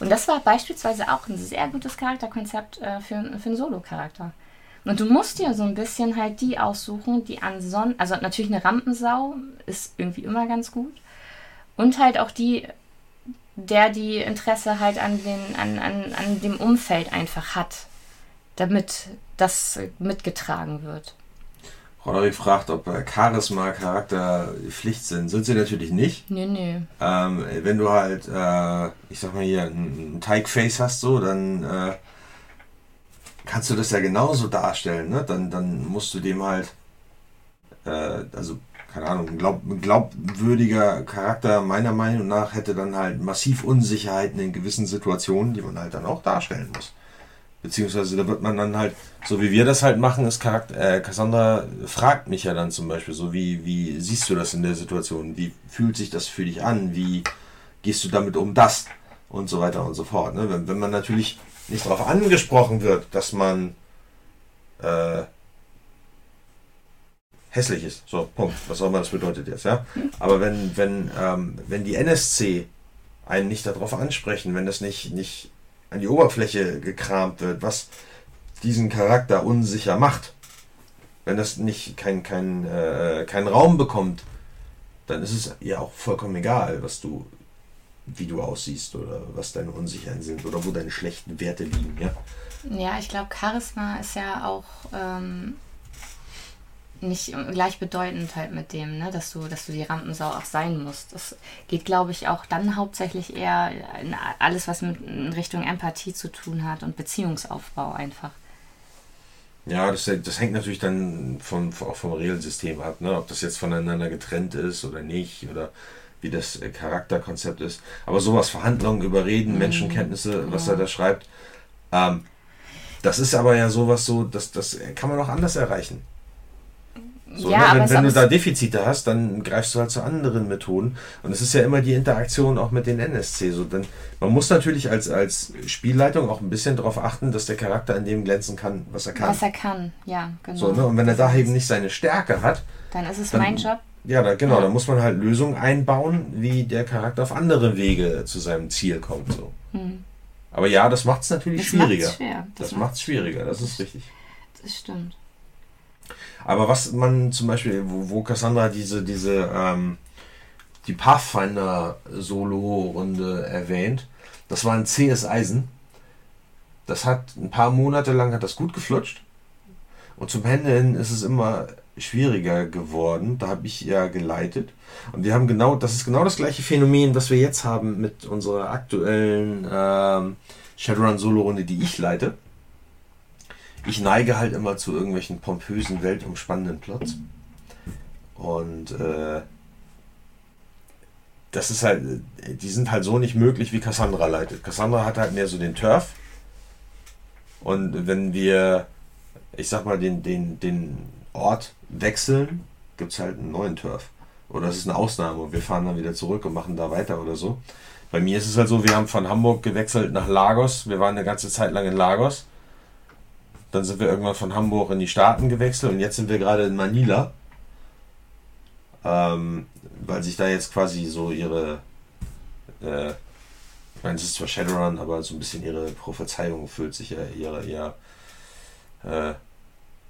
Und das war beispielsweise auch ein sehr gutes Charakterkonzept äh, für, für einen Solo-Charakter. Und du musst dir so ein bisschen halt die aussuchen, die ansonsten, also natürlich eine Rampensau ist irgendwie immer ganz gut. Und halt auch die, der die Interesse halt an, den, an, an, an dem Umfeld einfach hat, damit das mitgetragen wird. Roderick fragt, ob äh, Charisma, Charakter Pflicht sind. Sind sie natürlich nicht. Nee, nee. Ähm, wenn du halt, äh, ich sag mal hier, ein, Teigface hast, so, dann äh, kannst du das ja genauso darstellen. Ne? Dann, dann musst du dem halt, äh, also, keine Ahnung, ein, glaub, ein glaubwürdiger Charakter meiner Meinung nach hätte dann halt massiv Unsicherheiten in gewissen Situationen, die man halt dann auch darstellen muss. Beziehungsweise da wird man dann halt, so wie wir das halt machen, ist Charakter, äh, Cassandra fragt mich ja dann zum Beispiel so, wie, wie siehst du das in der Situation? Wie fühlt sich das für dich an? Wie gehst du damit um das? Und so weiter und so fort. Ne? Wenn, wenn man natürlich nicht darauf angesprochen wird, dass man äh, hässlich ist. So, Punkt. Was auch immer das bedeutet jetzt, ja. Aber wenn, wenn, ähm, wenn die NSC einen nicht darauf ansprechen, wenn das nicht, nicht an die Oberfläche gekramt wird, was diesen Charakter unsicher macht. Wenn das nicht kein, kein, äh, keinen Raum bekommt, dann ist es ja auch vollkommen egal, was du, wie du aussiehst oder was deine Unsicherheiten sind oder wo deine schlechten Werte liegen, ja. Ja, ich glaube, Charisma ist ja auch ähm, nicht gleichbedeutend halt mit dem, ne, dass du, dass du die Rampensau auch sein musst. Das geht, glaube ich, auch dann hauptsächlich eher in alles, was mit in Richtung Empathie zu tun hat und Beziehungsaufbau einfach. Ja, das, das hängt natürlich dann von, auch vom Regelsystem ab, ne? ob das jetzt voneinander getrennt ist oder nicht oder wie das äh, Charakterkonzept ist. Aber sowas, Verhandlungen, Überreden, mhm. Menschenkenntnisse, was ja. er da schreibt, ähm, das ist aber ja sowas so, das, das kann man auch anders erreichen. So, ja, ne? Wenn, wenn du da Defizite hast, dann greifst du halt zu anderen Methoden. Und es ist ja immer die Interaktion auch mit den NSC. So, denn man muss natürlich als, als Spielleitung auch ein bisschen darauf achten, dass der Charakter in dem glänzen kann, was er kann. Was er kann, ja, genau. So, ne? Und wenn er da eben nicht seine Stärke hat, dann ist es dann, mein Job. Ja, da, genau, ja. da muss man halt Lösungen einbauen, wie der Charakter auf andere Wege zu seinem Ziel kommt. So. Hm. Aber ja, das macht es natürlich das schwieriger. Macht's schwer. Das, das macht es schwieriger, das ist richtig. Das stimmt. Aber was man zum Beispiel, wo, wo Cassandra diese, diese, ähm, die Pathfinder-Solo-Runde erwähnt, das war ein CS Eisen. Das hat ein paar Monate lang hat das gut geflutscht. Und zum Handeln ist es immer schwieriger geworden. Da habe ich ja geleitet. Und wir haben genau, das ist genau das gleiche Phänomen, was wir jetzt haben mit unserer aktuellen ähm, Shadowrun Solo-Runde, die ich leite ich neige halt immer zu irgendwelchen pompösen, weltumspannenden Plots. Und äh, das ist halt, die sind halt so nicht möglich, wie Cassandra leitet. Cassandra hat halt mehr so den Turf. Und wenn wir, ich sag mal, den, den, den Ort wechseln, gibt es halt einen neuen Turf. Oder es ist eine Ausnahme und wir fahren dann wieder zurück und machen da weiter oder so. Bei mir ist es halt so, wir haben von Hamburg gewechselt nach Lagos. Wir waren eine ganze Zeit lang in Lagos. Dann sind wir irgendwann von Hamburg in die Staaten gewechselt und jetzt sind wir gerade in Manila. Ähm, weil sich da jetzt quasi so ihre, äh, ich meine, es ist zwar Shadowrun, aber so ein bisschen ihre Prophezeiung füllt sich ja, ihre, ihr, äh,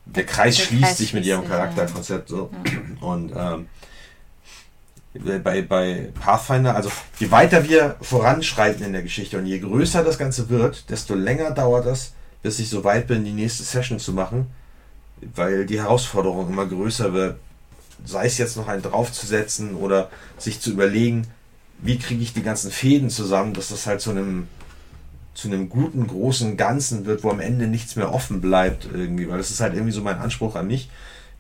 der Kreis der schließt Kreis sich mit ihrem Charakterkonzept so. Ja. Und ähm, bei, bei Pathfinder, also je weiter wir voranschreiten in der Geschichte und je größer das Ganze wird, desto länger dauert das, bis ich so weit bin, die nächste Session zu machen, weil die Herausforderung immer größer wird. Sei es jetzt noch einen draufzusetzen oder sich zu überlegen, wie kriege ich die ganzen Fäden zusammen, dass das halt zu einem zu einem guten, großen Ganzen wird, wo am Ende nichts mehr offen bleibt irgendwie, weil das ist halt irgendwie so mein Anspruch an mich,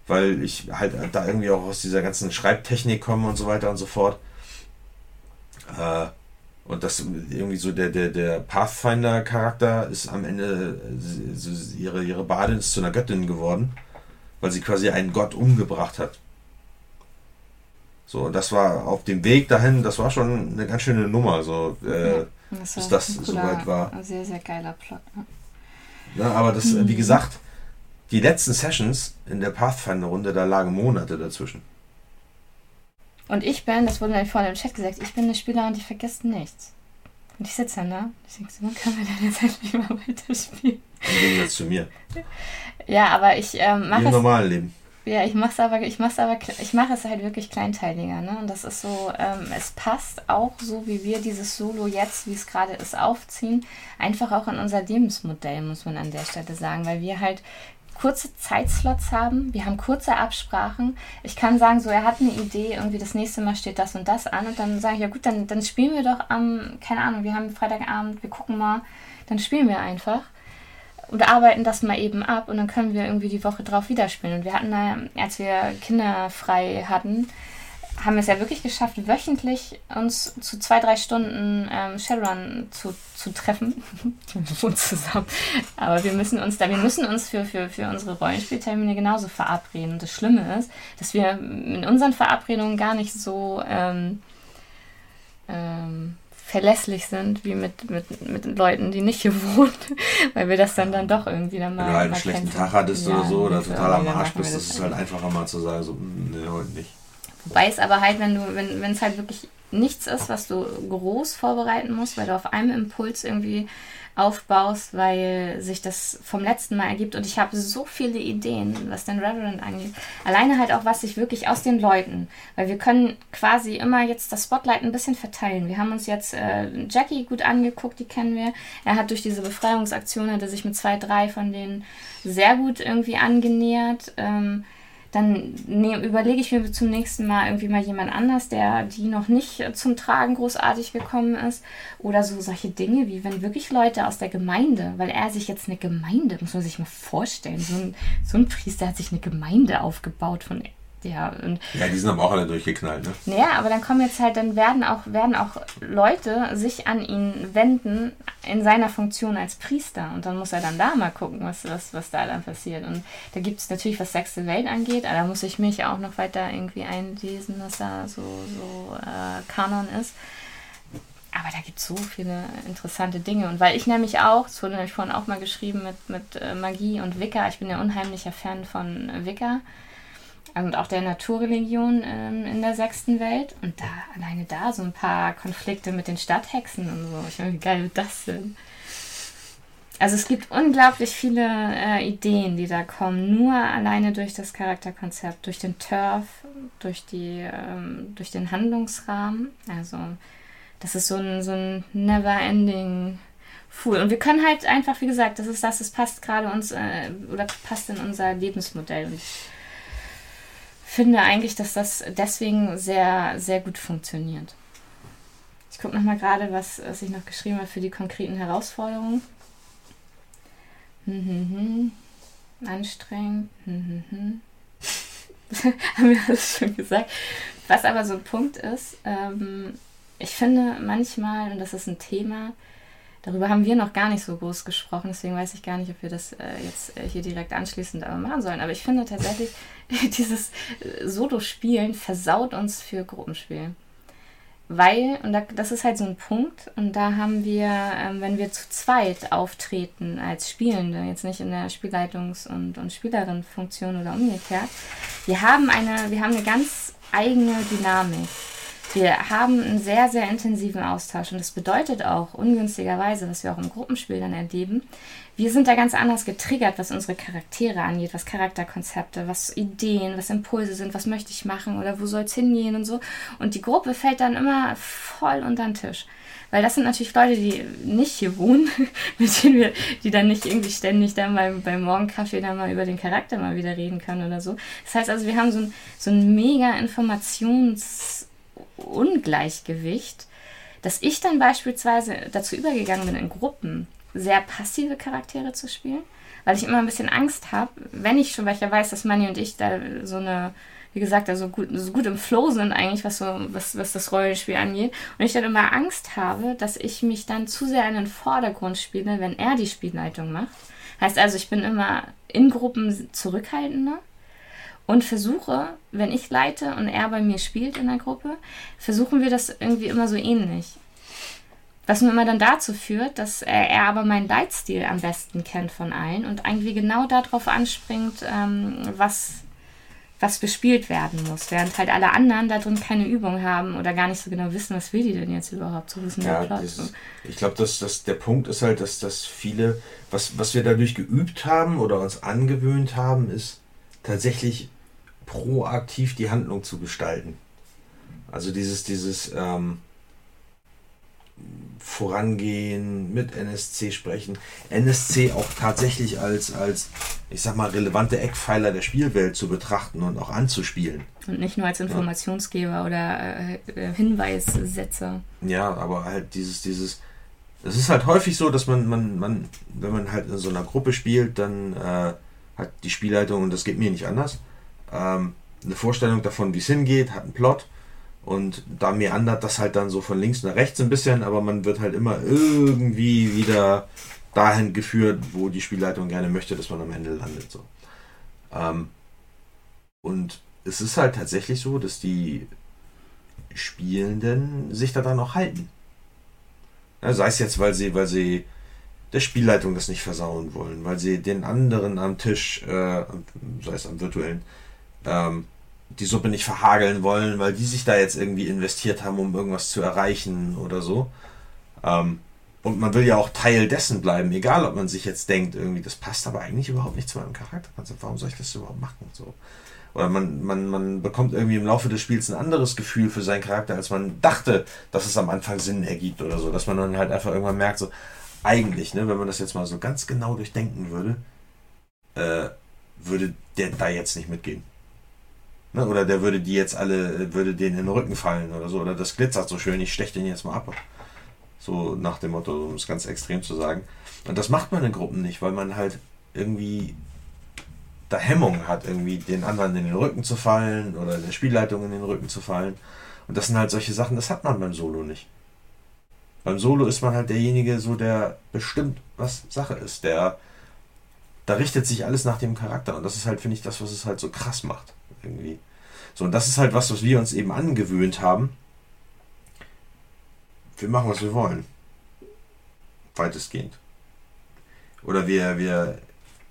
weil ich halt da irgendwie auch aus dieser ganzen Schreibtechnik komme und so weiter und so fort. Äh, und das irgendwie so der, der, der Pathfinder-Charakter ist am Ende, ihre, ihre Badin ist zu einer Göttin geworden, weil sie quasi einen Gott umgebracht hat. So, und das war auf dem Weg dahin, das war schon eine ganz schöne Nummer, so, äh, ja, das bis das soweit war. Sehr, sehr geiler Plot. Ne? Ja, aber das, mhm. wie gesagt, die letzten Sessions in der Pathfinder-Runde, da lagen Monate dazwischen. Und ich bin, das wurde nämlich vorhin im Chat gesagt, ich bin eine Spielerin, die vergisst nichts. Und ich sitze dann da. Ich denke so, kann man denn jetzt endlich mal weiterspielen? Im Gegensatz zu mir. Ja, aber ich ähm, mache es. Im normalen Leben. Ja, ich mache es aber, ich mache aber, ich mache es halt wirklich kleinteiliger, ne? Und das ist so, ähm, es passt auch so, wie wir dieses Solo jetzt, wie es gerade ist, aufziehen, einfach auch in unser Lebensmodell, muss man an der Stelle sagen, weil wir halt kurze Zeitslots haben, wir haben kurze Absprachen. Ich kann sagen, so, er hat eine Idee, irgendwie das nächste Mal steht das und das an und dann sage ich, ja gut, dann, dann spielen wir doch am, keine Ahnung, wir haben Freitagabend, wir gucken mal, dann spielen wir einfach und arbeiten das mal eben ab und dann können wir irgendwie die Woche drauf wieder spielen. Und wir hatten, als wir Kinder frei hatten, haben wir es ja wirklich geschafft, wöchentlich uns zu zwei, drei Stunden ähm, Shadowrun zu, zu treffen. <laughs> wohnen zusammen. Aber wir müssen uns da, wir müssen uns für, für, für unsere Rollenspieltermine genauso verabreden. Und das Schlimme ist, dass wir in unseren Verabredungen gar nicht so ähm, ähm, verlässlich sind, wie mit, mit, mit Leuten, die nicht hier <laughs> wohnen, weil wir das dann dann doch irgendwie dann mal. Wenn du halt einen schlechten Tag hattest ja, oder so oder total am Arsch bist, ist es halt einfacher mal zu sagen, so, hm, nee, heute nicht. Wobei es aber halt, wenn du, wenn es halt wirklich nichts ist, was du groß vorbereiten musst, weil du auf einem Impuls irgendwie aufbaust, weil sich das vom letzten Mal ergibt. Und ich habe so viele Ideen, was den Reverend angeht. Alleine halt auch, was sich wirklich aus den Leuten, weil wir können quasi immer jetzt das Spotlight ein bisschen verteilen. Wir haben uns jetzt äh, Jackie gut angeguckt, die kennen wir. Er hat durch diese Befreiungsaktion, hat er sich mit zwei, drei von denen sehr gut irgendwie angenähert. Ähm, dann ne, überlege ich mir zum nächsten Mal irgendwie mal jemand anders, der die noch nicht zum Tragen großartig gekommen ist. Oder so solche Dinge, wie wenn wirklich Leute aus der Gemeinde, weil er sich jetzt eine Gemeinde, muss man sich mal vorstellen, so ein, so ein Priester hat sich eine Gemeinde aufgebaut von ja, und ja, die sind aber auch alle durchgeknallt, ne? Ja, aber dann kommen jetzt halt, dann werden auch, werden auch Leute sich an ihn wenden in seiner Funktion als Priester. Und dann muss er dann da mal gucken, was, was, was da dann passiert. Und da gibt es natürlich, was sechste Welt angeht, aber da muss ich mich auch noch weiter irgendwie einlesen, was da so, so äh, Kanon ist. Aber da gibt es so viele interessante Dinge. Und weil ich nämlich auch, es wurde nämlich vorhin auch mal geschrieben mit, mit äh, Magie und Wicca, ich bin ja unheimlicher Fan von Wicca und auch der Naturreligion ähm, in der sechsten Welt. Und da, alleine da so ein paar Konflikte mit den Stadthexen und so. Ich meine, wie geil wird das denn? Also es gibt unglaublich viele äh, Ideen, die da kommen, nur alleine durch das Charakterkonzept, durch den Turf, durch, die, ähm, durch den Handlungsrahmen. Also das ist so ein, so ein never-ending Fool. Und wir können halt einfach, wie gesagt, das ist das, es passt gerade uns äh, oder passt in unser Lebensmodell. Und finde eigentlich, dass das deswegen sehr, sehr gut funktioniert. Ich gucke nochmal gerade, was, was ich noch geschrieben habe für die konkreten Herausforderungen. Hm, hm, hm. Anstrengend. Hm, hm, hm. <laughs> Haben wir das schon gesagt. Was aber so ein Punkt ist, ähm, ich finde manchmal, und das ist ein Thema, Darüber haben wir noch gar nicht so groß gesprochen, deswegen weiß ich gar nicht, ob wir das äh, jetzt äh, hier direkt anschließend aber machen sollen. Aber ich finde tatsächlich, <laughs> dieses äh, Solo-Spielen versaut uns für Gruppenspiel. Weil, und da, das ist halt so ein Punkt, und da haben wir, ähm, wenn wir zu zweit auftreten als Spielende, jetzt nicht in der Spielleitungs- und, und Spielerin-Funktion oder umgekehrt, wir haben eine, wir haben eine ganz eigene Dynamik. Wir haben einen sehr, sehr intensiven Austausch und das bedeutet auch ungünstigerweise, was wir auch im Gruppenspiel dann erleben, wir sind da ganz anders getriggert, was unsere Charaktere angeht, was Charakterkonzepte, was Ideen, was Impulse sind, was möchte ich machen oder wo soll es hingehen und so. Und die Gruppe fällt dann immer voll unter den Tisch. Weil das sind natürlich Leute, die nicht hier wohnen, <laughs> mit denen wir, die dann nicht irgendwie ständig dann beim, beim Morgenkaffee dann mal über den Charakter mal wieder reden können oder so. Das heißt also, wir haben so ein, so ein mega Informations- Ungleichgewicht, dass ich dann beispielsweise dazu übergegangen bin, in Gruppen sehr passive Charaktere zu spielen, weil ich immer ein bisschen Angst habe, wenn ich schon, weil ich ja weiß, dass Manny und ich da so eine, wie gesagt, also gut, so gut im Flow sind eigentlich, was so, was, was das Rollenspiel angeht. Und ich dann immer Angst habe, dass ich mich dann zu sehr in den Vordergrund spiele, wenn er die Spielleitung macht. Heißt also, ich bin immer in Gruppen zurückhaltender und versuche, wenn ich leite und er bei mir spielt in der Gruppe, versuchen wir das irgendwie immer so ähnlich. Was nur immer dann dazu führt, dass er, er aber meinen Leitstil am besten kennt von allen und irgendwie genau darauf anspringt, ähm, was, was bespielt werden muss, während halt alle anderen da drin keine Übung haben oder gar nicht so genau wissen, was will die denn jetzt überhaupt, so wissen ja, dieses, Ich glaube, dass, dass der Punkt ist halt, dass, dass viele, was, was wir dadurch geübt haben oder uns angewöhnt haben, ist tatsächlich proaktiv die Handlung zu gestalten. Also dieses, dieses ähm, Vorangehen, mit NSC sprechen, NSC auch tatsächlich als, als, ich sag mal, relevante Eckpfeiler der Spielwelt zu betrachten und auch anzuspielen. Und nicht nur als Informationsgeber ja. oder äh, äh Hinweissetzer. Ja, aber halt dieses, dieses, es ist halt häufig so, dass man, man, man, wenn man halt in so einer Gruppe spielt, dann äh, hat die Spielleitung, und das geht mir nicht anders, ähm, eine Vorstellung davon, wie es hingeht, hat einen Plot und da meandert das halt dann so von links nach rechts ein bisschen, aber man wird halt immer irgendwie wieder dahin geführt, wo die Spielleitung gerne möchte, dass man am Ende landet. So. Ähm, und es ist halt tatsächlich so, dass die Spielenden sich da dann auch halten. Ja, sei es jetzt, weil sie, weil sie der Spielleitung das nicht versauen wollen, weil sie den anderen am Tisch, äh, sei es am virtuellen, ähm, die Suppe nicht verhageln wollen, weil die sich da jetzt irgendwie investiert haben, um irgendwas zu erreichen oder so. Ähm, und man will ja auch Teil dessen bleiben, egal ob man sich jetzt denkt, irgendwie, das passt aber eigentlich überhaupt nicht zu meinem Charakter. Warum soll ich das überhaupt machen? So. Oder man, man, man bekommt irgendwie im Laufe des Spiels ein anderes Gefühl für seinen Charakter, als man dachte, dass es am Anfang Sinn ergibt oder so. Dass man dann halt einfach irgendwann merkt, so, eigentlich, ne, wenn man das jetzt mal so ganz genau durchdenken würde, äh, würde der da jetzt nicht mitgehen. Ne? Oder der würde die jetzt alle, würde denen in den Rücken fallen oder so. Oder das glitzert so schön, ich steche den jetzt mal ab. So nach dem Motto, um es ganz extrem zu sagen. Und das macht man in Gruppen nicht, weil man halt irgendwie da Hemmungen hat, irgendwie den anderen in den Rücken zu fallen oder der Spielleitung in den Rücken zu fallen. Und das sind halt solche Sachen, das hat man beim Solo nicht. Beim Solo ist man halt derjenige, so der bestimmt, was Sache ist. Der, da richtet sich alles nach dem Charakter. Und das ist halt, finde ich, das, was es halt so krass macht irgendwie. So, und das ist halt was, was wir uns eben angewöhnt haben. Wir machen, was wir wollen. Weitestgehend. Oder wir, wir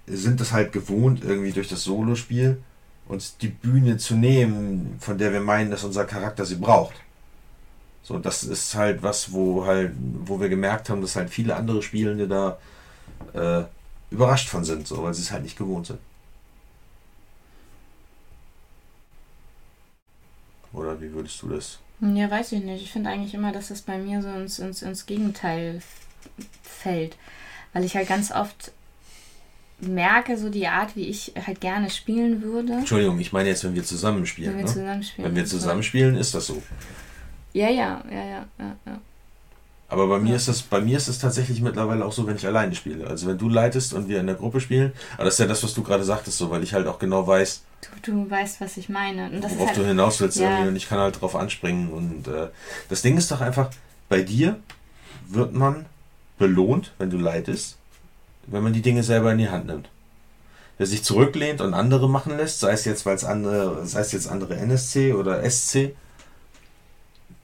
sind es halt gewohnt, irgendwie durch das Solospiel uns die Bühne zu nehmen, von der wir meinen, dass unser Charakter sie braucht. So, das ist halt was, wo halt, wo wir gemerkt haben, dass halt viele andere Spielende da äh, überrascht von sind, so, weil sie es halt nicht gewohnt sind. Oder wie würdest du das? Ja, weiß ich nicht. Ich finde eigentlich immer, dass das bei mir so ins, ins, ins Gegenteil fällt. Weil ich halt ganz oft merke, so die Art, wie ich halt gerne spielen würde. Entschuldigung, ich meine jetzt, wenn wir zusammenspielen. Wenn wir ne? zusammenspielen. Wenn wir zusammenspielen, ist das so. Ja, ja, ja, ja, ja. ja. Aber bei mir ist das, bei mir ist es tatsächlich mittlerweile auch so, wenn ich alleine spiele. Also wenn du leitest und wir in der Gruppe spielen, aber das ist ja das, was du gerade sagtest, so, weil ich halt auch genau weiß. Du, du weißt, was ich meine. Und worauf halt, du hinaus willst ja. irgendwie und ich kann halt drauf anspringen. Und äh, das Ding ist doch einfach, bei dir wird man belohnt, wenn du leitest, wenn man die Dinge selber in die Hand nimmt. Wer sich zurücklehnt und andere machen lässt, sei es jetzt, weil es andere, sei es jetzt andere NSC oder SC,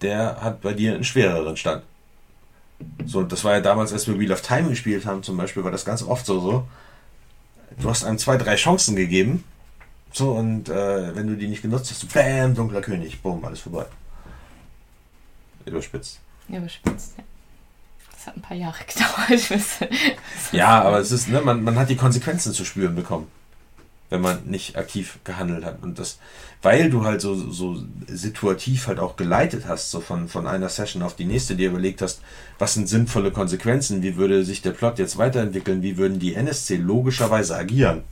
der hat bei dir einen schwereren Stand. So, das war ja damals, als wir Wheel of Time gespielt haben, zum Beispiel, war das ganz oft so, so. Du hast einem zwei, drei Chancen gegeben. So, und äh, wenn du die nicht genutzt hast, bam, dunkler König, bumm, alles vorbei. Überspitzt. Überspitzt, ja. Das hat ein paar Jahre <laughs> gedauert. ja, aber es ist, ne, man, man hat die Konsequenzen zu spüren bekommen wenn man nicht aktiv gehandelt hat. Und das, weil du halt so, so situativ halt auch geleitet hast, so von, von einer Session auf die nächste, dir überlegt hast, was sind sinnvolle Konsequenzen, wie würde sich der Plot jetzt weiterentwickeln, wie würden die NSC logischerweise agieren.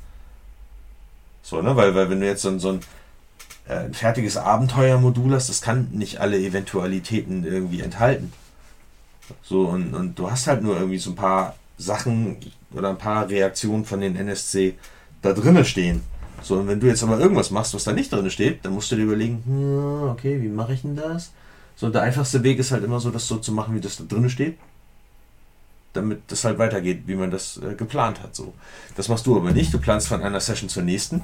So, ne, weil, weil wenn du jetzt so, so ein, äh, ein fertiges Abenteuermodul hast, das kann nicht alle Eventualitäten irgendwie enthalten. So, und, und du hast halt nur irgendwie so ein paar Sachen oder ein paar Reaktionen von den NSC da drinnen stehen. So, und wenn du jetzt aber irgendwas machst, was da nicht drin steht, dann musst du dir überlegen, hm, okay, wie mache ich denn das? So, der einfachste Weg ist halt immer so, das so zu machen, wie das da drinnen steht. Damit das halt weitergeht, wie man das äh, geplant hat. So. Das machst du aber nicht. Du planst von einer Session zur nächsten.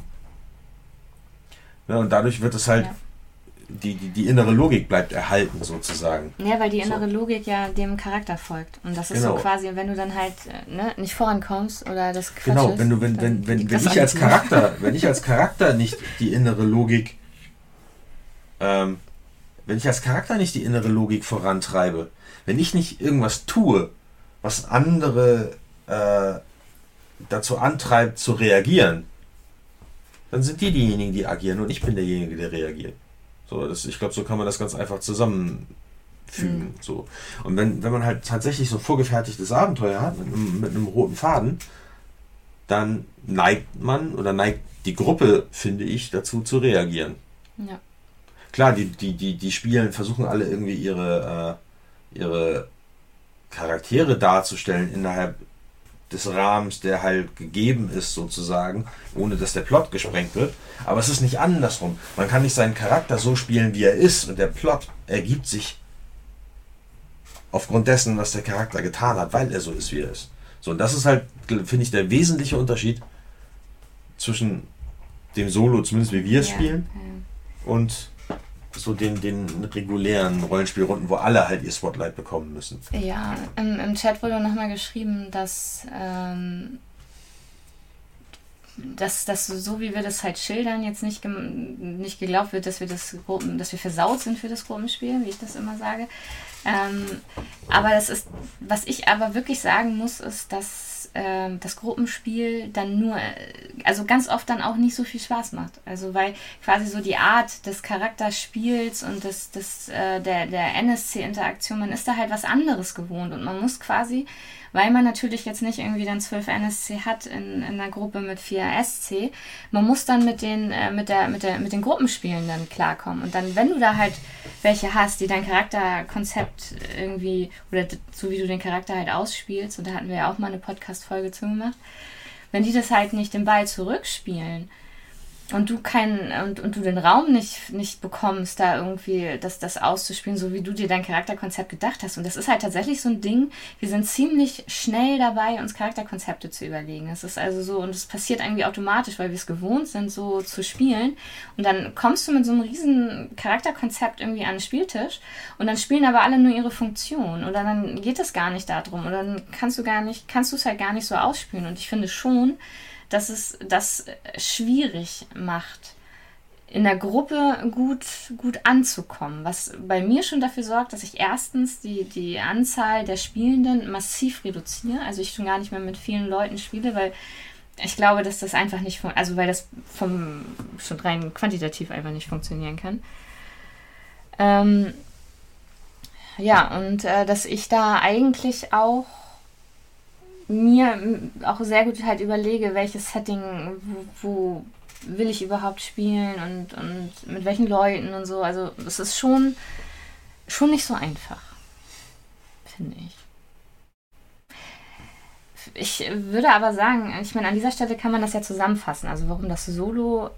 Ja, und dadurch wird es halt, ja. Die, die, die innere Logik bleibt erhalten sozusagen. Ja, weil die innere so. Logik ja dem Charakter folgt. Und das ist genau. so quasi, wenn du dann halt äh, ne, nicht vorankommst oder das Quatsch Genau, wenn du, wenn, wenn, wenn, wenn ich als Charakter, <laughs> wenn ich als Charakter nicht die innere Logik, ähm, wenn ich als Charakter nicht die innere Logik vorantreibe, wenn ich nicht irgendwas tue, was andere äh, dazu antreibt zu reagieren, dann sind die diejenigen, die agieren und ich bin derjenige, der reagiert. So, das, ich glaube, so kann man das ganz einfach zusammenfügen. Mhm. So. Und wenn, wenn man halt tatsächlich so ein vorgefertigtes Abenteuer hat mit einem, mit einem roten Faden, dann neigt man oder neigt die Gruppe, finde ich, dazu zu reagieren. Ja. Klar, die, die, die, die spielen, versuchen alle irgendwie ihre, äh, ihre Charaktere darzustellen innerhalb des Rahmens, der halt gegeben ist, sozusagen, ohne dass der Plot gesprengt wird. Aber es ist nicht andersrum. Man kann nicht seinen Charakter so spielen, wie er ist, und der Plot ergibt sich aufgrund dessen, was der Charakter getan hat, weil er so ist, wie er ist. So, und das ist halt, finde ich, der wesentliche Unterschied zwischen dem Solo, zumindest wie wir es ja, spielen, ja. und so den, den regulären Rollenspielrunden, wo alle halt ihr Spotlight bekommen müssen. Ja, im, im Chat wurde nochmal geschrieben, dass, ähm, dass, dass so wie wir das halt schildern, jetzt nicht, nicht geglaubt wird, dass wir das Gruppen, dass wir versaut sind für das Gruppenspiel, wie ich das immer sage. Ähm, aber das ist, was ich aber wirklich sagen muss, ist, dass äh, das Gruppenspiel dann nur, äh, also ganz oft dann auch nicht so viel Spaß macht. Also weil quasi so die Art des Charakterspiels und des, des, äh, der, der NSC-Interaktion, man ist da halt was anderes gewohnt und man muss quasi weil man natürlich jetzt nicht irgendwie dann 12 NSC hat in, in einer Gruppe mit 4 SC. Man muss dann mit den, äh, mit, der, mit, der, mit den Gruppenspielen dann klarkommen. Und dann, wenn du da halt welche hast, die dein Charakterkonzept irgendwie, oder so wie du den Charakter halt ausspielst, und da hatten wir ja auch mal eine Podcast-Folge zu gemacht, wenn die das halt nicht den Ball zurückspielen, und du keinen und, und du den Raum nicht, nicht bekommst, da irgendwie das, das auszuspielen, so wie du dir dein Charakterkonzept gedacht hast. Und das ist halt tatsächlich so ein Ding, wir sind ziemlich schnell dabei, uns Charakterkonzepte zu überlegen. Es ist also so, und es passiert irgendwie automatisch, weil wir es gewohnt sind, so zu spielen. Und dann kommst du mit so einem riesen Charakterkonzept irgendwie an den Spieltisch und dann spielen aber alle nur ihre Funktion. Oder dann geht es gar nicht darum. Oder dann kannst du gar nicht, kannst du es halt gar nicht so ausspielen. Und ich finde schon, dass es das schwierig macht, in der Gruppe gut, gut anzukommen. Was bei mir schon dafür sorgt, dass ich erstens die, die Anzahl der Spielenden massiv reduziere. Also ich schon gar nicht mehr mit vielen Leuten spiele, weil ich glaube, dass das einfach nicht, also weil das vom schon rein quantitativ einfach nicht funktionieren kann. Ähm, ja, und äh, dass ich da eigentlich auch mir auch sehr gut halt überlege, welches Setting, wo, wo will ich überhaupt spielen und, und mit welchen Leuten und so. Also es ist schon, schon nicht so einfach, finde ich. Ich würde aber sagen, ich meine, an dieser Stelle kann man das ja zusammenfassen. Also warum das Solo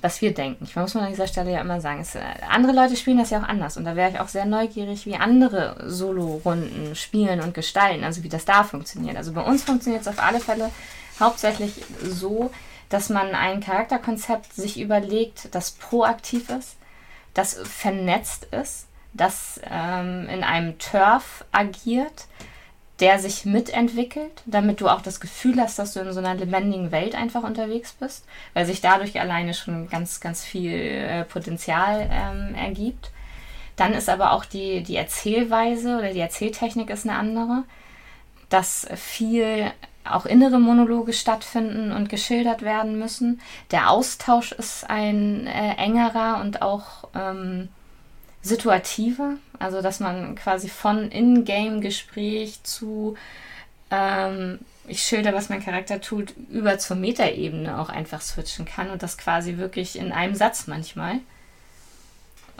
was wir denken. Ich muss man an dieser Stelle ja immer sagen, es, äh, andere Leute spielen das ja auch anders und da wäre ich auch sehr neugierig, wie andere Solo-Runden spielen und gestalten, also wie das da funktioniert. Also bei uns funktioniert es auf alle Fälle hauptsächlich so, dass man ein Charakterkonzept sich überlegt, das proaktiv ist, das vernetzt ist, das ähm, in einem Turf agiert, der sich mitentwickelt, damit du auch das Gefühl hast, dass du in so einer lebendigen Welt einfach unterwegs bist, weil sich dadurch alleine schon ganz, ganz viel äh, Potenzial ähm, ergibt. Dann ist aber auch die, die Erzählweise oder die Erzähltechnik ist eine andere, dass viel auch innere Monologe stattfinden und geschildert werden müssen. Der Austausch ist ein äh, engerer und auch ähm, situativer, also dass man quasi von In-Game-Gespräch zu ähm, ich schilder, was mein Charakter tut, über zur Metaebene auch einfach switchen kann und das quasi wirklich in einem Satz manchmal.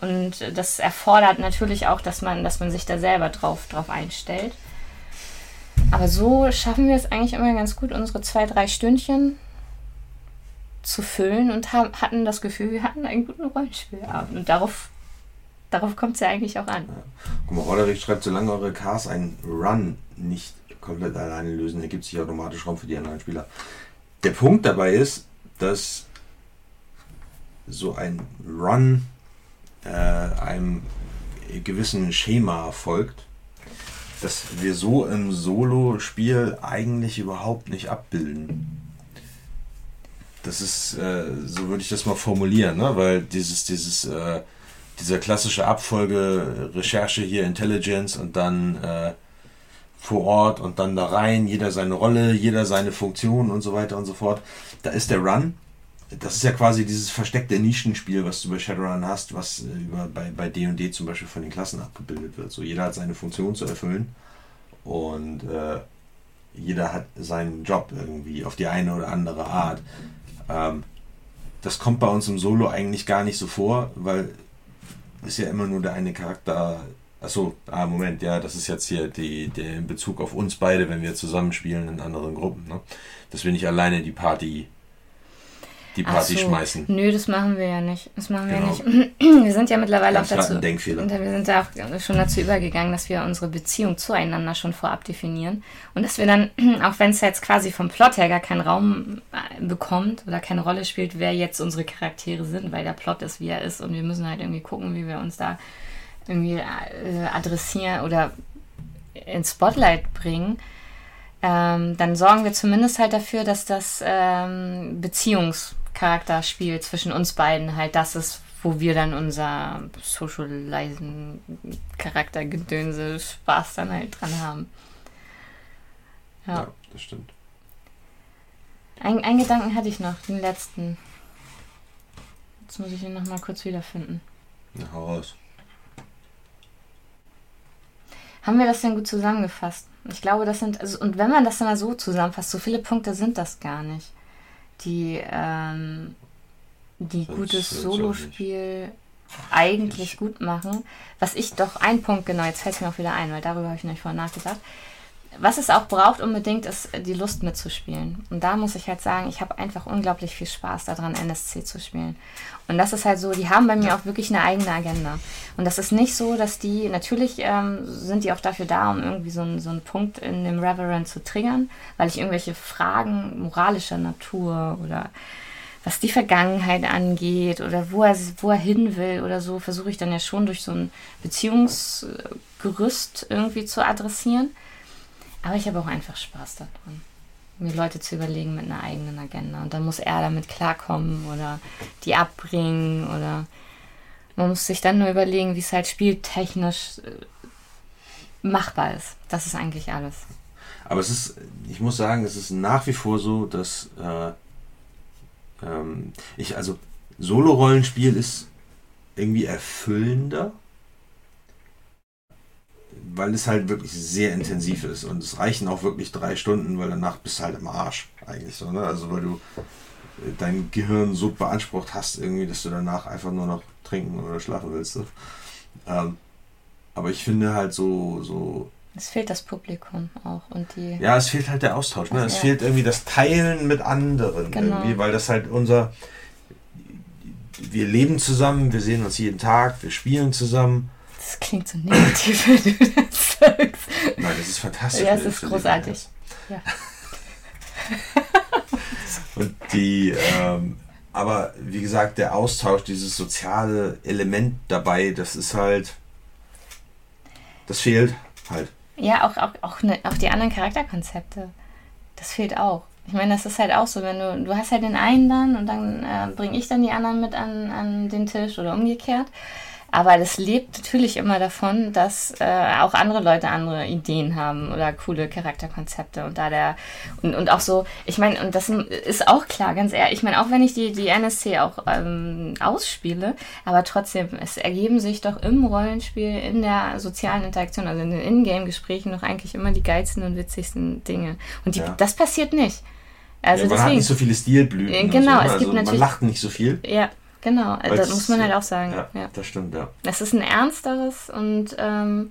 Und das erfordert natürlich auch, dass man, dass man sich da selber drauf, drauf einstellt. Aber so schaffen wir es eigentlich immer ganz gut, unsere zwei, drei Stündchen zu füllen und haben, hatten das Gefühl, wir hatten einen guten Rollenspielabend. Und darauf, darauf kommt es ja eigentlich auch an. Ja. Guck mal, Roderick schreibt, solange eure Cars einen Run nicht komplett alleine lösen, ergibt sich automatisch Raum für die anderen Spieler. Der Punkt dabei ist, dass so ein Run äh, einem gewissen Schema folgt, das wir so im Solo-Spiel eigentlich überhaupt nicht abbilden. Das ist, äh, so würde ich das mal formulieren, ne? weil dieses, dieses, äh, dieser klassische Abfolge, Recherche hier, Intelligence und dann äh, vor Ort und dann da rein, jeder seine Rolle, jeder seine Funktion und so weiter und so fort. Da ist der Run. Das ist ja quasi dieses versteckte Nischenspiel, was du bei Shadowrun hast, was äh, über, bei, bei D&D zum Beispiel von den Klassen abgebildet wird. So jeder hat seine Funktion zu erfüllen und äh, jeder hat seinen Job irgendwie auf die eine oder andere Art. Ähm, das kommt bei uns im Solo eigentlich gar nicht so vor, weil es ja immer nur der eine Charakter Achso, ah, Moment, ja, das ist jetzt hier die, der in Bezug auf uns beide, wenn wir zusammenspielen in anderen Gruppen, ne? Dass wir nicht alleine die Party, die Party so. schmeißen. Nö, das machen wir ja nicht. Das machen genau. wir nicht. <clears throat> Wir sind ja mittlerweile Ganz auch dazu. Denkfehler. Wir sind ja auch schon dazu übergegangen, dass wir unsere Beziehung zueinander schon vorab definieren. Und dass wir dann, <clears throat> auch wenn es jetzt quasi vom Plot her gar keinen Raum äh, bekommt oder keine Rolle spielt, wer jetzt unsere Charaktere sind, weil der Plot ist, wie er ist. Und wir müssen halt irgendwie gucken, wie wir uns da irgendwie äh, adressieren oder ins Spotlight bringen, ähm, dann sorgen wir zumindest halt dafür, dass das ähm, Beziehungscharakterspiel zwischen uns beiden halt das ist, wo wir dann unser Socializen Charaktergedönse Spaß dann halt dran haben. Ja, ja das stimmt. Ein, einen Gedanken hatte ich noch, den letzten. Jetzt muss ich ihn noch mal kurz wiederfinden. Na, hau raus. Haben wir das denn gut zusammengefasst? Ich glaube, das sind, also, und wenn man das dann mal so zusammenfasst, so viele Punkte sind das gar nicht, die, ähm, die gutes Solospiel eigentlich gut machen. Was ich doch, ein Punkt genau, jetzt fällt es mir auch wieder ein, weil darüber habe ich nicht vorher nachgedacht was es auch braucht unbedingt, ist die Lust mitzuspielen. Und da muss ich halt sagen, ich habe einfach unglaublich viel Spaß daran, NSC zu spielen. Und das ist halt so, die haben bei mir auch wirklich eine eigene Agenda. Und das ist nicht so, dass die, natürlich ähm, sind die auch dafür da, um irgendwie so, ein, so einen Punkt in dem Reverend zu triggern, weil ich irgendwelche Fragen moralischer Natur oder was die Vergangenheit angeht oder wo er, wo er hin will oder so, versuche ich dann ja schon durch so ein Beziehungsgerüst irgendwie zu adressieren. Aber ich habe auch einfach Spaß daran, mir Leute zu überlegen mit einer eigenen Agenda. Und dann muss er damit klarkommen oder die abbringen oder man muss sich dann nur überlegen, wie es halt spieltechnisch äh, machbar ist. Das ist eigentlich alles. Aber es ist, ich muss sagen, es ist nach wie vor so, dass äh, ähm, ich, also Solo-Rollenspiel ist irgendwie erfüllender weil es halt wirklich sehr intensiv ist und es reichen auch wirklich drei Stunden, weil danach bist du halt im Arsch eigentlich so, ne? Also weil du äh, dein Gehirn so beansprucht hast irgendwie, dass du danach einfach nur noch trinken oder schlafen willst. So. Ähm, aber ich finde halt so, so. Es fehlt das Publikum auch und die. Ja, es fehlt halt der Austausch. Ne? Es ja. fehlt irgendwie das Teilen mit anderen genau. irgendwie, weil das halt unser. Wir leben zusammen, wir sehen uns jeden Tag, wir spielen zusammen das klingt so negativ, <laughs> wenn du das sagst. Nein, das ist fantastisch. Ja, es ist großartig. Ja. <laughs> Und die, ähm, aber wie gesagt, der Austausch, dieses soziale Element dabei, das ist halt, das fehlt halt. Ja, auch, auch, auch, ne, auch die anderen Charakterkonzepte. Das fehlt auch. Ich meine, das ist halt auch so, wenn du, du hast halt den einen dann und dann äh, bringe ich dann die anderen mit an, an den Tisch oder umgekehrt. Aber das lebt natürlich immer davon, dass äh, auch andere Leute andere Ideen haben oder coole Charakterkonzepte und da der und, und auch so, ich meine, und das ist auch klar, ganz ehrlich, ich meine, auch wenn ich die, die NSC auch ähm, ausspiele, aber trotzdem, es ergeben sich doch im Rollenspiel, in der sozialen Interaktion, also in den Ingame-Gesprächen noch eigentlich immer die geilsten und witzigsten Dinge. Und die, ja. das passiert nicht. Also ja, man deswegen, hat nicht so viele Stilblüten. Genau, so, ne? es gibt also natürlich. Man lacht nicht so viel. Ja, Genau, Weil's, das muss man halt auch sagen. Ja, ja, das stimmt, ja. Es ist ein ernsteres und ähm,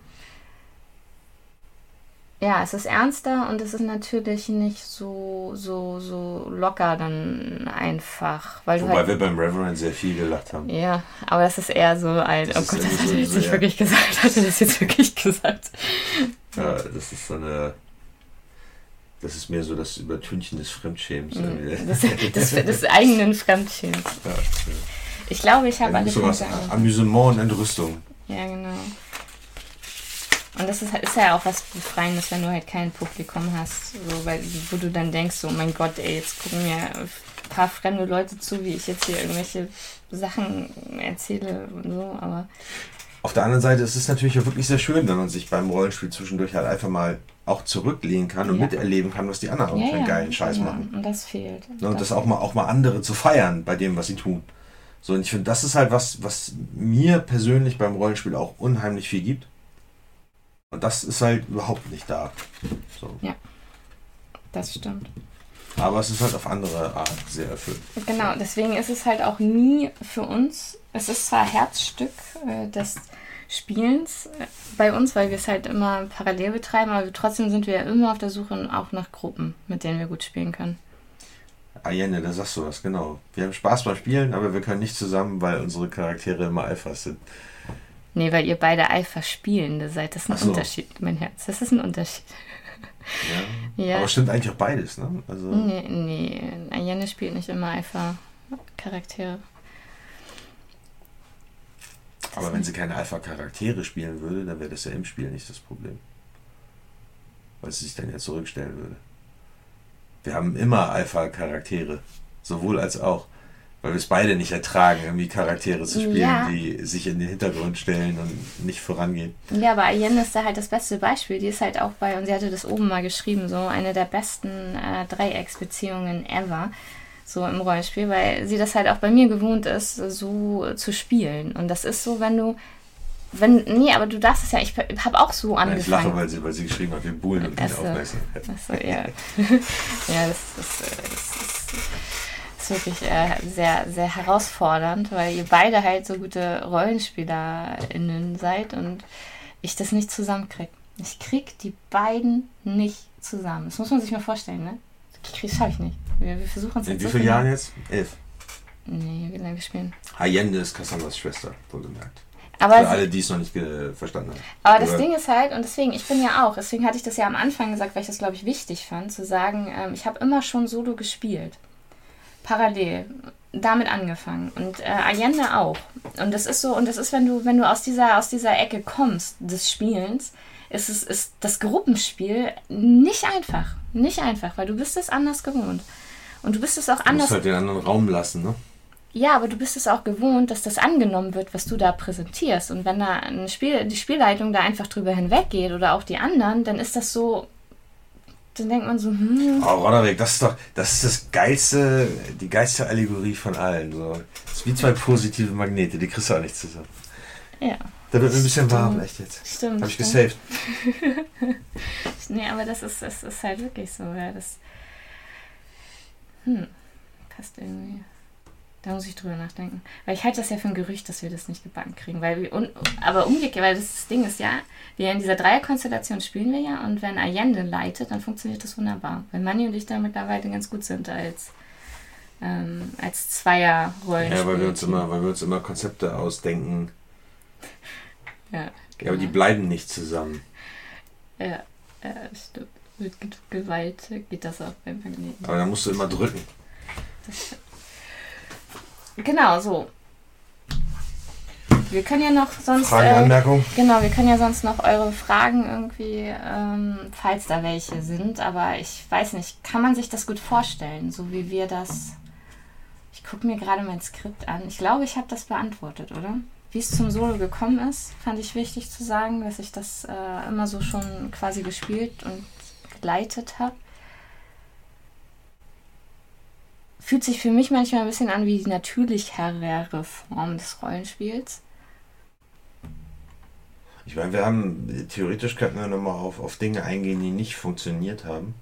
ja, es ist ernster und es ist natürlich nicht so, so, so locker dann einfach. Weil Wobei halt, wir beim Reverend sehr viel gelacht haben. Ja, aber das ist eher so ein, das oh Gott, das hat er jetzt nicht wirklich gesagt, hat er das jetzt wirklich gesagt. Ja, das ist so eine das ist mehr so das Übertünchen des Fremdschämens. Mhm. <laughs> Das, das, des eigenen Fremdschämens. Ja, ich glaube, ich habe alle sowas Amüsement und Entrüstung. Ja, genau. Und das ist, ist ja auch was Befreiendes, wenn du halt kein Publikum hast, so, weil, wo du dann denkst, so, oh mein Gott, ey, jetzt gucken mir ein paar fremde Leute zu, wie ich jetzt hier irgendwelche Sachen erzähle und so, aber... Auf der anderen Seite ist es natürlich auch wirklich sehr schön, wenn man sich beim Rollenspiel zwischendurch halt einfach mal auch zurücklehnen kann und ja. miterleben kann, was die anderen auch für einen geilen Scheiß machen. Und das fehlt. Und das, das auch mal auch mal andere zu feiern bei dem, was sie tun. So, und ich finde, das ist halt was, was mir persönlich beim Rollenspiel auch unheimlich viel gibt. Und das ist halt überhaupt nicht da. So. Ja, das stimmt. Aber es ist halt auf andere Art sehr erfüllt. Genau, deswegen ist es halt auch nie für uns, es ist zwar Herzstück äh, des Spielens äh, bei uns, weil wir es halt immer parallel betreiben, aber trotzdem sind wir ja immer auf der Suche auch nach Gruppen, mit denen wir gut spielen können. Allende, da sagst du was, genau. Wir haben Spaß beim Spielen, aber wir können nicht zusammen, weil unsere Charaktere immer Alpha sind. Nee, weil ihr beide Alpha-Spielende seid. Das ist ein so. Unterschied, mein Herz. Das ist ein Unterschied. Ja. <laughs> ja. Aber stimmt eigentlich auch beides, ne? Also nee, nee. Ayane spielt nicht immer Alpha-Charaktere. Aber wenn sie keine Alpha-Charaktere spielen würde, dann wäre das ja im Spiel nicht das Problem. Weil sie sich dann ja zurückstellen würde. Wir haben immer Alpha-Charaktere. Sowohl als auch. Weil wir es beide nicht ertragen, irgendwie Charaktere zu spielen, ja. die sich in den Hintergrund stellen und nicht vorangehen. Ja, aber Ayenne ist da halt das beste Beispiel. Die ist halt auch bei, und sie hatte das oben mal geschrieben, so eine der besten äh, Dreiecksbeziehungen ever, so im Rollenspiel, weil sie das halt auch bei mir gewohnt ist, so zu spielen. Und das ist so, wenn du wenn, nee, aber du darfst es ja, ich habe auch so angefangen. Ich lache, weil sie, weil sie geschrieben hat, wir buhlen und nicht aufmessen. Achso, ja. <laughs> ja, das, das, das, ist wirklich äh, sehr, sehr herausfordernd, weil ihr beide halt so gute RollenspielerInnen seid und ich das nicht zusammenkriege. Ich krieg die beiden nicht zusammen. Das muss man sich mal vorstellen, ne? Das schaffe ich nicht. Wir, wir versuchen es In wie vielen Jahren jetzt? Elf? Nee, wie lange wir spielen? Hayende ist Cassandras Schwester, wohlgemerkt. Aber Für alle, die es noch nicht verstanden haben. Aber das Oder? Ding ist halt, und deswegen, ich bin ja auch, deswegen hatte ich das ja am Anfang gesagt, weil ich das, glaube ich, wichtig fand, zu sagen, ähm, ich habe immer schon Solo gespielt. Parallel. Damit angefangen. Und äh, Allende auch. Und das ist so, und das ist, wenn du, wenn du aus dieser, aus dieser Ecke kommst des Spielens, ist, es, ist das Gruppenspiel nicht einfach. Nicht einfach, weil du bist es anders gewohnt. Und du bist es auch anders. Du musst halt den anderen Raum lassen, ne? Ja, aber du bist es auch gewohnt, dass das angenommen wird, was du da präsentierst. Und wenn da ein Spiel, die Spielleitung da einfach drüber hinweggeht oder auch die anderen, dann ist das so. Dann denkt man so, hm. Oh, Roderick, das ist doch, das ist das geilste, die geilste Allegorie von allen. So. Das ist wie zwei positive Magnete, die kriegst du auch nicht zusammen. Ja. Da wird mir ein bisschen warm, echt jetzt. Stimmt. Hab ich gesaved. <laughs> nee, aber das ist, das ist halt wirklich so, ja. Das. Hm. Passt irgendwie. Da muss ich drüber nachdenken. Weil ich halte das ja für ein Gerücht, dass wir das nicht gebacken kriegen. Weil wir un aber umgekehrt, weil das, Ding ist ja, wir in dieser Dreierkonstellation spielen wir ja und wenn Allende leitet, dann funktioniert das wunderbar. Weil Manni und ich da mittlerweile ganz gut sind als, ähm, als Zweier-Rollen. Ja, weil wir, uns immer, weil wir uns immer Konzepte ausdenken. Ja, genau. ja, aber die genau. bleiben nicht zusammen. Ja, ja stimmt. Mit Gewalt geht das auch beim Magneten. Aber da musst du immer drücken. Das. <laughs> Genau, so. Wir können ja noch sonst. Fragen, äh, Anmerkungen? Genau, wir können ja sonst noch eure Fragen irgendwie, ähm, falls da welche sind. Aber ich weiß nicht, kann man sich das gut vorstellen, so wie wir das. Ich gucke mir gerade mein Skript an. Ich glaube, ich habe das beantwortet, oder? wie es zum Solo gekommen ist, fand ich wichtig zu sagen, dass ich das äh, immer so schon quasi gespielt und geleitet habe. Fühlt sich für mich manchmal ein bisschen an wie die natürlichere Form des Rollenspiels. Ich meine, wir haben, theoretisch könnten wir nochmal auf, auf Dinge eingehen, die nicht funktioniert haben.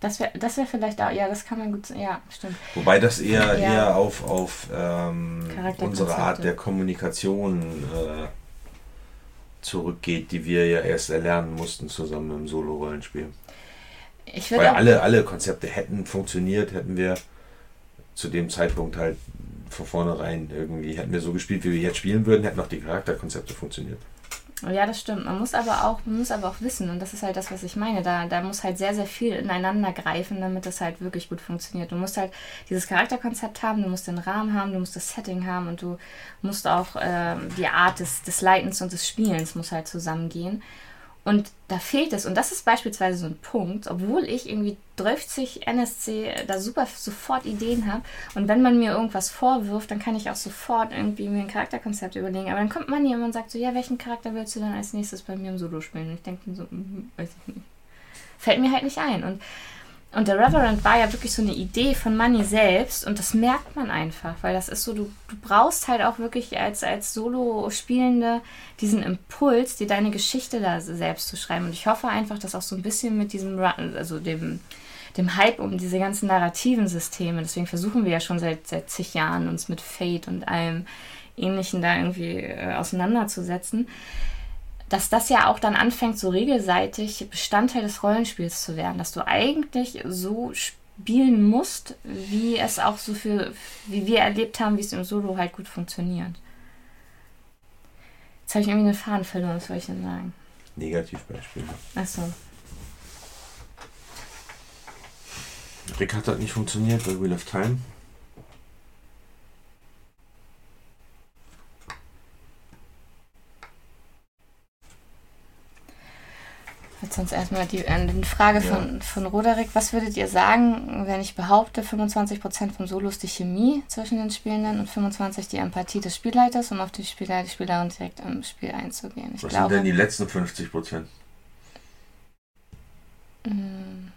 Das wäre das wär vielleicht auch, ja, das kann man gut, ja, stimmt. Wobei das eher, ja. eher auf, auf ähm, unsere Art der Kommunikation äh, zurückgeht, die wir ja erst erlernen mussten zusammen im Solo-Rollenspiel. Weil alle, alle Konzepte hätten funktioniert, hätten wir zu dem Zeitpunkt halt von vornherein irgendwie, hätten wir so gespielt, wie wir jetzt spielen würden, hätten auch die Charakterkonzepte funktioniert. Ja, das stimmt. Man muss aber auch, man muss aber auch wissen, und das ist halt das, was ich meine. Da, da muss halt sehr, sehr viel ineinander greifen, damit das halt wirklich gut funktioniert. Du musst halt dieses Charakterkonzept haben, du musst den Rahmen haben, du musst das Setting haben und du musst auch äh, die Art des, des Leitens und des Spielens muss halt zusammengehen. Und da fehlt es. Und das ist beispielsweise so ein Punkt, obwohl ich irgendwie 30 NSC da super sofort Ideen habe. Und wenn man mir irgendwas vorwirft, dann kann ich auch sofort irgendwie mir ein Charakterkonzept überlegen. Aber dann kommt man hier und sagt so, ja, welchen Charakter willst du dann als nächstes bei mir im Solo spielen? Und ich denke so, hm, weiß ich nicht. Fällt mir halt nicht ein. Und und der Reverend war ja wirklich so eine Idee von Money selbst und das merkt man einfach, weil das ist so, du, du brauchst halt auch wirklich als, als Solo-Spielende diesen Impuls, dir deine Geschichte da selbst zu schreiben. Und ich hoffe einfach, dass auch so ein bisschen mit diesem, also dem, dem Hype um diese ganzen narrativen Systeme, deswegen versuchen wir ja schon seit, seit zig Jahren uns mit Fate und allem Ähnlichen da irgendwie äh, auseinanderzusetzen, dass das ja auch dann anfängt, so regelseitig Bestandteil des Rollenspiels zu werden, dass du eigentlich so spielen musst, wie es auch so für, wie wir erlebt haben, wie es im Solo halt gut funktioniert. Jetzt habe ich irgendwie eine Faden verloren, was soll ich denn sagen? Negativbeispiel. Achso. Rick hat das nicht funktioniert bei Wheel of Time. Jetzt sonst erstmal die, äh, die Frage von, ja. von Roderick. Was würdet ihr sagen, wenn ich behaupte, 25% vom Solo ist die Chemie zwischen den Spielenden und 25% die Empathie des Spielleiters, um auf die Spieler, die Spielerin direkt im Spiel einzugehen? Ich Was glaube, sind denn die letzten 50%? Hm,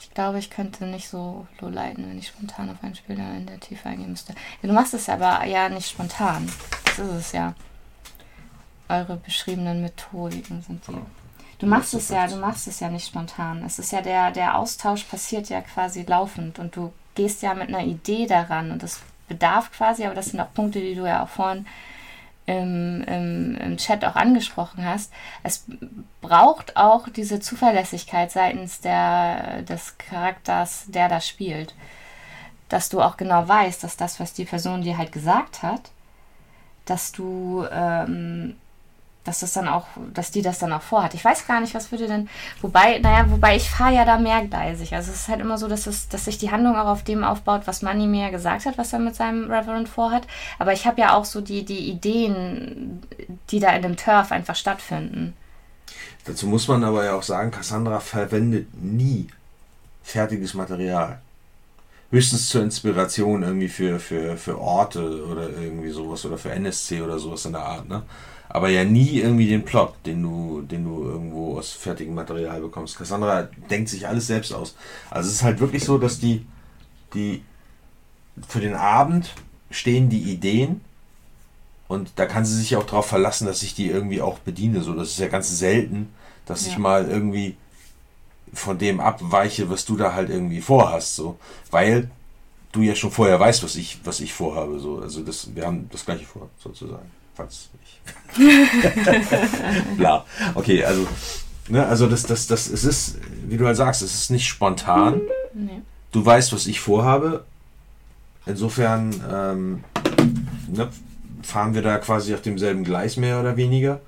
ich glaube, ich könnte nicht so low leiden, wenn ich spontan auf einen Spieler in der Tiefe eingehen müsste. Ja, du machst es aber ja nicht spontan. Das ist es ja. Eure beschriebenen Methodiken sind die. Du machst es ja, du machst es ja nicht spontan. Es ist ja der, der Austausch passiert ja quasi laufend und du gehst ja mit einer Idee daran und das bedarf quasi, aber das sind auch Punkte, die du ja auch vorhin im, im, im Chat auch angesprochen hast. Es braucht auch diese Zuverlässigkeit seitens der, des Charakters, der da spielt. Dass du auch genau weißt, dass das, was die Person dir halt gesagt hat, dass du ähm, dass das dann auch, dass die das dann auch vorhat. Ich weiß gar nicht, was würde denn, wobei, naja, wobei ich fahre ja da mehrgleisig. Also es ist halt immer so, dass, es, dass sich die Handlung auch auf dem aufbaut, was Money mir gesagt hat, was er mit seinem Reverend vorhat. Aber ich habe ja auch so die, die Ideen, die da in dem Turf einfach stattfinden. Dazu muss man aber ja auch sagen, Cassandra verwendet nie fertiges Material. Höchstens zur Inspiration irgendwie für, für, für Orte oder irgendwie sowas oder für NSC oder sowas in der Art, ne? Aber ja nie irgendwie den Plot, den du, den du irgendwo aus fertigem Material bekommst. Cassandra denkt sich alles selbst aus. Also es ist halt wirklich so, dass die, die für den Abend stehen die Ideen und da kann sie sich auch darauf verlassen, dass ich die irgendwie auch bediene. So, das ist ja ganz selten, dass ja. ich mal irgendwie von dem abweiche, was du da halt irgendwie vorhast, so, weil du ja schon vorher weißt, was ich, was ich vorhabe, so, also das, wir haben das gleiche vor, sozusagen, falls <laughs> Bla. Okay, also, ne, also das, das, das, es ist, wie du halt sagst, es ist nicht spontan. Nee. Du weißt, was ich vorhabe. Insofern ähm, ne, fahren wir da quasi auf demselben Gleis mehr oder weniger.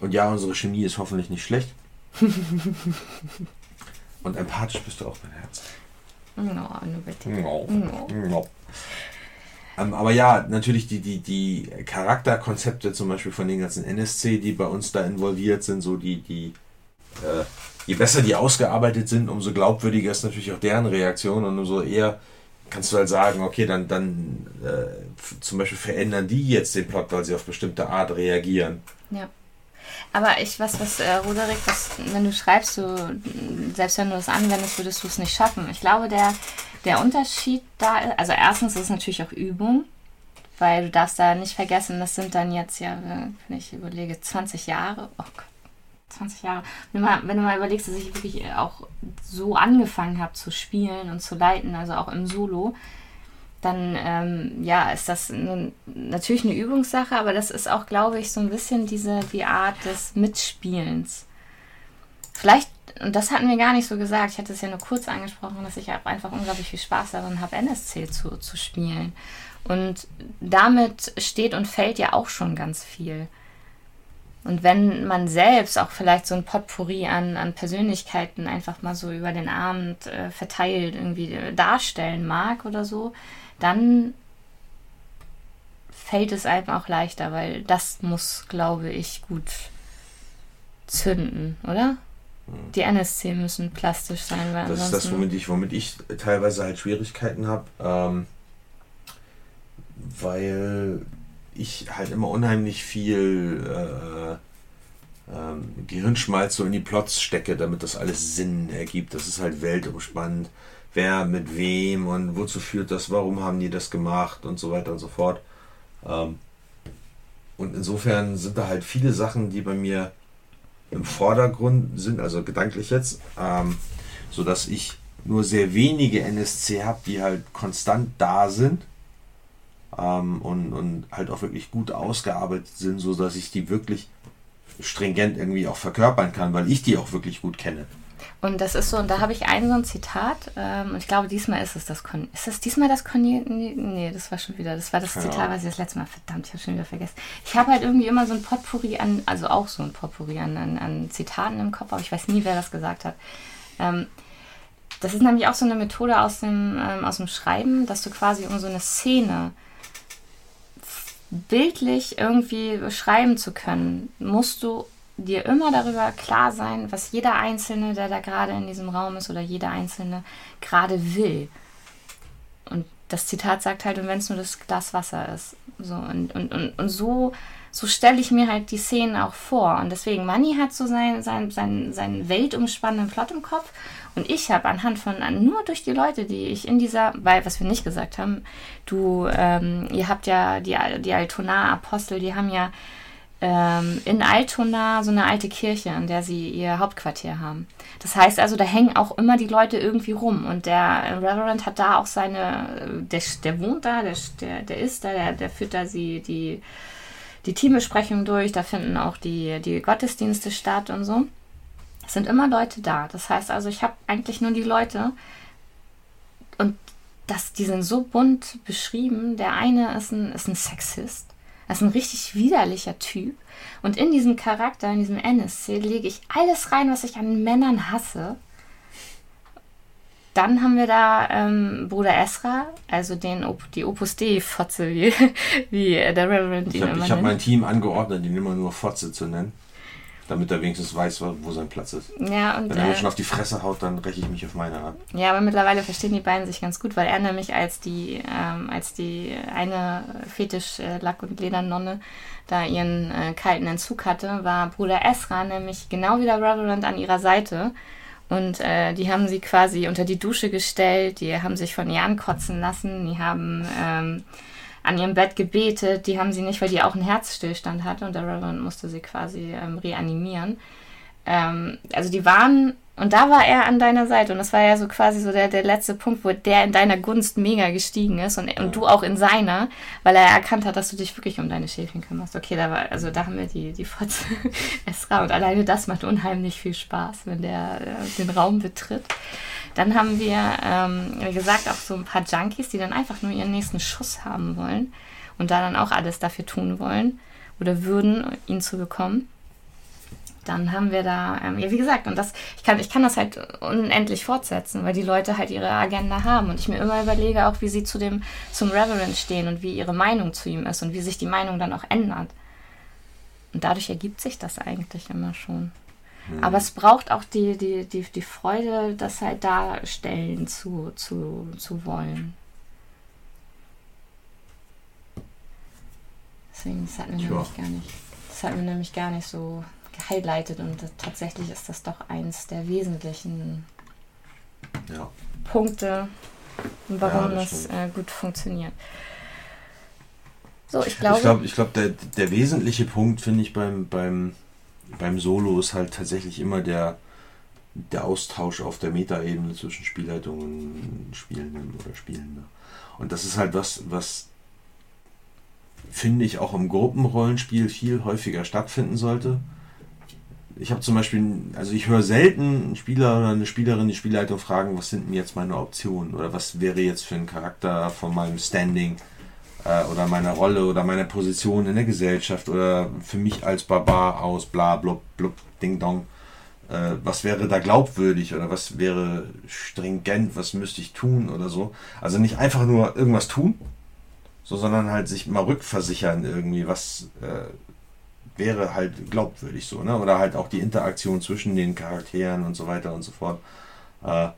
Und ja, unsere Chemie ist hoffentlich nicht schlecht. <laughs> Und empathisch bist du auch, mein Herz. No, nur bitte. No. No. no. Ähm, aber ja, natürlich die, die, die Charakterkonzepte zum Beispiel von den ganzen NSC, die bei uns da involviert sind, so die, die, äh, je besser die ausgearbeitet sind, umso glaubwürdiger ist natürlich auch deren Reaktion und umso eher kannst du halt sagen, okay, dann, dann äh, zum Beispiel verändern die jetzt den Plot, weil sie auf bestimmte Art reagieren. Ja. Aber ich, was, was, äh, Roderick, was, wenn du schreibst, du, selbst wenn du das anwendest, würdest du es nicht schaffen. Ich glaube, der, der Unterschied da, also erstens ist es natürlich auch Übung, weil du darfst da nicht vergessen, das sind dann jetzt ja, wenn ich überlege, 20 Jahre, oh Gott, 20 Jahre. Wenn du, mal, wenn du mal überlegst, dass ich wirklich auch so angefangen habe zu spielen und zu leiten, also auch im Solo, dann ähm, ja, ist das eine, natürlich eine Übungssache, aber das ist auch, glaube ich, so ein bisschen diese die Art des Mitspielens. Vielleicht, und das hatten wir gar nicht so gesagt, ich hatte es ja nur kurz angesprochen, dass ich einfach unglaublich viel Spaß daran habe, NSC zu, zu spielen. Und damit steht und fällt ja auch schon ganz viel. Und wenn man selbst auch vielleicht so ein Potpourri an, an Persönlichkeiten einfach mal so über den Abend äh, verteilt irgendwie äh, darstellen mag oder so, dann fällt es einem auch leichter, weil das muss, glaube ich, gut zünden, oder? Mhm. Die NSC müssen plastisch sein. Weil das ist das, womit ich, womit ich teilweise halt Schwierigkeiten habe, ähm, weil ich halt immer unheimlich viel äh, ähm, Gehirnschmalz so in die Plots stecke, damit das alles Sinn ergibt. Das ist halt weltumspannend. Wer mit wem und wozu führt das, warum haben die das gemacht und so weiter und so fort. Ähm, und insofern sind da halt viele Sachen, die bei mir im Vordergrund sind, also gedanklich jetzt, ähm, sodass ich nur sehr wenige NSC habe, die halt konstant da sind ähm, und, und halt auch wirklich gut ausgearbeitet sind, so dass ich die wirklich stringent irgendwie auch verkörpern kann, weil ich die auch wirklich gut kenne. Und das ist so, und da habe ich ein so ein Zitat, ähm, und ich glaube, diesmal ist es das Con Ist das diesmal das Con nee, das war schon wieder, das war das ja. Zitat, was ich das letzte Mal, verdammt, ich habe schon wieder vergessen. Ich habe halt irgendwie immer so ein Potpourri an, also auch so ein Potpourri an, an, an Zitaten im Kopf, aber ich weiß nie, wer das gesagt hat. Ähm, das ist nämlich auch so eine Methode aus dem, ähm, aus dem Schreiben, dass du quasi um so eine Szene bildlich irgendwie beschreiben zu können, musst du dir immer darüber klar sein, was jeder Einzelne, der da gerade in diesem Raum ist oder jeder Einzelne gerade will. Und das Zitat sagt halt, und wenn es nur das Glas Wasser ist. So, und, und, und, und so, so stelle ich mir halt die Szenen auch vor. Und deswegen, Manny hat so seinen sein, sein, sein weltumspannenden Plot im Kopf und ich habe anhand von, nur durch die Leute, die ich in dieser, weil, was wir nicht gesagt haben, du, ähm, ihr habt ja die, die Altona-Apostel, die haben ja ähm, in Altona so eine alte Kirche, an der sie ihr Hauptquartier haben. Das heißt also, da hängen auch immer die Leute irgendwie rum. Und der Reverend hat da auch seine, der, der wohnt da, der, der, der ist da, der, der führt da sie, die, die Teambesprechung durch, da finden auch die, die Gottesdienste statt und so. Es sind immer Leute da. Das heißt also, ich habe eigentlich nur die Leute und das, die sind so bunt beschrieben. Der eine ist ein, ist ein Sexist. Das ist ein richtig widerlicher Typ. Und in diesem Charakter, in diesem NSC, lege ich alles rein, was ich an Männern hasse. Dann haben wir da ähm, Bruder Esra, also den Op die Opus Dei-Fotze, wie, <laughs> wie der Reverend ihn Ich habe hab mein Team angeordnet, ihn immer nur Fotze zu nennen damit er wenigstens weiß, wo sein Platz ist. Ja, und, Wenn er mir äh, schon auf die Fresse haut, dann räche ich mich auf meine ab. Ja, aber mittlerweile verstehen die beiden sich ganz gut, weil er nämlich als die, ähm, als die eine Fetisch-Lack- und Ledernonne da ihren äh, kalten Entzug hatte, war Bruder Esra nämlich genau wie der Reverend an ihrer Seite. Und äh, die haben sie quasi unter die Dusche gestellt, die haben sich von ihr ankotzen lassen, die haben ähm, an ihrem Bett gebetet. Die haben sie nicht, weil die auch einen Herzstillstand hatte und der Reverend musste sie quasi ähm, reanimieren. Ähm, also die waren, und da war er an deiner Seite und das war ja so quasi so der, der letzte Punkt, wo der in deiner Gunst mega gestiegen ist und, und du auch in seiner, weil er erkannt hat, dass du dich wirklich um deine Schäfchen kümmerst. Okay, da war, also da haben wir die, die Fotze <laughs> Esra und alleine das macht unheimlich viel Spaß, wenn der äh, den Raum betritt. Dann haben wir, ähm, wie gesagt, auch so ein paar Junkies, die dann einfach nur ihren nächsten Schuss haben wollen und da dann auch alles dafür tun wollen oder würden, ihn zu bekommen dann haben wir da, ähm, ja, wie gesagt, und das, ich kann, ich kann das halt unendlich fortsetzen, weil die Leute halt ihre Agenda haben und ich mir immer überlege auch, wie sie zu dem, zum Reverend stehen und wie ihre Meinung zu ihm ist und wie sich die Meinung dann auch ändert. Und dadurch ergibt sich das eigentlich immer schon. Mhm. Aber es braucht auch die, die, die, die Freude, das halt darstellen zu, zu, zu wollen. Deswegen, das hat mir nämlich gar nicht. Das hatten wir nämlich gar nicht so gehighlightet und tatsächlich ist das doch eins der wesentlichen ja. Punkte, warum ja, das, das äh, gut funktioniert. So, ich glaube. Ich glaube, glaub, der, der wesentliche Punkt, finde ich, beim, beim, beim Solo ist halt tatsächlich immer der, der Austausch auf der Metaebene zwischen Spielleitung und Spielenden oder Spielender. Und das ist halt was, was finde ich auch im Gruppenrollenspiel viel häufiger stattfinden sollte. Ich habe zum Beispiel, also ich höre selten einen Spieler oder eine Spielerin die Spielleitung fragen, was sind denn jetzt meine Optionen oder was wäre jetzt für ein Charakter von meinem Standing äh, oder meiner Rolle oder meiner Position in der Gesellschaft oder für mich als Barbar aus, bla, blub, blub, ding dong. Äh, was wäre da glaubwürdig oder was wäre stringent, was müsste ich tun oder so. Also nicht einfach nur irgendwas tun, so, sondern halt sich mal rückversichern irgendwie, was äh, wäre halt glaubwürdig so, ne? Oder halt auch die Interaktion zwischen den Charakteren und so weiter und so fort. Äh,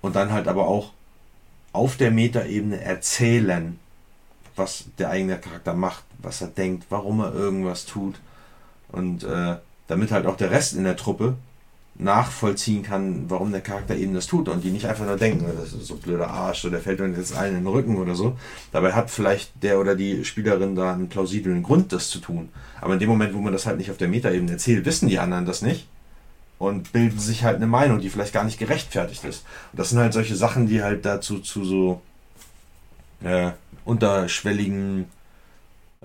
und dann halt aber auch auf der Metaebene erzählen, was der eigene Charakter macht, was er denkt, warum er irgendwas tut. Und äh, damit halt auch der Rest in der Truppe nachvollziehen kann, warum der Charakter eben das tut und die nicht einfach nur denken, das ist so ein blöder Arsch oder der fällt uns jetzt allen in den Rücken oder so. Dabei hat vielleicht der oder die Spielerin da einen plausiblen Grund, das zu tun. Aber in dem Moment, wo man das halt nicht auf der Metaebene erzählt, wissen die anderen das nicht und bilden sich halt eine Meinung, die vielleicht gar nicht gerechtfertigt ist. Und das sind halt solche Sachen, die halt dazu zu so äh, unterschwelligen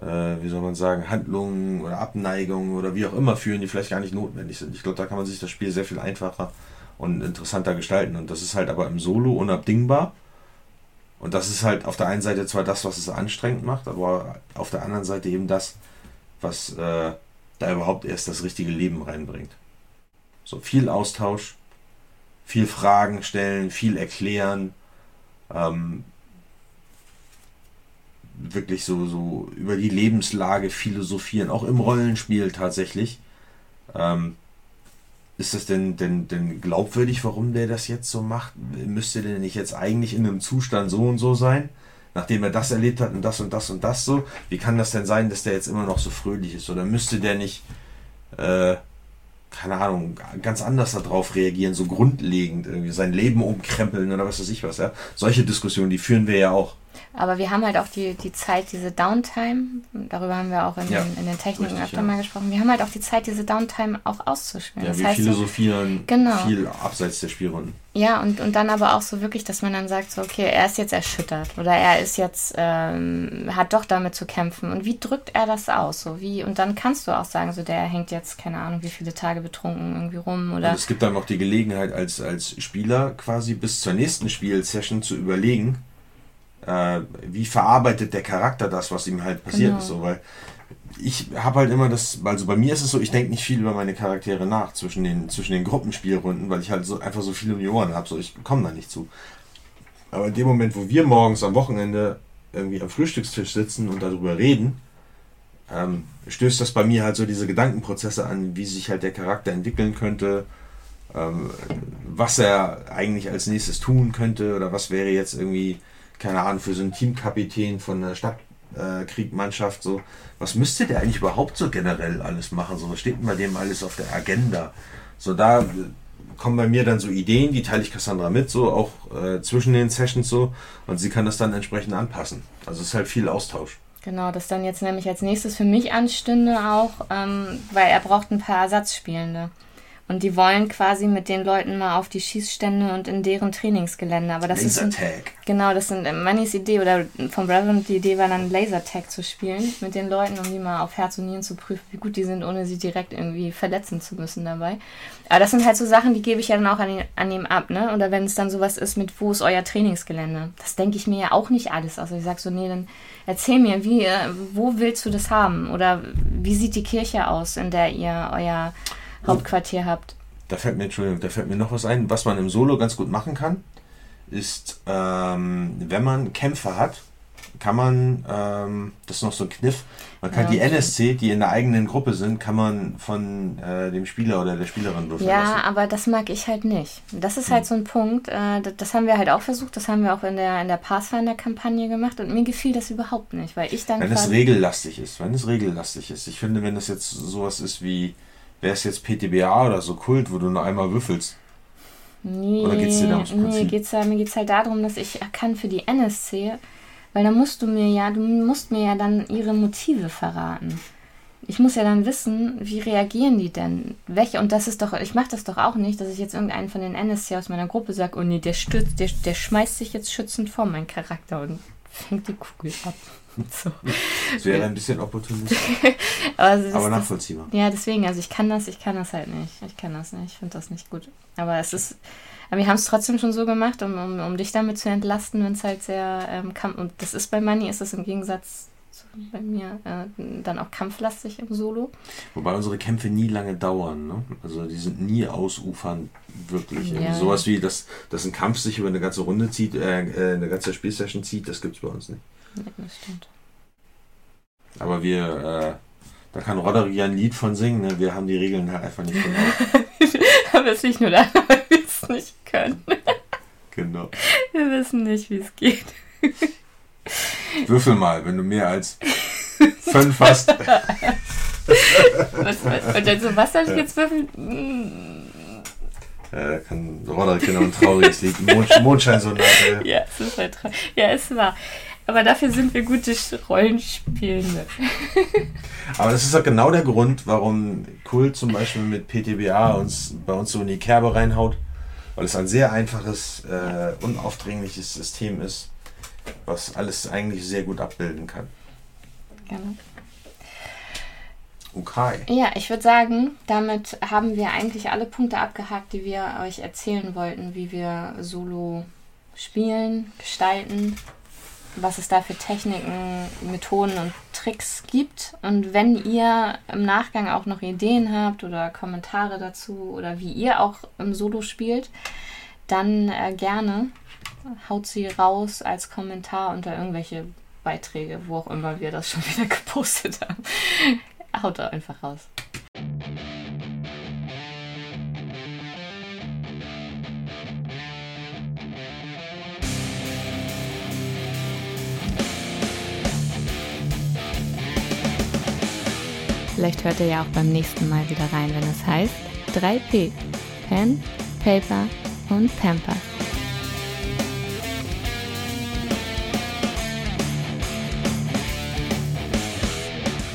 äh, wie soll man sagen, Handlungen oder Abneigungen oder wie auch immer führen, die vielleicht gar nicht notwendig sind. Ich glaube, da kann man sich das Spiel sehr viel einfacher und interessanter gestalten. Und das ist halt aber im Solo unabdingbar. Und das ist halt auf der einen Seite zwar das, was es anstrengend macht, aber auf der anderen Seite eben das, was äh, da überhaupt erst das richtige Leben reinbringt. So viel Austausch, viel Fragen stellen, viel erklären, ähm, wirklich so, so über die Lebenslage philosophieren, auch im Rollenspiel tatsächlich. Ähm, ist das denn, denn, denn glaubwürdig, warum der das jetzt so macht? Müsste der nicht jetzt eigentlich in einem Zustand so und so sein? Nachdem er das erlebt hat und das und das und das so? Wie kann das denn sein, dass der jetzt immer noch so fröhlich ist? Oder müsste der nicht, äh, keine Ahnung, ganz anders darauf reagieren, so grundlegend irgendwie sein Leben umkrempeln oder was weiß ich was, ja? Solche Diskussionen, die führen wir ja auch. Aber wir haben halt auch die, die Zeit, diese Downtime, darüber haben wir auch in, ja, den, in den Techniken richtig, öfter ja. mal gesprochen, wir haben halt auch die Zeit, diese Downtime auch auszuspielen. Ja, das wir heißt, philosophieren genau. viel abseits der Spielrunden. Ja, und, und dann aber auch so wirklich, dass man dann sagt, so, okay, er ist jetzt erschüttert oder er ist jetzt, ähm, hat doch damit zu kämpfen. Und wie drückt er das aus? So wie, und dann kannst du auch sagen, so der hängt jetzt, keine Ahnung, wie viele Tage betrunken irgendwie rum. Oder und es gibt dann auch die Gelegenheit, als, als Spieler quasi bis zur nächsten Spielsession zu überlegen, äh, wie verarbeitet der Charakter das, was ihm halt passiert genau. ist. So, weil ich habe halt immer das, also bei mir ist es so, ich denke nicht viel über meine Charaktere nach zwischen den, zwischen den Gruppenspielrunden, weil ich halt so einfach so viele um die Ohren habe, so ich komme da nicht zu. Aber in dem Moment, wo wir morgens am Wochenende irgendwie am Frühstückstisch sitzen und darüber reden, ähm, stößt das bei mir halt so diese Gedankenprozesse an, wie sich halt der Charakter entwickeln könnte, ähm, was er eigentlich als nächstes tun könnte oder was wäre jetzt irgendwie keine Ahnung, für so einen Teamkapitän von einer Stadtkriegmannschaft, äh, so, was müsste der eigentlich überhaupt so generell alles machen? So, was steht bei dem alles auf der Agenda? So, da kommen bei mir dann so Ideen, die teile ich Cassandra mit, so auch äh, zwischen den Sessions so, und sie kann das dann entsprechend anpassen. Also es ist halt viel Austausch. Genau, das dann jetzt nämlich als nächstes für mich anstünde auch, ähm, weil er braucht ein paar Ersatzspielende. Und die wollen quasi mit den Leuten mal auf die Schießstände und in deren Trainingsgelände. Aber das ist ein, genau, das sind Mannys Idee oder von Reverend die Idee war dann Lasertag zu spielen mit den Leuten, um die mal auf Herz und Nieren zu prüfen, wie gut die sind, ohne sie direkt irgendwie verletzen zu müssen dabei. Aber das sind halt so Sachen, die gebe ich ja dann auch an, ihn, an ihm ab, ne? Oder wenn es dann sowas ist mit, wo ist euer Trainingsgelände? Das denke ich mir ja auch nicht alles. Also ich sage so, nee, dann erzähl mir, wie, äh, wo willst du das haben? Oder wie sieht die Kirche aus, in der ihr euer Hauptquartier habt. Da fällt mir, Entschuldigung, da fällt mir noch was ein. Was man im Solo ganz gut machen kann, ist, ähm, wenn man Kämpfer hat, kann man, ähm, das ist noch so ein Kniff, man kann Ja, die okay. NSC, die in der eigenen Gruppe sind, kann man von äh, dem Spieler oder der Spielerin würfeln Ja, lassen. aber das mag ich halt nicht. Das ist Hm. halt so ein Punkt, äh, das, das haben wir halt auch versucht, das haben wir auch in der, in der Pathfinder-Kampagne gemacht und mir gefiel das überhaupt nicht, weil ich dann Wenn es regellastig ist, wenn es regellastig ist. Ich finde, wenn das jetzt sowas ist wie, wäre es jetzt PTBA oder so Kult, wo du nur einmal würfelst. Nee, Oder geht's dir da ums nee geht's mir geht es halt darum, dass ich kann für die NSC, weil da musst du mir ja, du musst mir ja dann ihre Motive verraten. Ich muss ja dann wissen, wie reagieren die denn? Welche, und das ist doch, ich mache das doch auch nicht, dass ich jetzt irgendeinen von den NSC aus meiner Gruppe sage, oh nee, der stürzt, der, der schmeißt sich jetzt schützend vor meinen Charakter und fängt die Kugel ab. <laughs> So. Das wäre ein bisschen opportunistisch, <laughs> Aber, das, aber das, nachvollziehbar. ja, deswegen, also ich kann das, ich kann das halt nicht. Ich kann das nicht, ich finde das nicht gut. Aber es ist, aber wir haben es trotzdem schon so gemacht, um, um, um dich damit zu entlasten, wenn es halt sehr ähm, Kampf, und das ist bei Manny, ist das im Gegensatz zu bei mir äh, dann auch kampflastig im Solo. Wobei unsere Kämpfe nie lange dauern. Ne? Also die sind nie ausufernd, wirklich. Ja. Sowas wie, dass, dass ein Kampf sich über eine ganze Runde zieht, äh, äh, eine ganze Spielsession zieht, das gibt es bei uns nicht. Ja, das stimmt. Aber wir, äh, da kann Roderick ja ein Lied von singen. Ne? Wir haben die Regeln halt einfach nicht genau. <laughs> aber es liegt nur daran, <laughs> weil wir es nicht können. genau. Wir wissen nicht, wie es geht. Würfel mal, wenn du mehr als fünf hast. <laughs> Was, was, und dann so, was soll ich jetzt würfeln? Ja, da kann Roderick genau ein trauriges Lied. Mond, Mondscheinsonate. Ja, es ist halt traurig. Ja, es war. Aber dafür sind wir gute Rollenspielende. <laughs> Aber das ist auch genau der Grund, warum Kult zum Beispiel mit PTBA uns bei uns so in die Kerbe reinhaut. Weil es ein sehr einfaches, äh, unaufdringliches System ist, was alles eigentlich sehr gut abbilden kann. Gerne. Okay. Ja, ich würde sagen, damit haben wir eigentlich alle Punkte abgehakt, die wir euch erzählen wollten, wie wir Solo spielen, gestalten, was es da für Techniken, Methoden und Tricks gibt. Und wenn ihr im Nachgang auch noch Ideen habt oder Kommentare dazu oder wie ihr auch im Solo spielt, dann äh, gerne haut sie raus als Kommentar unter irgendwelche Beiträge, wo auch immer wir das schon <laughs> wieder gepostet haben. Haut da einfach raus. Vielleicht hört ihr ja auch beim nächsten Mal wieder rein, wenn es heißt 3P. Pen, Paper und Pamper.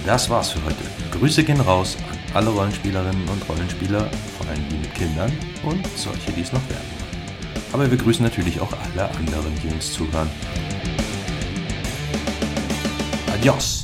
Das war's für heute. Grüße gehen raus an alle Rollenspielerinnen und Rollenspieler, vor allem die mit Kindern und solche, die es noch werden. Aber wir grüßen natürlich auch alle anderen, die uns zuhören. Adios!